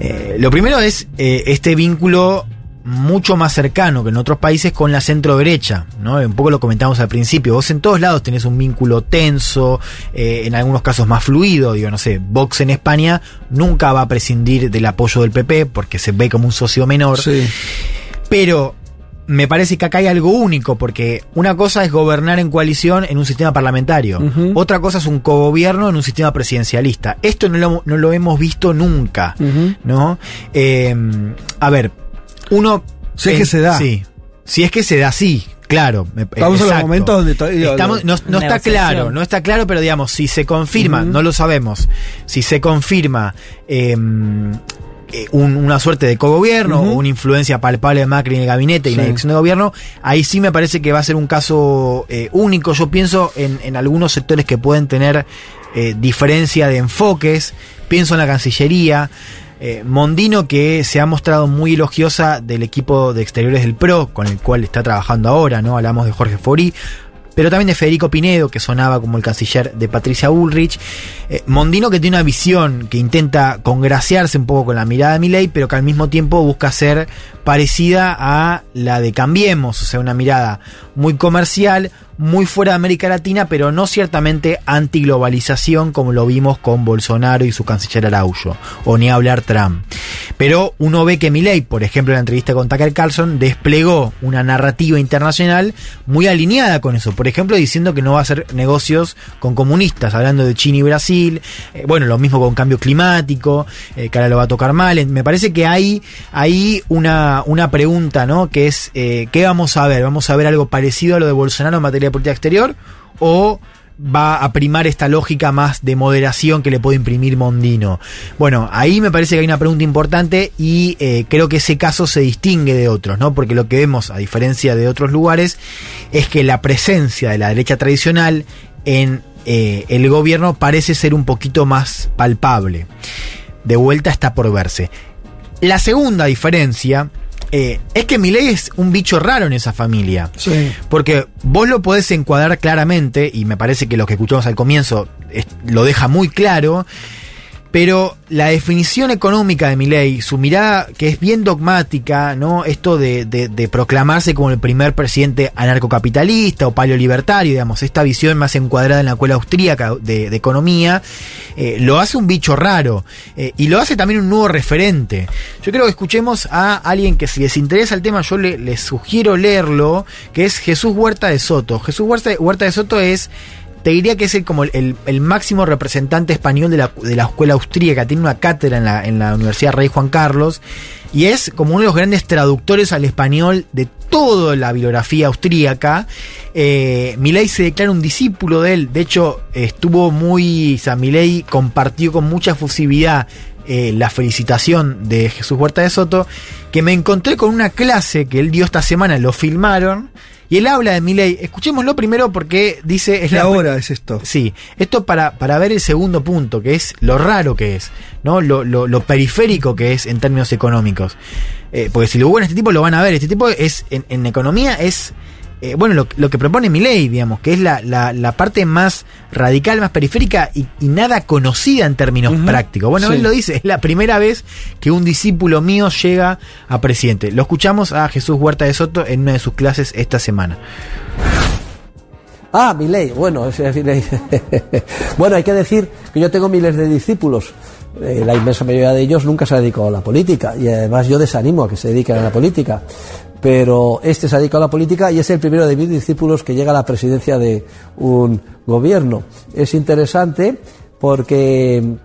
Eh, lo primero es eh, este vínculo mucho más cercano que en otros países con la centro derecha, ¿no? Un poco lo comentamos al principio. Vos en todos lados tenés un vínculo tenso, eh, en algunos casos más fluido, digo, no sé, Vox en España nunca va a prescindir del apoyo del PP porque se ve como un socio menor. Sí. Pero me parece que acá hay algo único, porque una cosa es gobernar en coalición en un sistema parlamentario, otra cosa es un cogobierno en un sistema presidencialista. Esto no lo, no lo hemos visto nunca. ¿no? Eh, a ver, uno... Si es que se da. Sí, si es que se da, sí. Claro, Estamos en los exacto. momentos donde todavía- Estamos- no, no está claro, no está claro, pero digamos, si se confirma, no lo sabemos, si se confirma eh, eh, un- una suerte de cogobierno Ujú. o una influencia palpable de Macri en el gabinete y en la Sí. dirección de gobierno, ahí sí me parece que va a ser un caso eh, único. Yo pienso en, en algunos sectores que pueden tener eh, diferencia de enfoques, pienso en la Cancillería. Mondino, que se ha mostrado muy elogiosa del equipo de exteriores del PRO, con el cual está trabajando ahora, ¿no? Hablamos de Jorge Fori, pero también de Federico Pinedo, que sonaba como el canciller de Patricia Bullrich. Eh, Mondino, que tiene una visión que intenta congraciarse un poco con la mirada de Milei, pero que al mismo tiempo busca ser parecida a la de Cambiemos, o sea, una mirada muy comercial, muy fuera de América Latina, pero no ciertamente antiglobalización como lo vimos con Bolsonaro y su canciller Araujo, o ni hablar Trump. Pero uno ve que Milei, por ejemplo, en la entrevista con Tucker Carlson, desplegó una narrativa internacional muy alineada con eso. Por ejemplo, diciendo que no va a hacer negocios con comunistas, hablando de China y Brasil. Eh, bueno, lo mismo con cambio climático, eh, que ahora lo va a tocar mal. Me parece que hay una, una pregunta, ¿no? Que es, eh, ¿qué vamos a ver? ¿Vamos a ver algo parecido a lo de Bolsonaro en materia de política exterior? ¿O va a primar esta lógica más de moderación que le puede imprimir Mondino. Bueno, ahí me parece que hay una pregunta importante y eh, creo que ese caso se distingue de otros, ¿no? Porque lo que vemos, a diferencia de otros lugares, es que la presencia de la derecha tradicional en eh, el gobierno parece ser un poquito más palpable. De vuelta está por verse. La segunda diferencia eh, es que Milei es un bicho raro en esa familia. Sí. Porque vos lo podés encuadrar claramente, y me parece que lo que escuchamos al comienzo es- lo deja muy claro, pero la definición económica de Milei, su mirada que es bien dogmática, ¿no? Esto de, de- de proclamarse como el primer presidente anarcocapitalista o paleolibertario, digamos, esta visión más encuadrada en la escuela austríaca de, economía, eh, lo hace un bicho raro eh, y lo hace también un nuevo referente. Yo creo que escuchemos a alguien que si les interesa el tema, yo le, les sugiero leerlo, que es Jesús Huerta de Soto. Jesús Huerta de Soto es te diría que es el, como el, máximo representante español de la, de la escuela austríaca. Tiene una cátedra en la, en la Universidad Rey Juan Carlos y es como uno de los grandes traductores al español de toda la bibliografía austríaca. Eh, Milei se declara un discípulo de él. De hecho, estuvo muy. O sea, Milei compartió con mucha fusividad eh, la felicitación de Jesús Huerta de Soto. Que me encontré con una clase que él dio esta semana, lo filmaron. Y él habla de Milei. Escuchémoslo primero porque dice. Es ¿Qué la hora es esto? Sí, esto para, para ver el segundo punto, que es lo raro que es, ¿no? Lo, lo, lo periférico que es en términos económicos. Eh, porque si lo buscan a este tipo, lo van a ver. Este tipo es, en, en economía, es. Eh, bueno, lo, lo que propone mi ley, digamos, que es la, la, la parte más radical, más periférica y, y nada conocida en términos prácticos. Bueno, Sí. él lo dice, es la primera vez que un discípulo mío llega a presidente. Lo escuchamos a Jesús Huerta de Soto en una de sus clases esta semana. Ah, mi ley. Bueno, ese es mi ley. [LAUGHS] bueno, hay que decir que yo tengo miles de discípulos. Eh, la inmensa mayoría de ellos nunca se ha dedicado a la política y además yo desanimo a que se dediquen a la política. Pero este se ha dedicado a la política y es el primero de mis discípulos que llega a la presidencia de un gobierno. Es interesante porque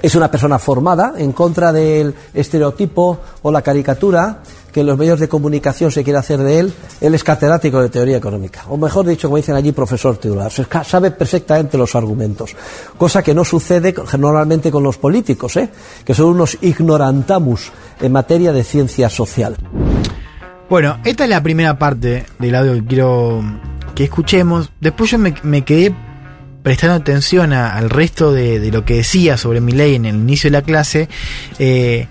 es una persona formada en contra del estereotipo o la caricatura que los medios de comunicación se quiere hacer de él. Él es catedrático de teoría económica, o mejor dicho, como dicen allí, profesor titular. Sabe perfectamente los argumentos, cosa que no sucede normalmente con los políticos, ¿eh? que son unos ignorantamus en materia de ciencia social. Bueno, esta es la primera parte del audio que quiero que escuchemos. Después yo me, me quedé prestando atención a- al resto de, de lo que decía sobre mi ley en el inicio de la clase. eh,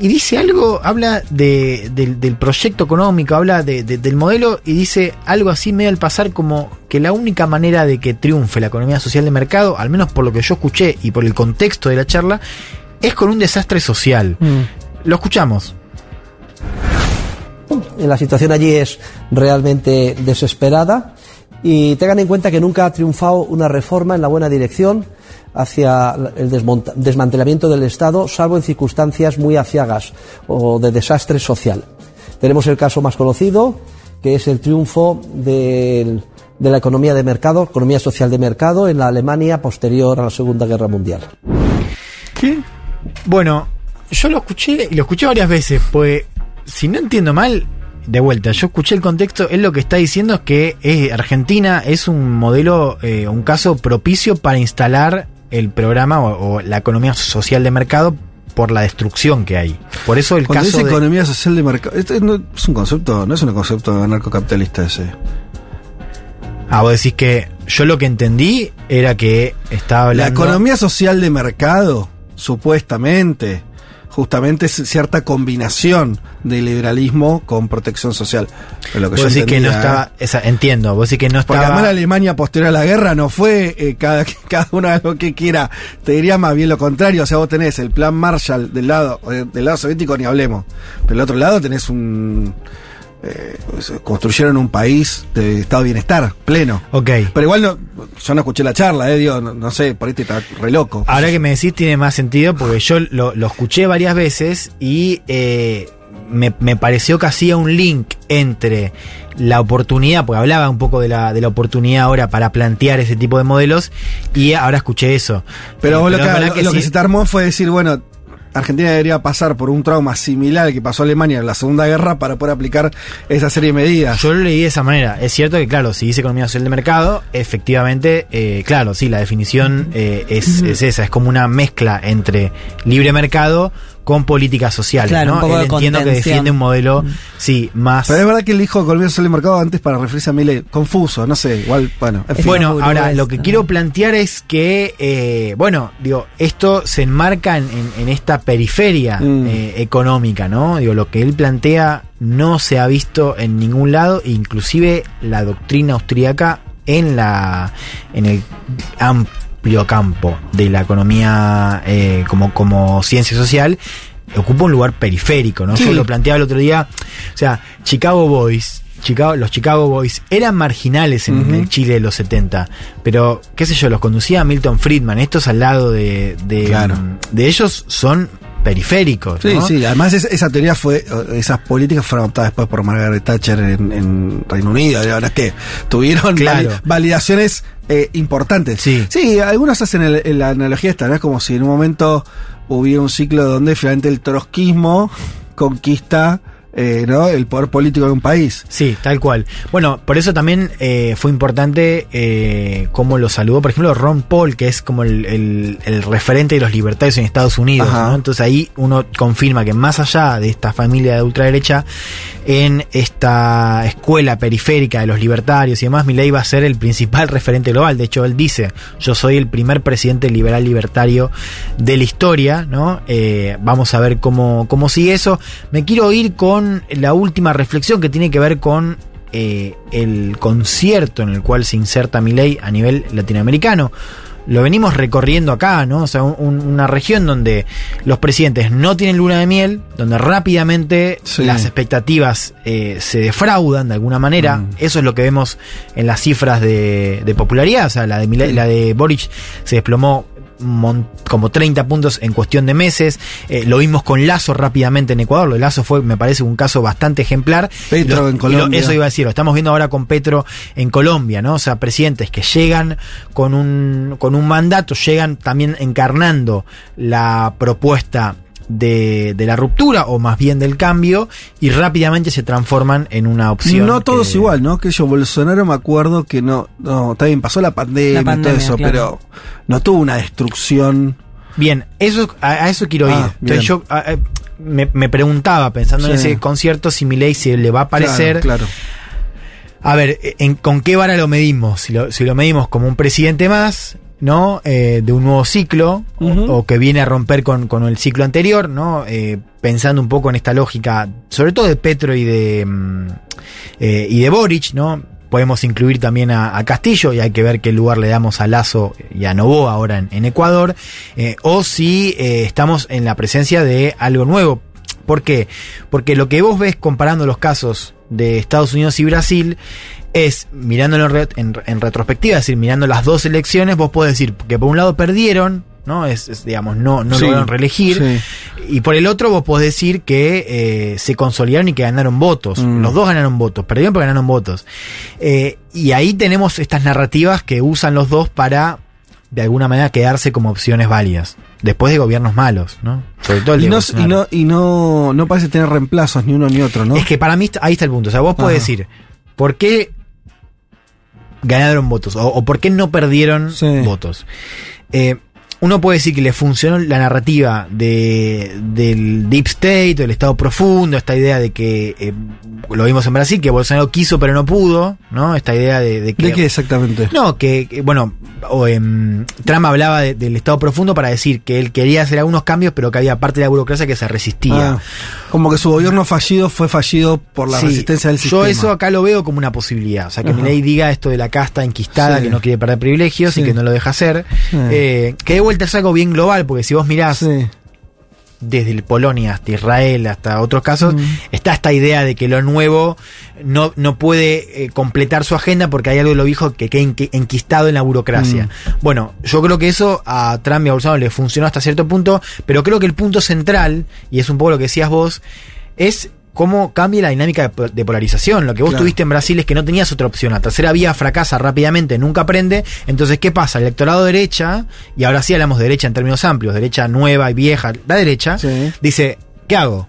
y dice algo, habla de- del, del proyecto económico, habla de- de- del modelo y dice algo así medio al pasar como que la única manera de que triunfe la economía social de mercado, al menos por lo que yo escuché y por el contexto de la charla, es con un desastre social. Lo escuchamos. La situación allí es realmente desesperada y tengan en cuenta que nunca ha triunfado una reforma en la buena dirección hacia el desmantelamiento del Estado, salvo en circunstancias muy aciagas o de desastre social. Tenemos el caso más conocido, que es el triunfo de la economía de mercado, economía social de mercado, en la Alemania posterior a la Segunda Guerra Mundial. Bueno, yo lo escuché y lo escuché varias veces, pues si no entiendo mal, de vuelta, yo escuché el contexto, él lo que está diciendo es que Argentina es un modelo, eh, un caso propicio para instalar el programa o, o la economía social de mercado por la destrucción que hay. Por eso el Cuando caso dice de- economía social de mercado, este no es un concepto, no es un concepto anarcocapitalista ese. Ah, vos decís que yo lo que entendí era que estaba La hablando... economía social de mercado, supuestamente, justamente es cierta combinación de liberalismo con protección social. Lo que Vos decís que no estaba, ¿eh? esa- entiendo, vos decís que no Porque además estaba... la Alemania posterior a la guerra no fue eh, cada, [LAUGHS] cada uno lo que quiera. Te diría más bien lo contrario. O sea, vos tenés el plan Marshall del lado, eh, del lado soviético, ni hablemos. Pero del otro lado tenés un. Eh, construyeron un país de estado de bienestar pleno. Ok. Pero igual no, yo no escuché la charla, eh, digo, no, no sé, por ahí te está re loco. Ahora que me decís tiene más sentido porque yo lo, lo escuché varias veces y eh, me, me pareció que hacía un link entre la oportunidad, porque hablaba un poco de la, de la oportunidad ahora para plantear ese tipo de modelos y ahora escuché eso. Pero Eh, vos lo, que, lo- que sí- se te armó fue decir, bueno, Argentina debería pasar por un trauma similar al que pasó Alemania en la Segunda Guerra para poder aplicar esa serie de medidas. Yo lo leí de esa manera. Es cierto que, claro, si dice economía social de mercado, efectivamente, eh, claro, sí, la definición eh, es esa, es como una mezcla entre libre mercado con políticas sociales. Claro, ¿no? un poco Él de entiendo que defiende un modelo, sí, más. Pero es verdad que él dijo economía social de mercado antes para referirse a Milei. Confuso, no sé, igual, bueno. en fin. Bueno, ahora lo que quiero plantear es que, eh, bueno, digo, esto se enmarca en, en- en esta periferia Mm. eh, económica, ¿no? Digo, lo que él plantea no se ha visto en ningún lado, inclusive la doctrina austríaca en la en el amplio campo de la economía eh, como, como ciencia social ocupa un lugar periférico, ¿no? Yo Sí. lo planteaba el otro día, o sea, Chicago Boys, Chicago, los Chicago Boys eran marginales en el Chile de los 70, pero qué sé yo, los conducía Milton Friedman, estos al lado de, de, Claro. de ellos son periféricos, Sí, ¿no? sí, además es- esa teoría fue, esas políticas fueron adoptadas después por Margaret Thatcher en, en Reino Unido, la verdad es que tuvieron Claro. vali- validaciones eh, importantes. Sí. Sí, algunos hacen el- el- la analogía esta, ¿no? Es como si en un momento hubiera un ciclo donde finalmente el trotskismo conquista eh, ¿no? el poder político de un país. Sí, tal cual. Bueno, por eso también eh, fue importante eh, cómo lo saludó, por ejemplo, Ron Paul, que es como el, el- el referente de los libertarios en Estados Unidos. ¿no? Entonces ahí uno confirma que más allá de esta familia de ultraderecha, en esta escuela periférica de los libertarios y demás, Milei va a ser el principal [LAUGHS] referente global. De hecho, él dice, yo soy el primer presidente liberal libertario de la historia, ¿no? Eh, vamos a ver cómo, cómo sigue eso. Me quiero ir con la última reflexión que tiene que ver con eh, el concierto en el cual se inserta Milei a nivel latinoamericano. Lo venimos recorriendo acá, ¿no? O sea, un- un- una región donde los presidentes no tienen luna de miel, donde rápidamente Sí. las expectativas eh, se defraudan de alguna manera. Mm. Eso es lo que vemos en las cifras de, de popularidad. O sea, la de, la de Boric se desplomó como 30 puntos en cuestión de meses. Eh, lo vimos con Lazo rápidamente en Ecuador. Lo de Lazo fue, me parece, un caso bastante ejemplar. Petro lo- en lo- Colombia. eso iba a decir, lo estamos viendo ahora con Petro en Colombia, ¿no? O sea, presidentes que llegan con un, con un mandato, llegan también encarnando la propuesta de, de la ruptura o más bien del cambio y rápidamente se transforman en una opción. No todos que- igual, ¿no? Que yo, Bolsonaro me acuerdo que no, no, está bien, pasó la pandemia, La y todo eso, claro. pero no tuvo una destrucción. Bien, eso, a, a eso quiero Ah, ir. bien. Entonces yo a- a- me, me preguntaba, pensando en ese concierto, si Milei si le va a parecer. Claro, claro. A ver, en, ¿con qué vara lo medimos? Si lo, si lo medimos como un presidente más, ¿no? Eh, de un nuevo ciclo, o- que viene a romper con, con el ciclo anterior, ¿no? Eh, pensando un poco en esta lógica, sobre todo de Petro y de, mm, eh, y de Boric, ¿no? Podemos incluir también a, a Castillo y hay que ver qué lugar le damos a Lazo y a Novoa ahora en, en Ecuador, o si estamos en la presencia de algo nuevo. ¿Por qué? Porque lo que vos ves comparando los casos de Estados Unidos y Brasil es, mirándolo en, re- en- en retrospectiva, es decir, mirando las dos elecciones, vos podés decir que por un lado perdieron, ¿no? Es, es, digamos, no, no Sí, lograron reelegir. sí. Y por el otro vos podés decir que eh, se consolidaron y que ganaron votos. Mm. Los dos ganaron votos, perdieron pero ganaron votos. Eh, y ahí tenemos estas narrativas que usan los dos para, de alguna manera, quedarse como opciones válidas. Después de gobiernos malos, ¿no? Sobre todo el de Y, no, y, no, y no, no parece tener reemplazos ni uno ni otro, ¿no? Es que para mí ahí está el punto. O sea, vos podés Ajá. decir, ¿por qué ganaron votos? O, o por qué no perdieron Sí. votos? Eh, uno puede decir que le funcionó la narrativa de, del Deep State, del Estado profundo, esta idea de que, eh, lo vimos en Brasil, que Bolsonaro quiso pero no pudo, ¿no? Esta idea de, de que... ¿De qué exactamente? No, que, que, bueno, o, em, Trump hablaba de- del Estado profundo para decir que él quería hacer algunos cambios, pero que había parte de la burocracia que se resistía. Ah, como que su gobierno fallido fue fallido por la Sí, resistencia del yo sistema. eso acá lo veo como una posibilidad. O sea, que Ajá. Milei diga esto de la casta enquistada, Sí. que no quiere perder privilegios y que no lo deja hacer. Eh, que de vuelta es algo bien global, porque si vos mirás desde el Polonia hasta Israel, hasta otros casos, Mm. está esta idea de que lo nuevo no, no puede eh, completar su agenda porque hay algo de lo viejo que queda enqui- enquistado en la burocracia. Mm. Bueno, yo creo que eso a Trump y a Bolsonaro le funcionó hasta cierto punto, pero creo que el punto central, y es un poco lo que decías vos, es cómo cambia la dinámica de po- de polarización. Lo que vos Claro. tuviste en Brasil es que no tenías otra opción. La tercera vía fracasa rápidamente, nunca aprende. Entonces, ¿qué pasa? El electorado derecha, y ahora sí hablamos de derecha en términos amplios, derecha nueva y vieja, la derecha, dice, ¿qué hago?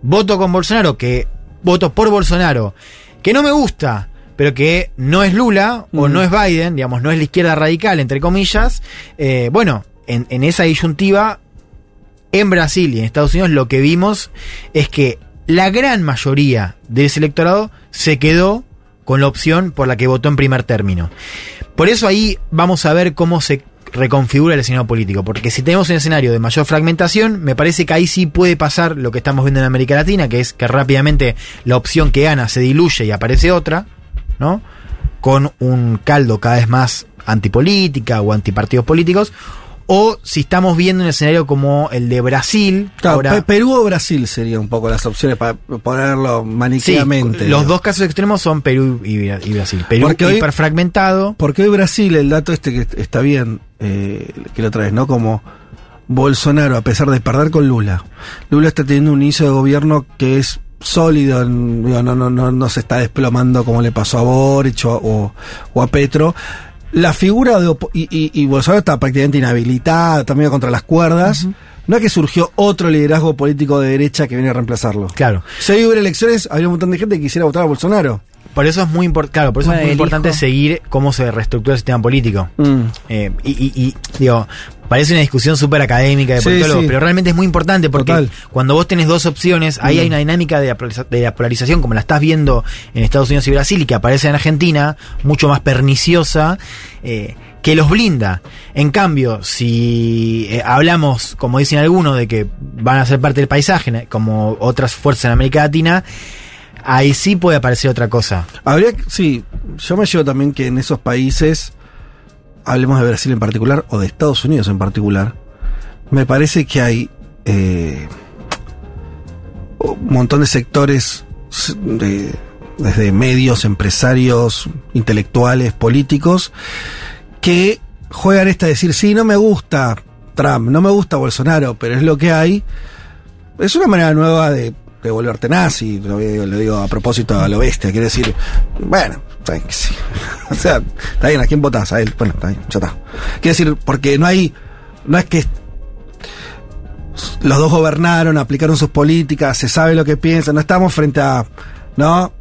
Voto con Bolsonaro, que voto por Bolsonaro, que no me gusta, pero que no es Lula o no es Biden, digamos, no es la izquierda radical, entre comillas. Eh, bueno, en, en esa disyuntiva, en Brasil y en Estados Unidos lo que vimos es que la gran mayoría de ese electorado se quedó con la opción por la que votó en primer término. Por eso ahí vamos a ver cómo se reconfigura el escenario político, porque si tenemos un escenario de mayor fragmentación, me parece que ahí sí puede pasar lo que estamos viendo en América Latina, que es que rápidamente la opción que gana se diluye y aparece otra, ¿no? Con un caldo cada vez más antipolítica o antipartidos políticos, o si estamos viendo un escenario como el de Brasil, Claro, ahora- Pe- Perú o Brasil serían un poco las opciones para ponerlo Sí, maniqueamente. los ¿no? dos casos extremos son Perú y, y Brasil. Perú Porque hoy- hiperfragmentado. Porque hoy Brasil, el dato este que está bien, eh, que lo otra vez, ¿no? Como Bolsonaro, a pesar de perder con Lula, Lula está teniendo un inicio de gobierno que es sólido, no, no, no, no se está desplomando como le pasó a Boric o- o a Petro. La figura de y, y- y Bolsonaro está prácticamente inhabilitado, está medio contra las cuerdas. No es que surgió otro liderazgo político de derecha que viene a reemplazarlo. Claro. Si hoy hubiera elecciones, habría un montón de gente que quisiera votar a Bolsonaro. Por eso es muy importante, claro, por eso Bueno, es muy importante hijo. seguir cómo se reestructura el sistema político. Mm. Eh, y, y- y, digo, parece una discusión súper académica de Sí, politólogos, sí. pero realmente es muy importante porque Total. cuando vos tenés dos opciones, ahí Mm. hay una dinámica de la, polarización, como la estás viendo en Estados Unidos y Brasil, y que aparece en Argentina, mucho más perniciosa, eh, que los blinda. En cambio, si eh, hablamos, como dicen algunos, de que van a ser parte del paisaje, como otras fuerzas en América Latina, ahí sí puede aparecer otra cosa. Habría, que- sí, yo me llevo también que en esos países, hablemos de Brasil en particular, o de Estados Unidos en particular, me parece que hay eh, un montón de sectores, desde medios, empresarios, intelectuales, políticos, que juegan esta de decir, sí, no me gusta Trump, no me gusta Bolsonaro, pero es lo que hay. Es una manera nueva de, de volverte nazi, lo digo, a propósito a lo bestia, quiere decir, bueno, está bien [LAUGHS] o sea, está bien, ¿a quién votás? A él, bueno, está bien, ya está. Quiere decir, porque no hay, no es que los dos gobernaron, aplicaron sus políticas, se sabe lo que piensan, no estamos frente a, ¿no?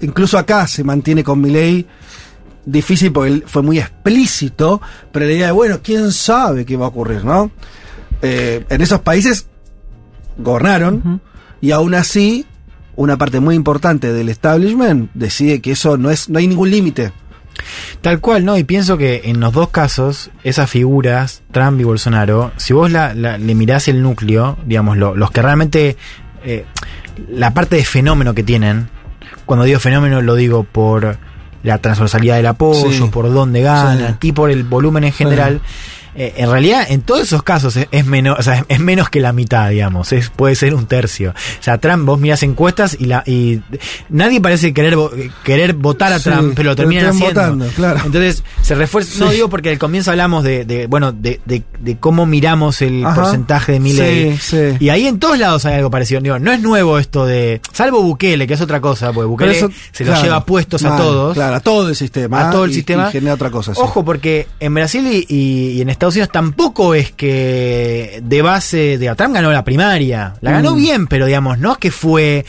Incluso acá se mantiene con Milei difícil porque fue muy explícito, pero la idea de, bueno, quién sabe qué va a ocurrir, ¿no? Eh, en esos países gobernaron y aún así una parte muy importante del establishment decide que eso no es no hay ningún límite. Tal cual, ¿no? Y pienso que en los dos casos, esas figuras, Trump y Bolsonaro, si vos la, la- le mirás el núcleo, digamos, lo- los que realmente, eh, la parte de fenómeno que tienen, cuando digo fenómeno lo digo por la transversalidad del apoyo, Sí. por dónde ganan Sí. y por el volumen en general. Eh, en realidad, en todos esos casos es, es menos, o sea, es, es menos que la mitad, digamos. Es, puede ser un tercio. O sea, Trump, vos mirás encuestas y la y nadie parece querer querer votar a Sí, Trump, pero lo pero terminan están haciendo. votando, claro. Entonces, se refuerza. No digo porque al comienzo hablamos de, de, bueno, de, de, de cómo miramos el Ajá. porcentaje de Milley. Sí, sí. Y ahí en todos lados hay algo parecido. Digo, no es nuevo esto de. Salvo Bukele, que es otra cosa, porque Bukele Pero eso, se los claro, lleva puestos a todos. Claro, a todo el sistema. A todo el y- sistema. Y genera otra cosa. Ojo, porque en Brasil y, y- y en Estados Estados Unidos tampoco es que de base de Trump ganó la primaria. La ganó Mm. bien, pero digamos, no es que fue.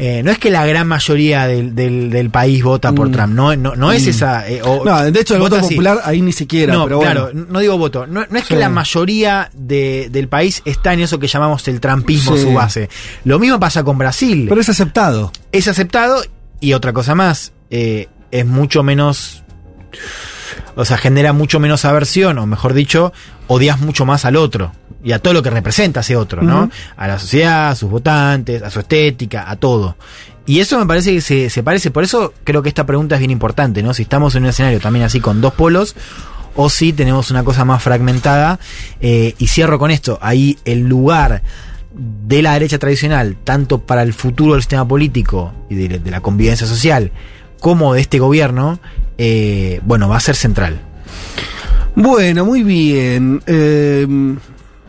eh, no es que la gran mayoría del, del- del país vota por Mm. Trump. No, no, no es Mm. esa. eh, o- No, de hecho, el voto así. popular ahí ni siquiera. No, pero claro, bueno. no digo voto. No, no es que la mayoría de- del país está en eso que llamamos el trampismo, Sí. su base. Lo mismo pasa con Brasil. Pero es aceptado. es aceptado y otra cosa más, eh, es mucho menos, o sea, genera mucho menos aversión, o mejor dicho, odias mucho más al otro y a todo lo que representa ese otro, ¿no? A la sociedad, a sus votantes, a su estética, a todo. Y eso me parece que se, se parece, por eso creo que esta pregunta es bien importante, ¿no? Si estamos en un escenario también así con dos polos, o si tenemos una cosa más fragmentada. eh, y cierro con esto, ahí el lugar de la derecha tradicional, tanto para el futuro del sistema político y de, de la convivencia social, como de este gobierno, eh, bueno, va a ser central. Bueno, muy bien. Eh,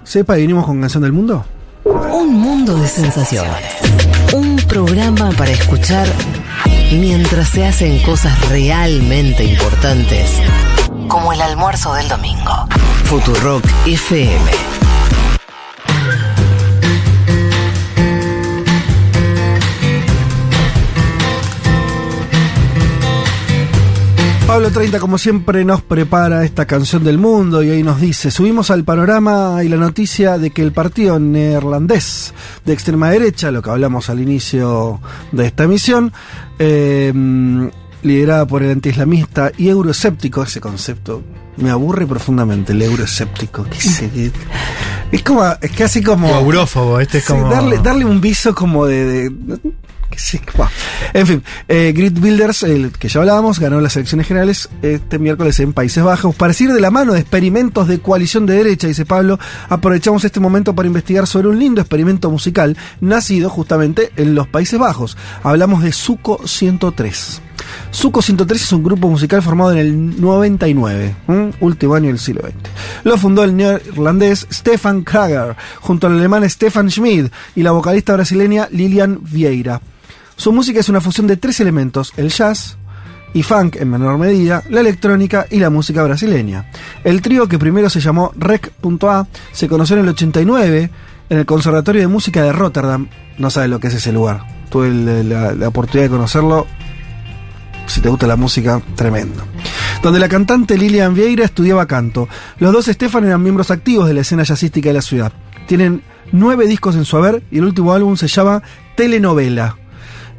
Sepa, y venimos con Canción del Mundo. Un mundo de sensaciones. Un programa para escuchar mientras se hacen cosas realmente importantes, como el almuerzo del domingo. Futurock FM. Pablo 30, como siempre, nos prepara esta canción del mundo y hoy nos dice, subimos al panorama y la noticia de que el partido neerlandés de extrema derecha, lo que hablamos al inicio de esta emisión, eh, liderada por el antiislamista y euroescéptico, ese concepto me aburre profundamente, el euroescéptico. ¿qué? Es como, es casi como... O este es Sí, como- darle, darle un viso como de. de- En fin, eh, Grid Builders, el que ya hablábamos, ganó las elecciones generales este miércoles en Países Bajos. Para ir de la mano de experimentos de coalición de derecha, dice Pablo, aprovechamos este momento para investigar sobre un lindo experimento musical nacido justamente en los Países Bajos. Hablamos de Suco 103. Suco 103 es un grupo musical formado en el 99, ¿m? último año del siglo XX. Lo fundó el neerlandés Stefan Krager, junto al alemán Stefan Schmid y la vocalista brasileña Lilian Vieira. Su música es una fusión de tres elementos, el jazz y funk en menor medida, la electrónica y la música brasileña. El trío que primero se llamó Rec.a se conoció en el 89 en el Conservatorio de Música de Rotterdam. No sabes lo que es ese lugar. Tuve la, oportunidad de conocerlo si te gusta la música, tremendo. Donde la cantante Lilian Vieira estudiaba canto. Los dos Estefan eran miembros activos de la escena jazzística de la ciudad. Tienen nueve discos en su haber y el último álbum se llama Telenovela.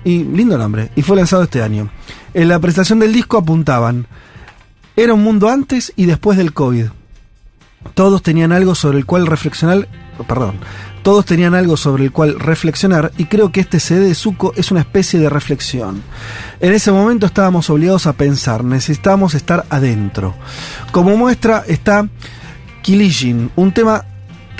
Y lindo nombre, y fue lanzado este año. En la presentación del disco apuntaban, era un mundo antes y después del COVID. Todos tenían algo sobre el cual reflexionar, perdón, todos tenían algo sobre el cual reflexionar y creo que este CD de Zuko es una especie de reflexión. En ese momento estábamos obligados a pensar, necesitábamos estar adentro. Como muestra está Kilijin, un tema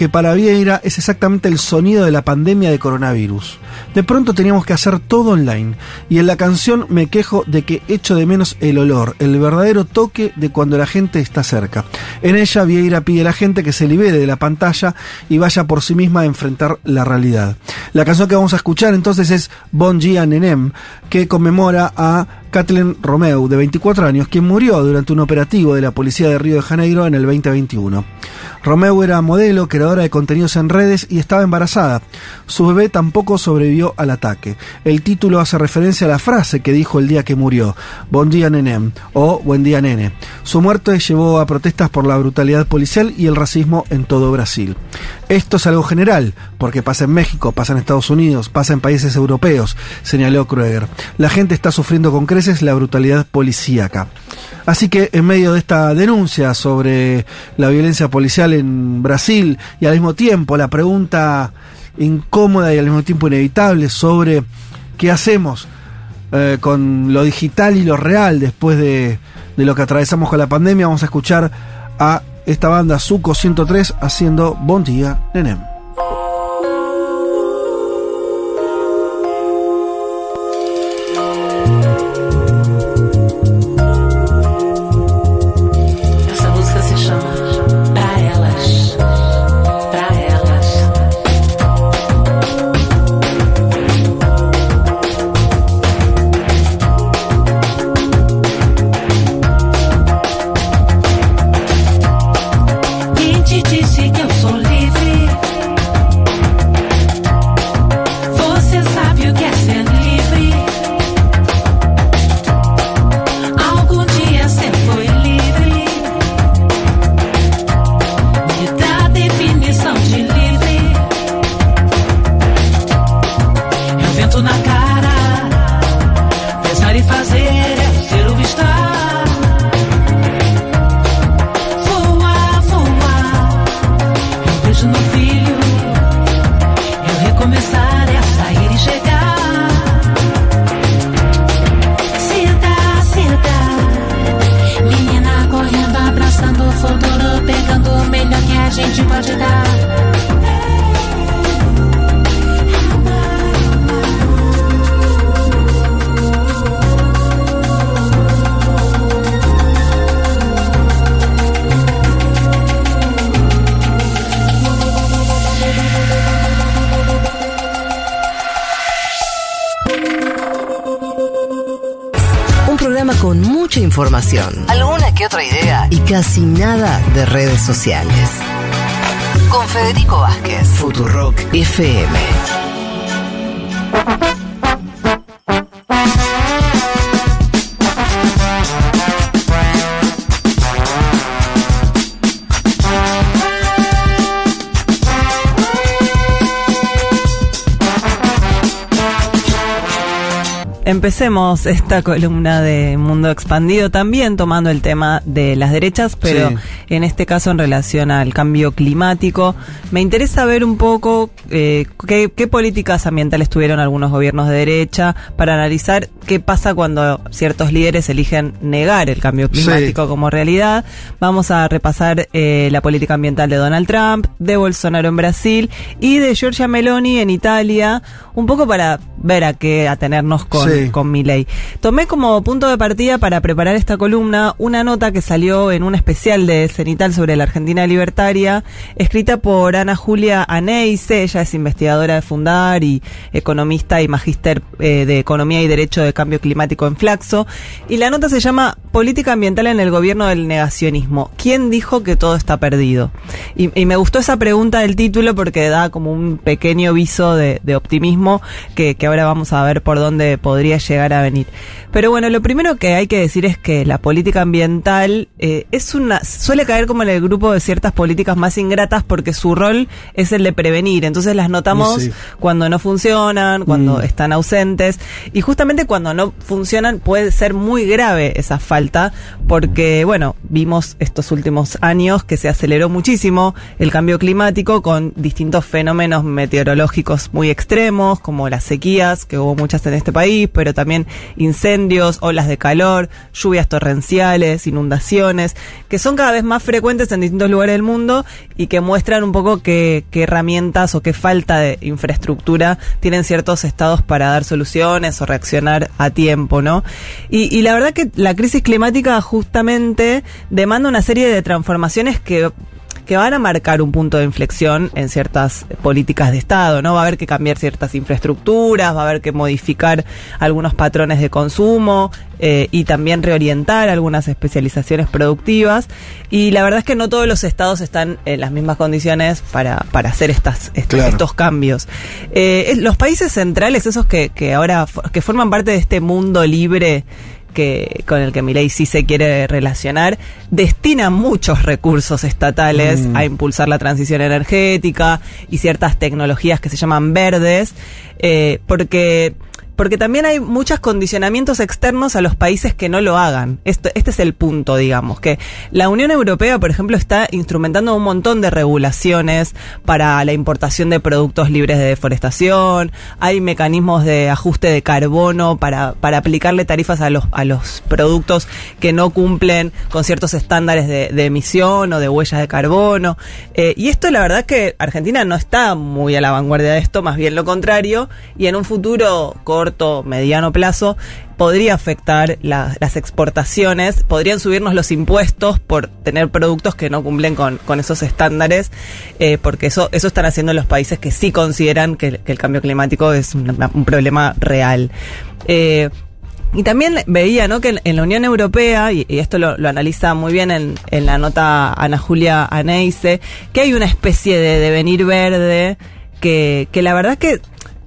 que para Vieira es exactamente el sonido de la pandemia de coronavirus. De pronto teníamos que hacer todo online y en la canción me quejo de que echo de menos el olor, el verdadero toque de cuando la gente está cerca. En ella Vieira pide a la gente que se libere de la pantalla y vaya por sí misma a enfrentar la realidad. La canción que vamos a escuchar entonces es Bon Dia Nenem, que conmemora a Kathleen Romeu, de 24 años, quien murió durante un operativo de la policía de Río de Janeiro en el 2021. Romeu era modelo, creadora de contenidos en redes y estaba embarazada. Su bebé tampoco sobrevivió al ataque. El título hace referencia a la frase que dijo el día que murió, Bon día nenem, o Buen día nene. Su muerte llevó a protestas por la brutalidad policial y el racismo en todo Brasil. Esto es algo general, porque pasa en México, pasa en Estados Unidos, pasa en países europeos, señaló Krueger. La gente está sufriendo con creces la brutalidad policíaca. Así que en medio de esta denuncia sobre la violencia policial en Brasil y al mismo tiempo la pregunta incómoda y al mismo tiempo inevitable sobre qué hacemos eh, con lo digital y lo real después de, de lo que atravesamos con la pandemia, vamos a escuchar a esta banda Suco 103 haciendo Bon Día Nenem. Información, alguna que otra idea y casi nada de redes sociales. Con Federico Vázquez, Futurock FM. Empecemos esta columna de Mundo Expandido también tomando el tema de las derechas, pero Sí. en este caso en relación al cambio climático. Me interesa ver un poco eh, qué, qué políticas ambientales tuvieron algunos gobiernos de derecha para analizar qué pasa cuando ciertos líderes eligen negar el cambio climático como realidad. Vamos a repasar eh, la política ambiental de Donald Trump, de Bolsonaro en Brasil y de Giorgia Meloni en Italia, un poco para ver a qué atenernos con, Sí. con Milei. Tomé como punto de partida para preparar esta columna una nota que salió en un especial de Cenital sobre la Argentina libertaria, escrita por Ana Julia Aneise, ella es investigadora de Fundar y economista y magíster eh, de Economía y Derecho de Cambio Climático en Flaxo, y la nota se llama Política Ambiental en el Gobierno del Negacionismo. ¿Quién dijo que todo está perdido? Y, me gustó esa pregunta del título porque da como un pequeño viso de, optimismo que, que ahora vamos a ver por dónde podría llegar a venir. Pero bueno, lo primero que hay que decir es que la política ambiental eh, es una suele caer como en el grupo de ciertas políticas más ingratas porque su rol es el de prevenir. Entonces las notamos sí. cuando no funcionan, cuando Mm. están ausentes y justamente cuando no funcionan puede ser muy grave esa falta porque bueno, vimos estos últimos años que se aceleró muchísimo el cambio climático con distintos fenómenos meteorológicos muy extremos como las sequías, que hubo muchas en este país, pero también incendios, olas de calor, lluvias torrenciales, inundaciones, que son cada vez más frecuentes en distintos lugares del mundo y que muestran un poco qué, herramientas o qué falta de infraestructura tienen ciertos estados para dar soluciones o reaccionar a tiempo, ¿no? Y, y la verdad que la crisis climática justamente demanda una serie de transformaciones que que van a marcar un punto de inflexión en ciertas políticas de Estado, ¿no? Va a haber que cambiar ciertas infraestructuras, va a haber que modificar algunos patrones de consumo eh, y también reorientar algunas especializaciones productivas. Y la verdad es que no todos los estados están en las mismas condiciones para, para hacer estas, est- Claro. estos cambios. Eh, los países centrales, esos que, que ahora que forman parte de este mundo libre que con el que Milei sí se quiere relacionar, destina muchos recursos estatales Mm. a impulsar la transición energética y ciertas tecnologías que se llaman verdes, eh, porque porque también hay muchos condicionamientos externos a los países que no lo hagan. Esto, este es el punto, digamos, que la Unión Europea, por ejemplo, está instrumentando un montón de regulaciones para la importación de productos libres de deforestación, hay mecanismos de ajuste de carbono para, para aplicarle tarifas a los, a los productos que no cumplen con ciertos estándares de, emisión o de huellas de carbono. Eh, y esto la verdad que Argentina no está muy a la vanguardia de esto, más bien lo contrario, y en un futuro corto, mediano plazo, podría afectar la- las exportaciones, podrían subirnos los impuestos por tener productos que no cumplen con, con esos estándares, eh, porque eso, eso están haciendo los países que sí consideran que, el cambio climático es un, problema real. Eh, y también veía ¿no? que en, la Unión Europea, y, esto lo, lo analiza muy bien en, en la nota Ana Julia Aneise, que hay una especie de devenir verde que, que la verdad que,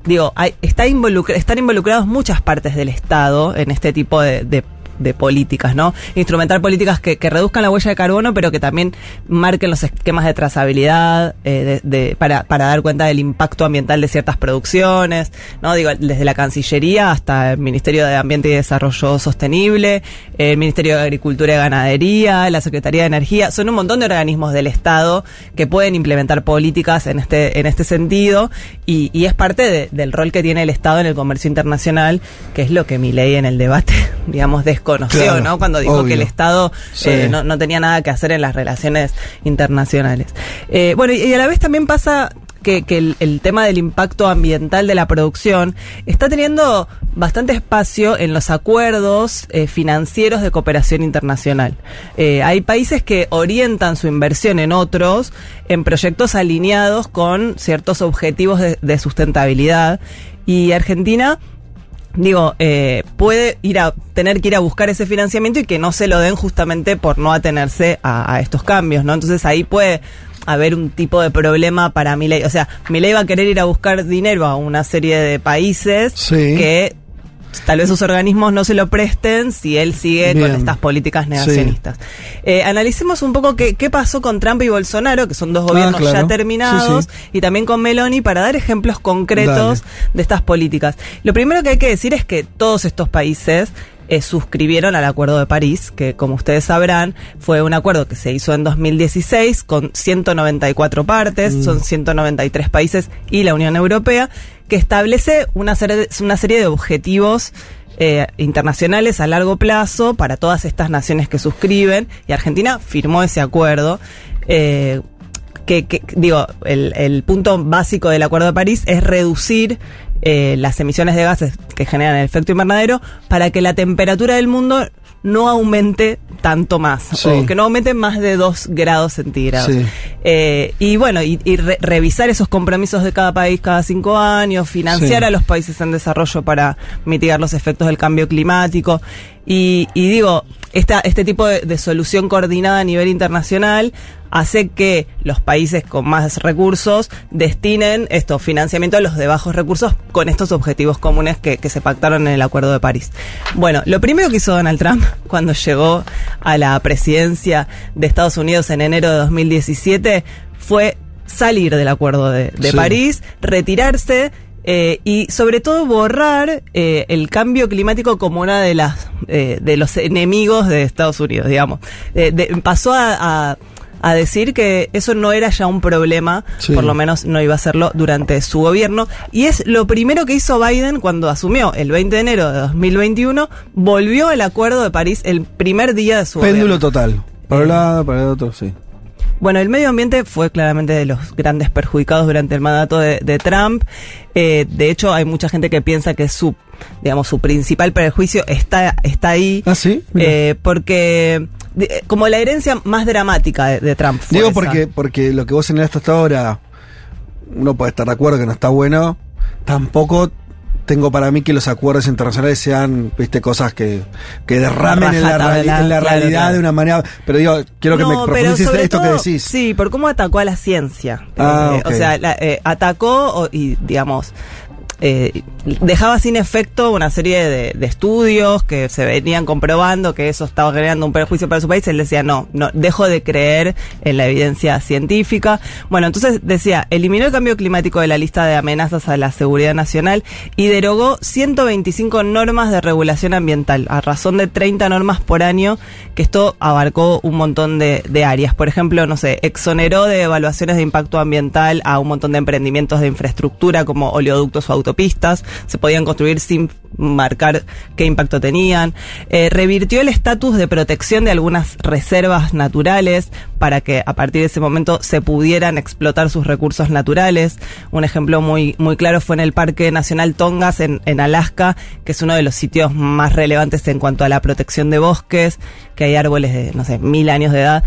digo, hay, está involucra, están involucrados muchas partes del Estado en este tipo de, de de políticas, ¿no? Instrumentar políticas que, reduzcan la huella de carbono, pero que también marquen los esquemas de trazabilidad eh, para, para dar cuenta del impacto ambiental de ciertas producciones, ¿no? Digo, desde la Cancillería hasta el Ministerio de Ambiente y Desarrollo Sostenible, el Ministerio de Agricultura y Ganadería, la Secretaría de Energía, son un montón de organismos del Estado que pueden implementar políticas en este, en este sentido y, es parte de- del rol que tiene el Estado en el comercio internacional, que es lo que mi ley en el debate, [LAUGHS] digamos, desconoce reconoció, Claro, ¿no? Cuando dijo obvio. que el Estado Sí. eh, no, no tenía nada que hacer en las relaciones internacionales. Eh, bueno, y, a la vez también pasa que, que el, el tema del impacto ambiental de la producción está teniendo bastante espacio en los acuerdos eh, financieros de cooperación internacional. Eh, hay países que orientan su inversión en otros en proyectos alineados con ciertos objetivos de, de sustentabilidad y Argentina digo, eh, puede ir a tener que ir a buscar ese financiamiento y que no se lo den justamente por no atenerse a, a estos cambios, ¿no? Entonces ahí puede haber un tipo de problema para Milei. O sea, Milei va a querer ir a buscar dinero a una serie de países Sí. que tal vez sus organismos no se lo presten si él sigue Bien. con estas políticas negacionistas. Eh, analicemos un poco qué, qué pasó con Trump y Bolsonaro, que son dos Ah, gobiernos claro. ya terminados, Sí, y también con Meloni para dar ejemplos concretos de estas políticas. Lo primero que hay que decir es que todos estos países eh, suscribieron al Acuerdo de París, que como ustedes sabrán fue un acuerdo que se hizo en 2016 con 194 partes, Mm. son 193 países y la Unión Europea, que establece una serie de, una serie de objetivos eh, internacionales a largo plazo para todas estas naciones que suscriben y Argentina firmó ese acuerdo. Eh, que, que- digo, el, el punto básico del Acuerdo de París es reducir eh, las emisiones de gases que generan el efecto invernadero para que la temperatura del mundo no aumente tanto más, Sí. o que no aumente más de 2 grados centígrados. Sí. Eh, y bueno, y, y re- revisar esos compromisos de cada país cada cinco años, financiar Sí. a los países en desarrollo para mitigar los efectos del cambio climático. Y, y digo, esta, este tipo de, de solución coordinada a nivel internacional hace que los países con más recursos destinen estos financiamiento a los de bajos recursos con estos objetivos comunes que, que se pactaron en el Acuerdo de París. Bueno, lo primero que hizo Donald Trump [LAUGHS] cuando llegó a la presidencia de Estados Unidos en enero de 2017 fue salir del Acuerdo de, de Sí. París, retirarse eh, y sobre todo borrar eh, el cambio climático como una de las eh, de los enemigos de Estados Unidos, digamos. Eh, de- pasó a, a- a decir que eso no era ya un problema, Sí. por lo menos no iba a serlo durante su gobierno. Y es lo primero que hizo Biden cuando asumió el 20 de enero de 2021, volvió al Acuerdo de París el primer día de su Péndulo gobierno. total. Para un lado, para el otro, sí. Bueno, el medio ambiente fue claramente de los grandes perjudicados durante el mandato de, de Trump. Eh, de hecho, hay mucha gente que piensa que su, digamos, su principal prejuicio está, está ahí. Ah, sí. Eh, porque, como la herencia más dramática de, de Trump. Digo esa. porque, porque lo que vos señalaste hasta ahora, uno puede estar de acuerdo que no está bueno. Tampoco tengo para mí que los acuerdos internacionales sean, viste, cosas que, que derramen en la, en la claro, realidad claro. de una manera. Pero digo, quiero que No, me profundices esto que decís. Sí, por cómo atacó a la ciencia. Ah, Eh. O sea, la- eh, atacó y, digamos, eh, dejaba sin efecto una serie de, estudios que se venían comprobando que eso estaba generando un perjuicio para su país. Él decía, no, no, dejo de creer en la evidencia científica. Bueno, entonces decía, eliminó el cambio climático de la lista de amenazas a la seguridad nacional y derogó 125 normas de regulación ambiental, a razón de 30 normas por año, que esto abarcó un montón de, de áreas. Por ejemplo, no sé, exoneró de evaluaciones de impacto ambiental a un montón de emprendimientos de infraestructura como oleoductos o autopistas. Se podían construir sin marcar qué impacto tenían. Eh, revirtió el estatus de protección de algunas reservas naturales para que a partir de ese momento se pudieran explotar sus recursos naturales. Un ejemplo muy, muy claro fue en el Parque Nacional Tongas en, en Alaska, que es uno de los sitios más relevantes en cuanto a la protección de bosques, que hay árboles de, no sé, mil años de edad.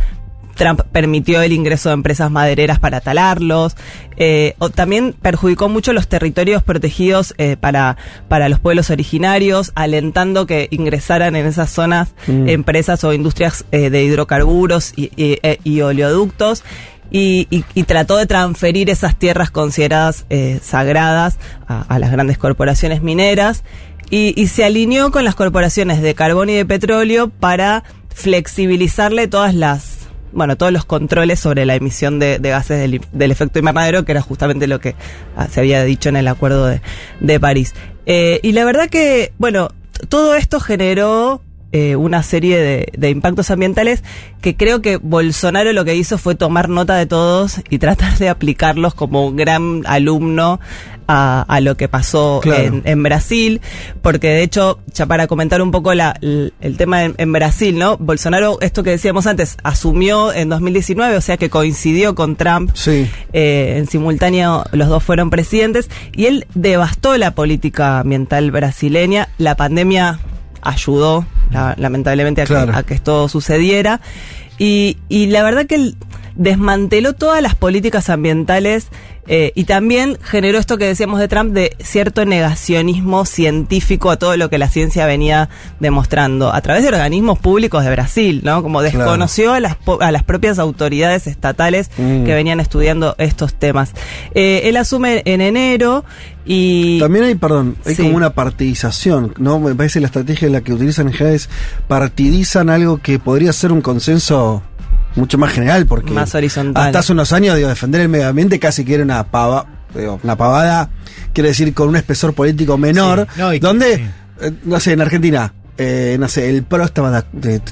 Trump permitió el ingreso de empresas madereras para talarlos. Eh, o también perjudicó mucho los territorios protegidos eh, para, para los pueblos originarios, alentando que ingresaran en esas zonas Mm. empresas o industrias eh, de hidrocarburos y, y- eh, y oleoductos. Y, y- y trató de transferir esas tierras consideradas eh, sagradas a, a las grandes corporaciones mineras y, y se alineó con las corporaciones de carbón y de petróleo para flexibilizarle todas las bueno, todos los controles sobre la emisión de, de gases del, del efecto invernadero, que era justamente lo que ah, se había dicho en el acuerdo de, París. Eh, y la verdad que, bueno, todo esto generó eh, una serie de, de impactos ambientales que creo que Bolsonaro lo que hizo fue tomar nota de todos y [LAUGHS] tratar de aplicarlos como un gran alumno a, a lo que pasó Claro. en, en Brasil, porque de hecho, ya para comentar un poco la, el, el tema en, en Brasil, ¿no? Bolsonaro, esto que decíamos antes, asumió en 2019, o sea que coincidió con Trump. Sí. Eh, en simultáneo los dos fueron presidentes y él devastó la política ambiental brasileña. La pandemia ayudó, la- lamentablemente, a, que- a que esto sucediera. Y, y la verdad que él desmanteló todas las políticas ambientales eh, y también generó esto que decíamos de Trump de cierto negacionismo científico a todo lo que la ciencia venía demostrando a través de organismos públicos de Brasil, ¿no? Como Claro. desconoció a las, po- a las propias autoridades estatales Mm. que venían estudiando estos temas. Eh, él asume en enero y... También hay, perdón, hay Sí. como una partidización, ¿no? Me parece la estrategia en la que utilizan en general es partidizan algo que podría ser un consenso mucho más general, porque Más horizontal. hasta hace unos años, digo, defender el medio ambiente casi que era una pava, digo, una pavada, quiere decir con un espesor político menor, Sí. No, y- donde, sí. eh, no sé, en Argentina, eh, no sé, el PRO estaba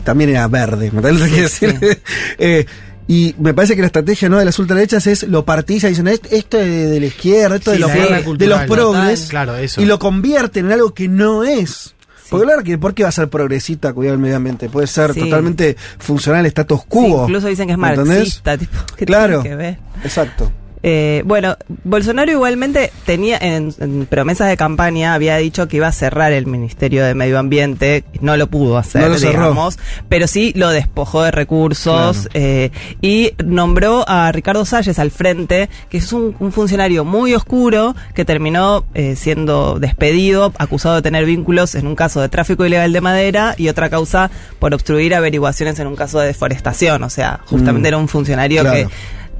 también era verde, ¿me quiero decir? [LAUGHS] Eh, y me parece que la estrategia no de las ultraderechas es lo partiza, dicen "Est- esto es de, de la izquierda, esto Sí, de, los la de cultural, los progres, total. Claro, eso. y lo convierten en algo que no es. Porque claro que ¿por qué va a ser progresista cuidar el medio ambiente? Puede ser Sí. totalmente funcional, status Sí, quo. incluso dicen que es ¿me entendés? marxista, tipo, ¿qué Claro. tiene que ver? Exacto. Eh, bueno, Bolsonaro igualmente tenía en, en promesas de campaña había dicho que iba a cerrar el Ministerio de Medio Ambiente, no lo pudo hacer, No lo digamos, pero sí lo despojó de recursos Claro. eh, y nombró a Ricardo Salles al frente, que es un, un funcionario muy oscuro que terminó eh, siendo despedido, acusado de tener vínculos en un caso de tráfico ilegal de madera y otra causa por obstruir averiguaciones en un caso de deforestación, o sea, justamente Mm. era un funcionario Claro. que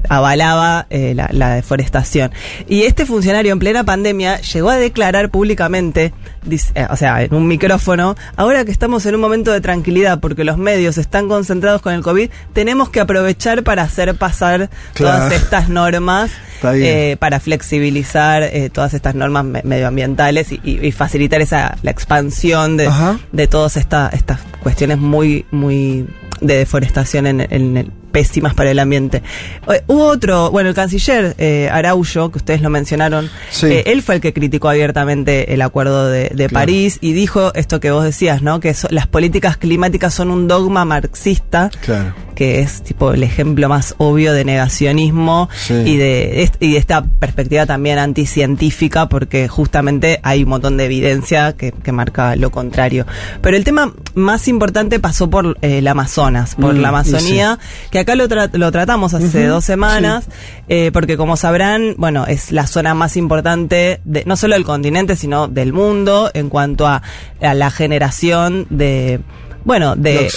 avalaba eh, la, la deforestación. Y este funcionario en plena pandemia llegó a declarar públicamente, dice- eh, o sea, en un micrófono, ahora que estamos en un momento de tranquilidad porque los medios están concentrados con el COVID, tenemos que aprovechar para hacer pasar Claro. todas estas normas. Eh, para flexibilizar eh, todas estas normas me- medioambientales y, y- y facilitar esa la expansión de, Ajá. de todas esta- estas cuestiones muy muy de deforestación en, en el- pésimas para el ambiente. Eh, hubo otro, bueno, el canciller eh, Araullo, que ustedes lo mencionaron, Sí. eh, él fue el que criticó abiertamente el acuerdo de, de Claro. París y dijo esto que vos decías, ¿no? Que so- las políticas climáticas son un dogma marxista Claro. que es tipo el ejemplo más obvio de negacionismo Sí. y de est- y de esta perspectiva también anticientífica porque justamente hay un montón de evidencia que, que marca lo contrario. Pero el tema más importante pasó por eh, el Amazonas, por Mm, la Amazonía, que acá lo, tra- lo tratamos hace dos semanas, eh, porque como sabrán, bueno, es la zona más importante de, no solo del continente, sino del mundo en cuanto a, a la generación de bueno, de,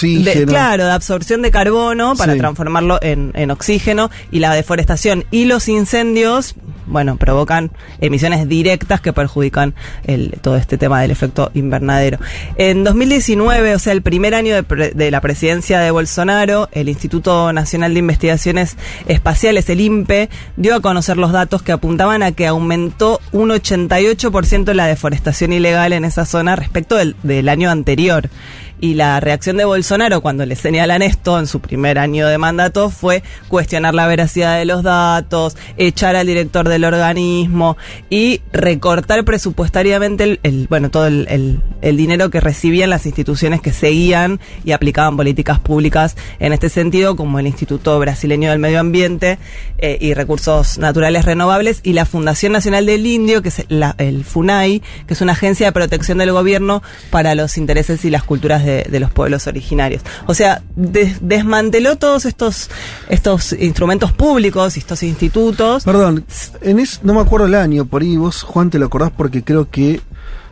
claro, de absorción de carbono para Sí. transformarlo en, en oxígeno y la deforestación y los incendios, bueno, provocan emisiones directas que perjudican el, todo este tema del efecto invernadero. En 2019, o sea, el primer año de, pre- de la presidencia de Bolsonaro, el Instituto Nacional de Investigaciones Espaciales, el INPE, dio a conocer los datos que apuntaban a que aumentó un 88% la deforestación ilegal en esa zona respecto del, del año anterior. Y la reacción de Bolsonaro cuando le señalan esto en su primer año de mandato fue cuestionar la veracidad de los datos, echar al director del organismo y recortar presupuestariamente el, bueno todo el, el- dinero que recibían las instituciones que seguían y aplicaban políticas públicas en este sentido, como el Instituto Brasileño del Medio Ambiente eh, y Recursos Naturales Renovables y la Fundación Nacional del Indio, que es la- el FUNAI, que es una agencia de protección del gobierno para los intereses y las culturas de, los pueblos originarios. O sea, des- desmanteló todos estos, estos instrumentos públicos y estos institutos. Perdón, en es, no me acuerdo el año, por ahí vos, Juan, te lo acordás porque creo que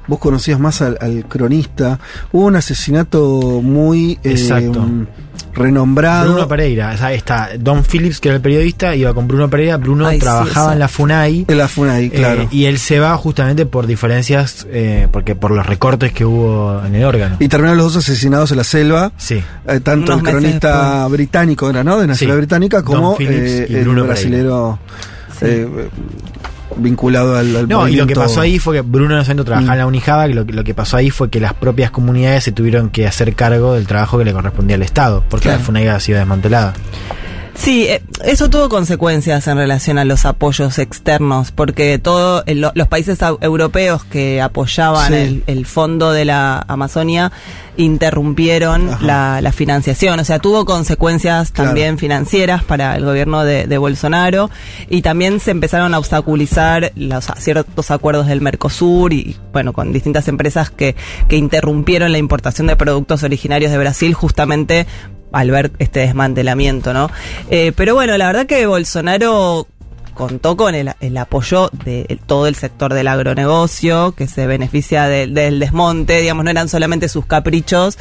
vos conocías más al, al cronista. Hubo un asesinato muy eh, renombrado. Bruno Pereira, o sea, está Don Phillips, que era el periodista, iba con Bruno Pereira. Bruno Ay, sí, trabajaba en la FUNAI. En la FUNAI, eh, claro. y él se va justamente por diferencias, eh, porque por los recortes que hubo en el órgano. Y terminaron los dos asesinados en la selva. Sí. Eh, tanto Unos el cronista después. británico era, ¿no? De nacionalidad Sí. británica, como eh, el brasilero. eh, vinculado al, al No, y lo que pasó ahí fue que Bruno no trabajaba en la Unijaba, que lo, que- lo que pasó ahí fue que las propias comunidades se tuvieron que hacer cargo del trabajo que le correspondía al Estado, porque Claro. la FUNAIGA ha sido desmantelada. Sí, eh, eso tuvo consecuencias en relación a los apoyos externos, porque todos los países europeos que apoyaban Sí. el, el fondo de la Amazonia interrumpieron la, la financiación, o sea, tuvo consecuencias Claro. también financieras para el gobierno de, de Bolsonaro y también se empezaron a obstaculizar los, ciertos acuerdos del Mercosur y, bueno, con distintas empresas que, que interrumpieron la importación de productos originarios de Brasil justamente al ver este desmantelamiento, ¿no? Eh, pero bueno, la verdad que Bolsonaro contó con el, el apoyo de el- todo el sector del agronegocio, que se beneficia de- del desmonte, digamos, no eran solamente sus caprichos.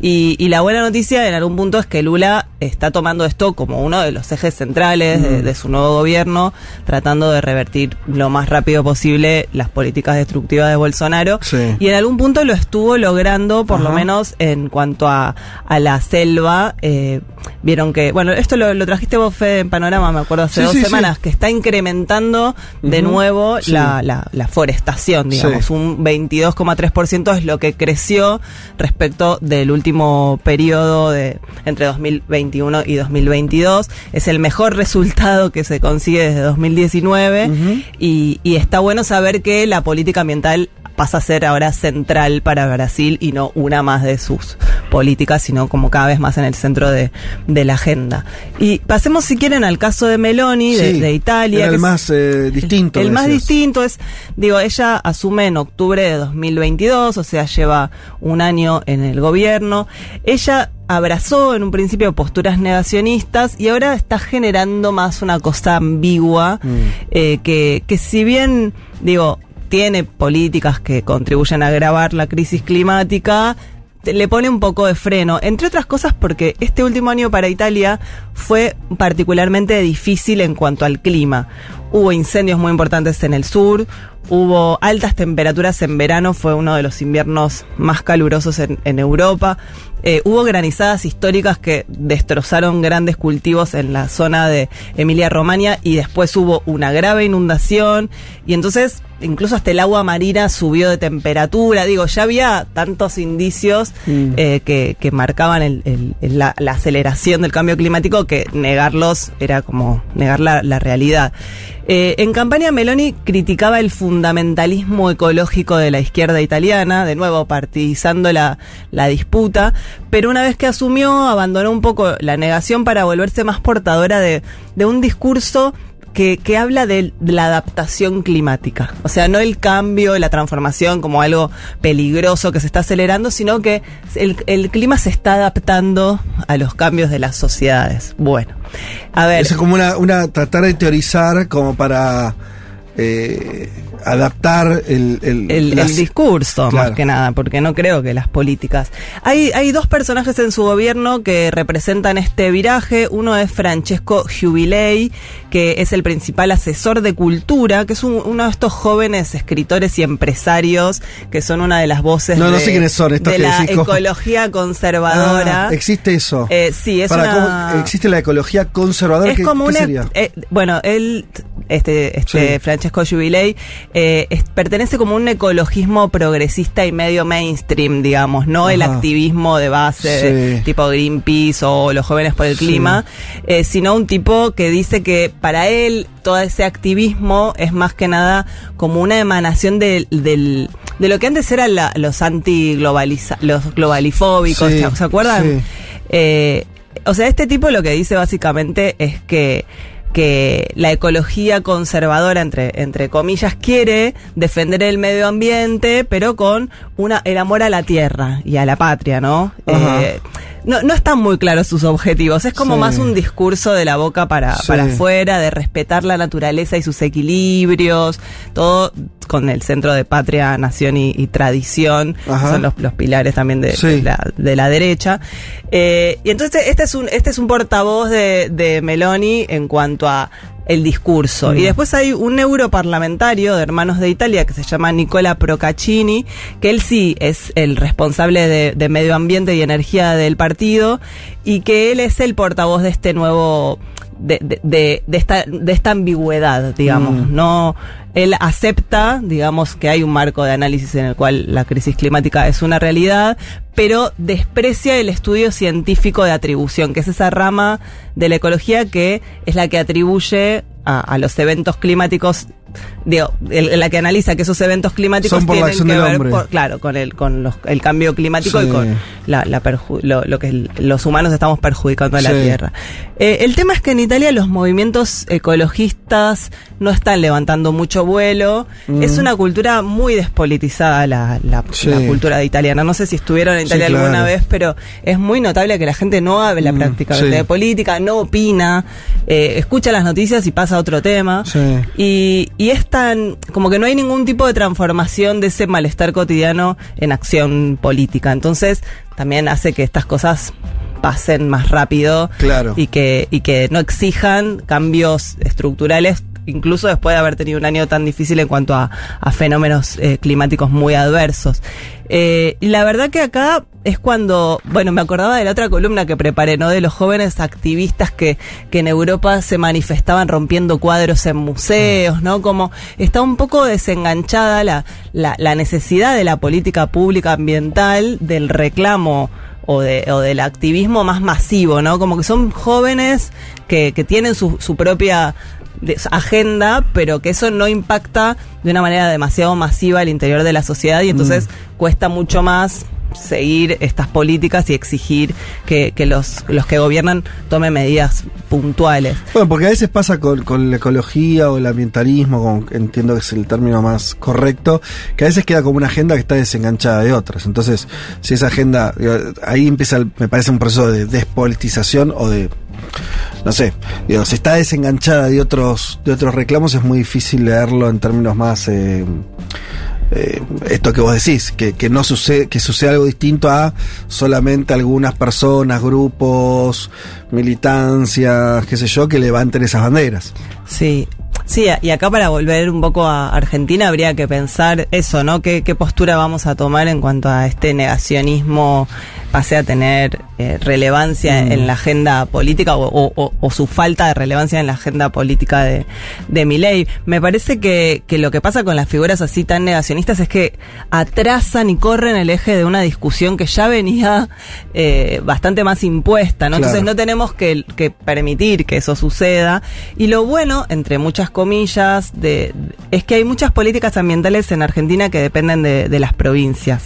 Y, y la buena noticia en algún punto es que Lula está tomando esto como uno de los ejes centrales de, Mm. de su nuevo gobierno, tratando de revertir lo más rápido posible las políticas destructivas de Bolsonaro. Sí. Y en algún punto lo estuvo logrando, por lo menos en cuanto a, a la selva. eh, vieron que, bueno, esto lo, lo trajiste vos, Fede, en Panorama, me acuerdo, hace Sí, dos sí, semanas, que está incrementando de nuevo Sí. la, la, la forestación, digamos. Sí. Un 22,3% es lo que creció respecto del último periodo de entre 2021 y 2022. Es el mejor resultado que se consigue desde 2019 y, y está bueno saber que la política ambiental pasa a ser ahora central para Brasil y no una más de sus políticas, sino como cada vez más en el centro de, de la agenda. Y pasemos, si quieren, al caso de Meloni, de, Sí, de Italia. era el más eh, distinto. el más distinto es, digo, ella asume en octubre de 2022, o sea, lleva un año en el gobierno. Ella abrazó en un principio posturas negacionistas y ahora está generando más una cosa ambigua, eh, que, que si bien, digo, tiene políticas que contribuyen a agravar la crisis climática, le pone un poco de freno, entre otras cosas porque este último año para Italia fue particularmente difícil en cuanto al clima. Hubo incendios muy importantes en el sur, hubo altas temperaturas en verano, fue uno de los inviernos más calurosos en, Europa. Eh, hubo granizadas históricas que destrozaron grandes cultivos en la zona de Emilia-Romagna y después hubo una grave inundación y entonces incluso hasta el agua marina subió de temperatura. Digo, ya había tantos indicios Mm. eh, que, que marcaban el- el- el- la, la aceleración del cambio climático que negarlos era como negar la, la realidad. Eh, en campaña Meloni criticaba el fundamentalismo ecológico de la izquierda italiana, de nuevo partidizando la, la disputa, pero una vez que asumió abandonó un poco la negación para volverse más portadora de, de un discurso que, habla de, la adaptación climática. O sea, no el cambio, la transformación como algo peligroso que se está acelerando, sino que el, el clima se está adaptando a los cambios de las sociedades. Bueno, a ver. Es como una tratar de teorizar como para eh, adaptar el, el, el, las- el discurso, Claro. más que nada, porque no creo que las políticas. Hay, hay dos personajes en su gobierno que representan este viraje. Uno es Francesco Jubilei, que es el principal asesor de cultura, que es un- uno de estos jóvenes escritores y empresarios que son una de las voces No, no de, sé quiénes son estos de que la ecología conservadora. Ah, existe eso. Eh, sí, es Para, una... ¿cómo existe la ecología conservadora. Es ¿Qué, como qué una. sería? eh, bueno, él, este, este Sí. Francesco Jubilei, eh, es- pertenece como un ecologismo progresista y medio mainstream, digamos, no el activismo de base, de tipo Greenpeace o los jóvenes por el Sí. clima, eh, sino un tipo que dice que para él todo ese activismo es más que nada como una emanación del, del- de lo que antes eran la- los anti-globaliza, los globalifóbicos, ¿se, se acuerdan? sí. Eh, o sea, este tipo lo que dice básicamente es que que la ecología conservadora, entre, entre comillas, quiere defender el medio ambiente, pero con una, el amor a la tierra y a la patria, ¿no? Eh, no, no están muy claros sus objetivos. Es como Sí. más un discurso de la boca para, Sí. para afuera, de respetar la naturaleza y sus equilibrios, todo con el centro de patria, nación y, y tradición, Ajá. son los, los pilares también de, Sí. de la, de la derecha. Eh, y entonces este es un, este es un portavoz de, de Meloni en cuanto a el discurso. Mm. Y después hay un europarlamentario de Hermanos de Italia que se llama Nicola Procaccini, que él sí es el responsable de, de medio ambiente y energía del partido, y que él es el portavoz de este nuevo de, de- de- de esta, de esta ambigüedad, digamos. Mm. No, él acepta, digamos, que hay un marco de análisis en el cual la crisis climática es una realidad, pero desprecia el estudio científico de atribución, que es esa rama de la ecología que es la que atribuye a, a los eventos climáticos, digo, el- la que analiza que esos eventos climáticos Son por tienen que del ver, hombre. por- claro, con el, con los- el cambio climático Sí. y con la, la perju- lo, lo que los humanos estamos perjudicando a la Sí. Tierra. Eh, el tema es que en Italia los movimientos ecologistas no están levantando mucho vuelo. Mm. Es una cultura muy despolitizada la, la- Sí. la cultura italiana. No sé si estuvieron en Italia alguna claro. vez, pero es muy notable que la gente no habla Mm, prácticamente de política, no opina, eh, escucha las noticias y pasa a otro tema. Sí. Y, y es tan, como que no hay ningún tipo de transformación de ese malestar cotidiano en acción política. Entonces, también hace que estas cosas pasen más rápido Claro. y que, y que no exijan cambios estructurales, incluso después de haber tenido un año tan difícil en cuanto a, a fenómenos eh, climáticos muy adversos. Eh, la verdad que acá es cuando, bueno, me acordaba de la otra columna que preparé, ¿no? De los jóvenes activistas que, que en Europa se manifestaban rompiendo cuadros en museos, ¿no? Como está un poco desenganchada la, la, la necesidad de la política pública ambiental, del reclamo o, de, o del activismo más masivo, ¿no? Como que son jóvenes que, que tienen su, su propia de- agenda, pero que eso no impacta de una manera demasiado masiva al interior de la sociedad y entonces cuesta mucho más seguir estas políticas y exigir que, que los, los que gobiernan tomen medidas puntuales. Bueno, porque a veces pasa con, con la ecología o el ambientalismo, con- entiendo que es el término más correcto, que a veces queda como una agenda que está desenganchada de otras. Entonces, si esa agenda, ahí empieza, el- me parece un proceso de despolitización o de, no sé, digo, si está desenganchada de otros, de otros reclamos es muy difícil leerlo en términos más... eh, eh, esto que vos decís, que, que no sucede, que sucede algo distinto a solamente algunas personas, grupos, militancias, qué sé yo, que levanten esas banderas. Sí, sí, y acá para volver un poco a Argentina habría que pensar eso, ¿no? ¿Qué, qué postura vamos a tomar en cuanto a este negacionismo pase a tener eh, relevancia Mm. en la agenda política o, o- o- o su falta de relevancia en la agenda política de, de mi ley? Me parece que, que lo que pasa con las figuras así tan negacionistas es que atrasan y corren el eje de una discusión que ya venía eh, bastante más impuesta, ¿no? Entonces no tenemos que, que permitir que eso suceda. Y lo bueno, entre muchas comillas, de, es que hay muchas políticas ambientales en Argentina que dependen de, de las provincias.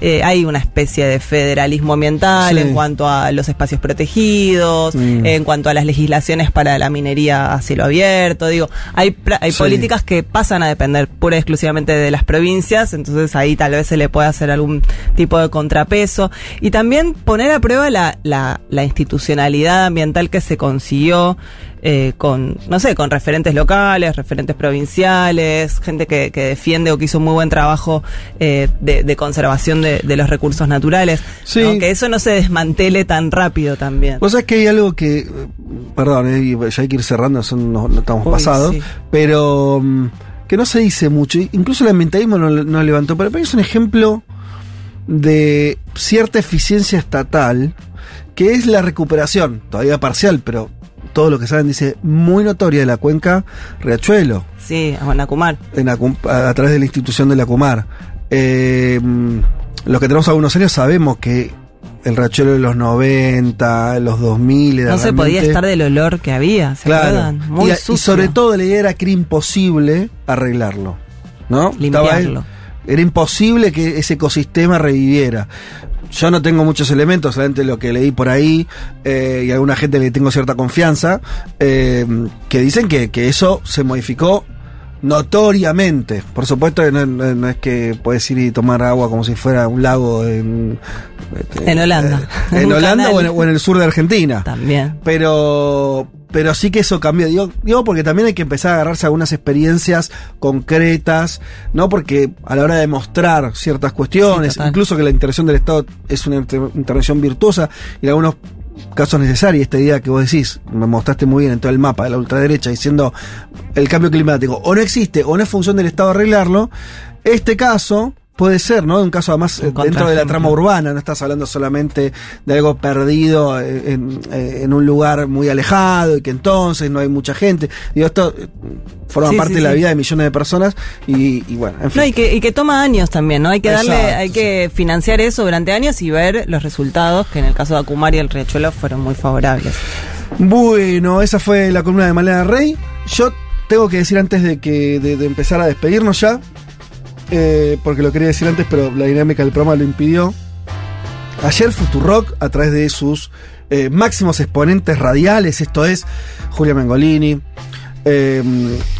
Eh, hay una especie de federalismo ambiental Sí. en cuanto a los espacios protegidos, Mm. en cuanto a las legislaciones para la minería a cielo abierto. Digo, hay, hay Sí. políticas que pasan a depender pura y exclusivamente de las provincias, entonces ahí tal vez se le puede hacer algún tipo de contrapeso. Y también poner a prueba la, la, la institucionalidad ambiental que se consiguió eh, con, no sé, con referentes locales, referentes provinciales, gente que, que defiende o que hizo muy buen trabajo eh, de, de conservación de, de los recursos naturales. Sí. ¿no? Que eso no se desmantele tan rápido también. Vos sabés que hay algo que, eh, perdón, eh, ya hay que ir cerrando, son, no, no estamos Uy, pasados, sí. pero mm, que no se dice mucho, incluso el ambientalismo no, no levantó, pero es un ejemplo de cierta eficiencia estatal, que es la recuperación, todavía parcial, pero todo lo que saben dice muy notoria de la cuenca Riachuelo, Sí, a Guanacumar. en Acum- a, a través de la institución de la Cumar. Eh, los que tenemos algunos años sabemos que el Riachuelo de los 90, los 2000 era No se podía estar del olor que había, ¿se Claro. acuerdan? Muy y, sobre todo la idea era que era imposible arreglarlo. ¿No? Estaba Limpiarlo. era imposible que ese ecosistema reviviera. Yo no tengo muchos elementos, solamente lo que leí por ahí eh, y alguna gente le tengo cierta confianza, eh, que dicen que, que eso se modificó notoriamente. Por supuesto, no, no- no es que puedes ir y tomar agua como si fuera un lago en, En Holanda. eh, en [LAUGHS] Holanda o en, o en el sur de Argentina. También. Pero, pero sí que eso cambió. Digo, digo, porque también hay que empezar a agarrarse a algunas experiencias concretas, ¿no? Porque a la hora de mostrar ciertas cuestiones, Sí, incluso que la intervención del Estado es una inter- intervención virtuosa y en algunos casos necesaria, esta idea que vos decís, me mostraste muy bien en todo el mapa de la ultraderecha diciendo el cambio climático o no existe o no es función del Estado arreglarlo, este caso puede ser, ¿no? Un caso además eh, dentro de la trama urbana, no estás hablando solamente de algo perdido eh, en, eh, en un lugar muy alejado y que entonces no hay mucha gente. Digo, esto forma Sí, parte sí, de la vida de millones de personas y, y bueno, en fin. No, y que, y que toma años también, ¿no? Hay que darle, Exacto, hay que financiar eso durante años y ver los resultados, que en el caso de Acumar y el Riachuelo fueron muy favorables. Bueno, esa fue la columna de Malena Rey. Yo tengo que decir antes de que de, de empezar a despedirnos ya, eh, porque lo quería decir antes, pero la dinámica del programa lo impidió. Ayer Futurock, a través de sus eh, máximos exponentes radiales, esto es Julia Mengolini, eh,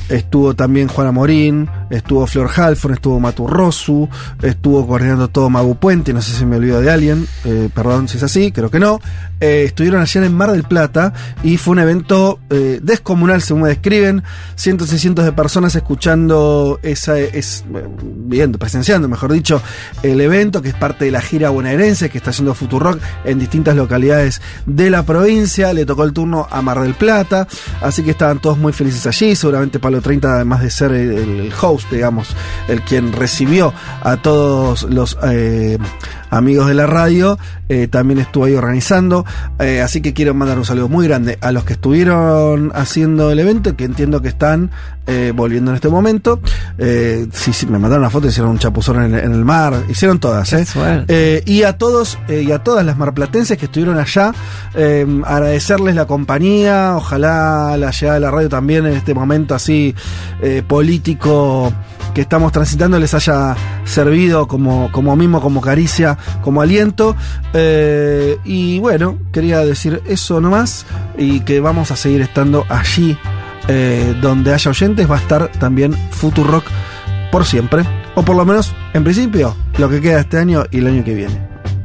estuvo también Juana Morín, estuvo Flor Halfon, estuvo Maturrosu, estuvo coordinando todo Magu Puente, no sé si me olvido de alguien, eh, perdón si es así, creo que no. Eh, estuvieron ayer en Mar del Plata y fue un evento eh, descomunal, según me describen, cientos y cientos de personas escuchando esa, es, viendo, presenciando, mejor dicho, el evento que es parte de la gira bonaerense que está haciendo Futurock en distintas localidades de la provincia. Le tocó el turno a Mar del Plata, así que estaban todos muy felices allí. Seguramente Palo 30, además de ser el, el host, digamos, el quien recibió a todos los eh, amigos de la radio, eh, también estuvo ahí organizando. Eh, así que quiero mandar un saludo muy grande a los que estuvieron haciendo el evento, que entiendo que están eh, volviendo en este momento. Eh, sí, sí, me mandaron una foto, hicieron un chapuzón en el, en el mar, hicieron todas, ¿eh? Eh, y a todos eh, y a todas las marplatenses que estuvieron allá, eh, agradecerles la compañía, ojalá la llegada de la radio también en este momento así eh, político que estamos transitando les haya servido como, como mismo, como caricia, como aliento. Eh, y bueno, quería decir eso nomás y que vamos a seguir estando allí eh, donde haya oyentes, va a estar también Futurock por siempre, o por lo menos en principio, lo que queda este año y el año que viene.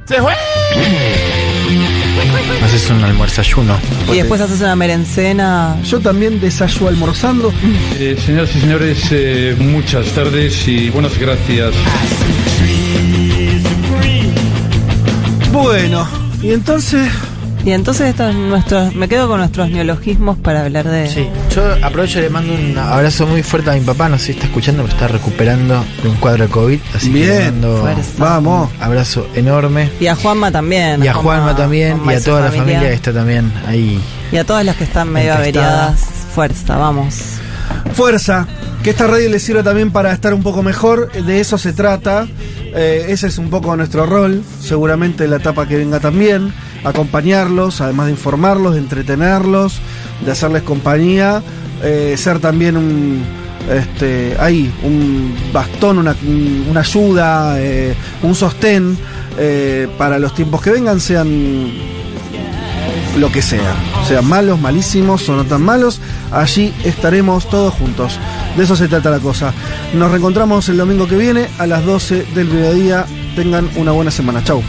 ¡Se fue! Haces un almuerzayuno. Y después haces una merencena. Yo también desayuno almorzando. Eh, señoras y señores, eh, muchas tardes y buenas gracias. Bueno, y entonces. Y entonces estos nuestros, me quedo con nuestros neologismos para hablar de. Sí, yo aprovecho y le mando un abrazo muy fuerte a mi papá, no sé si está escuchando, pero está recuperando de un cuadro de COVID, así que le Bien, mando Fuerza. vamos. un abrazo enorme. Y a Juanma también. Y a Juanma también, Juanma y a toda la familia que está también ahí. Y a todas las que están medio averiadas. Fuerza, vamos. Fuerza, que esta radio les sirva también para estar un poco mejor, de eso se trata, Eh, ese es un poco nuestro rol, seguramente la etapa que venga también, acompañarlos, además de informarlos, de entretenerlos, de hacerles compañía, eh, ser también un, este, ahí, un bastón, una, un- una ayuda, eh, un sostén para los tiempos que vengan, sean lo que sea, sean malos, malísimos o no tan malos, allí estaremos todos juntos. De eso se trata la cosa. Nos reencontramos el domingo que viene a las 12 del mediodía. Tengan una buena semana. Chau.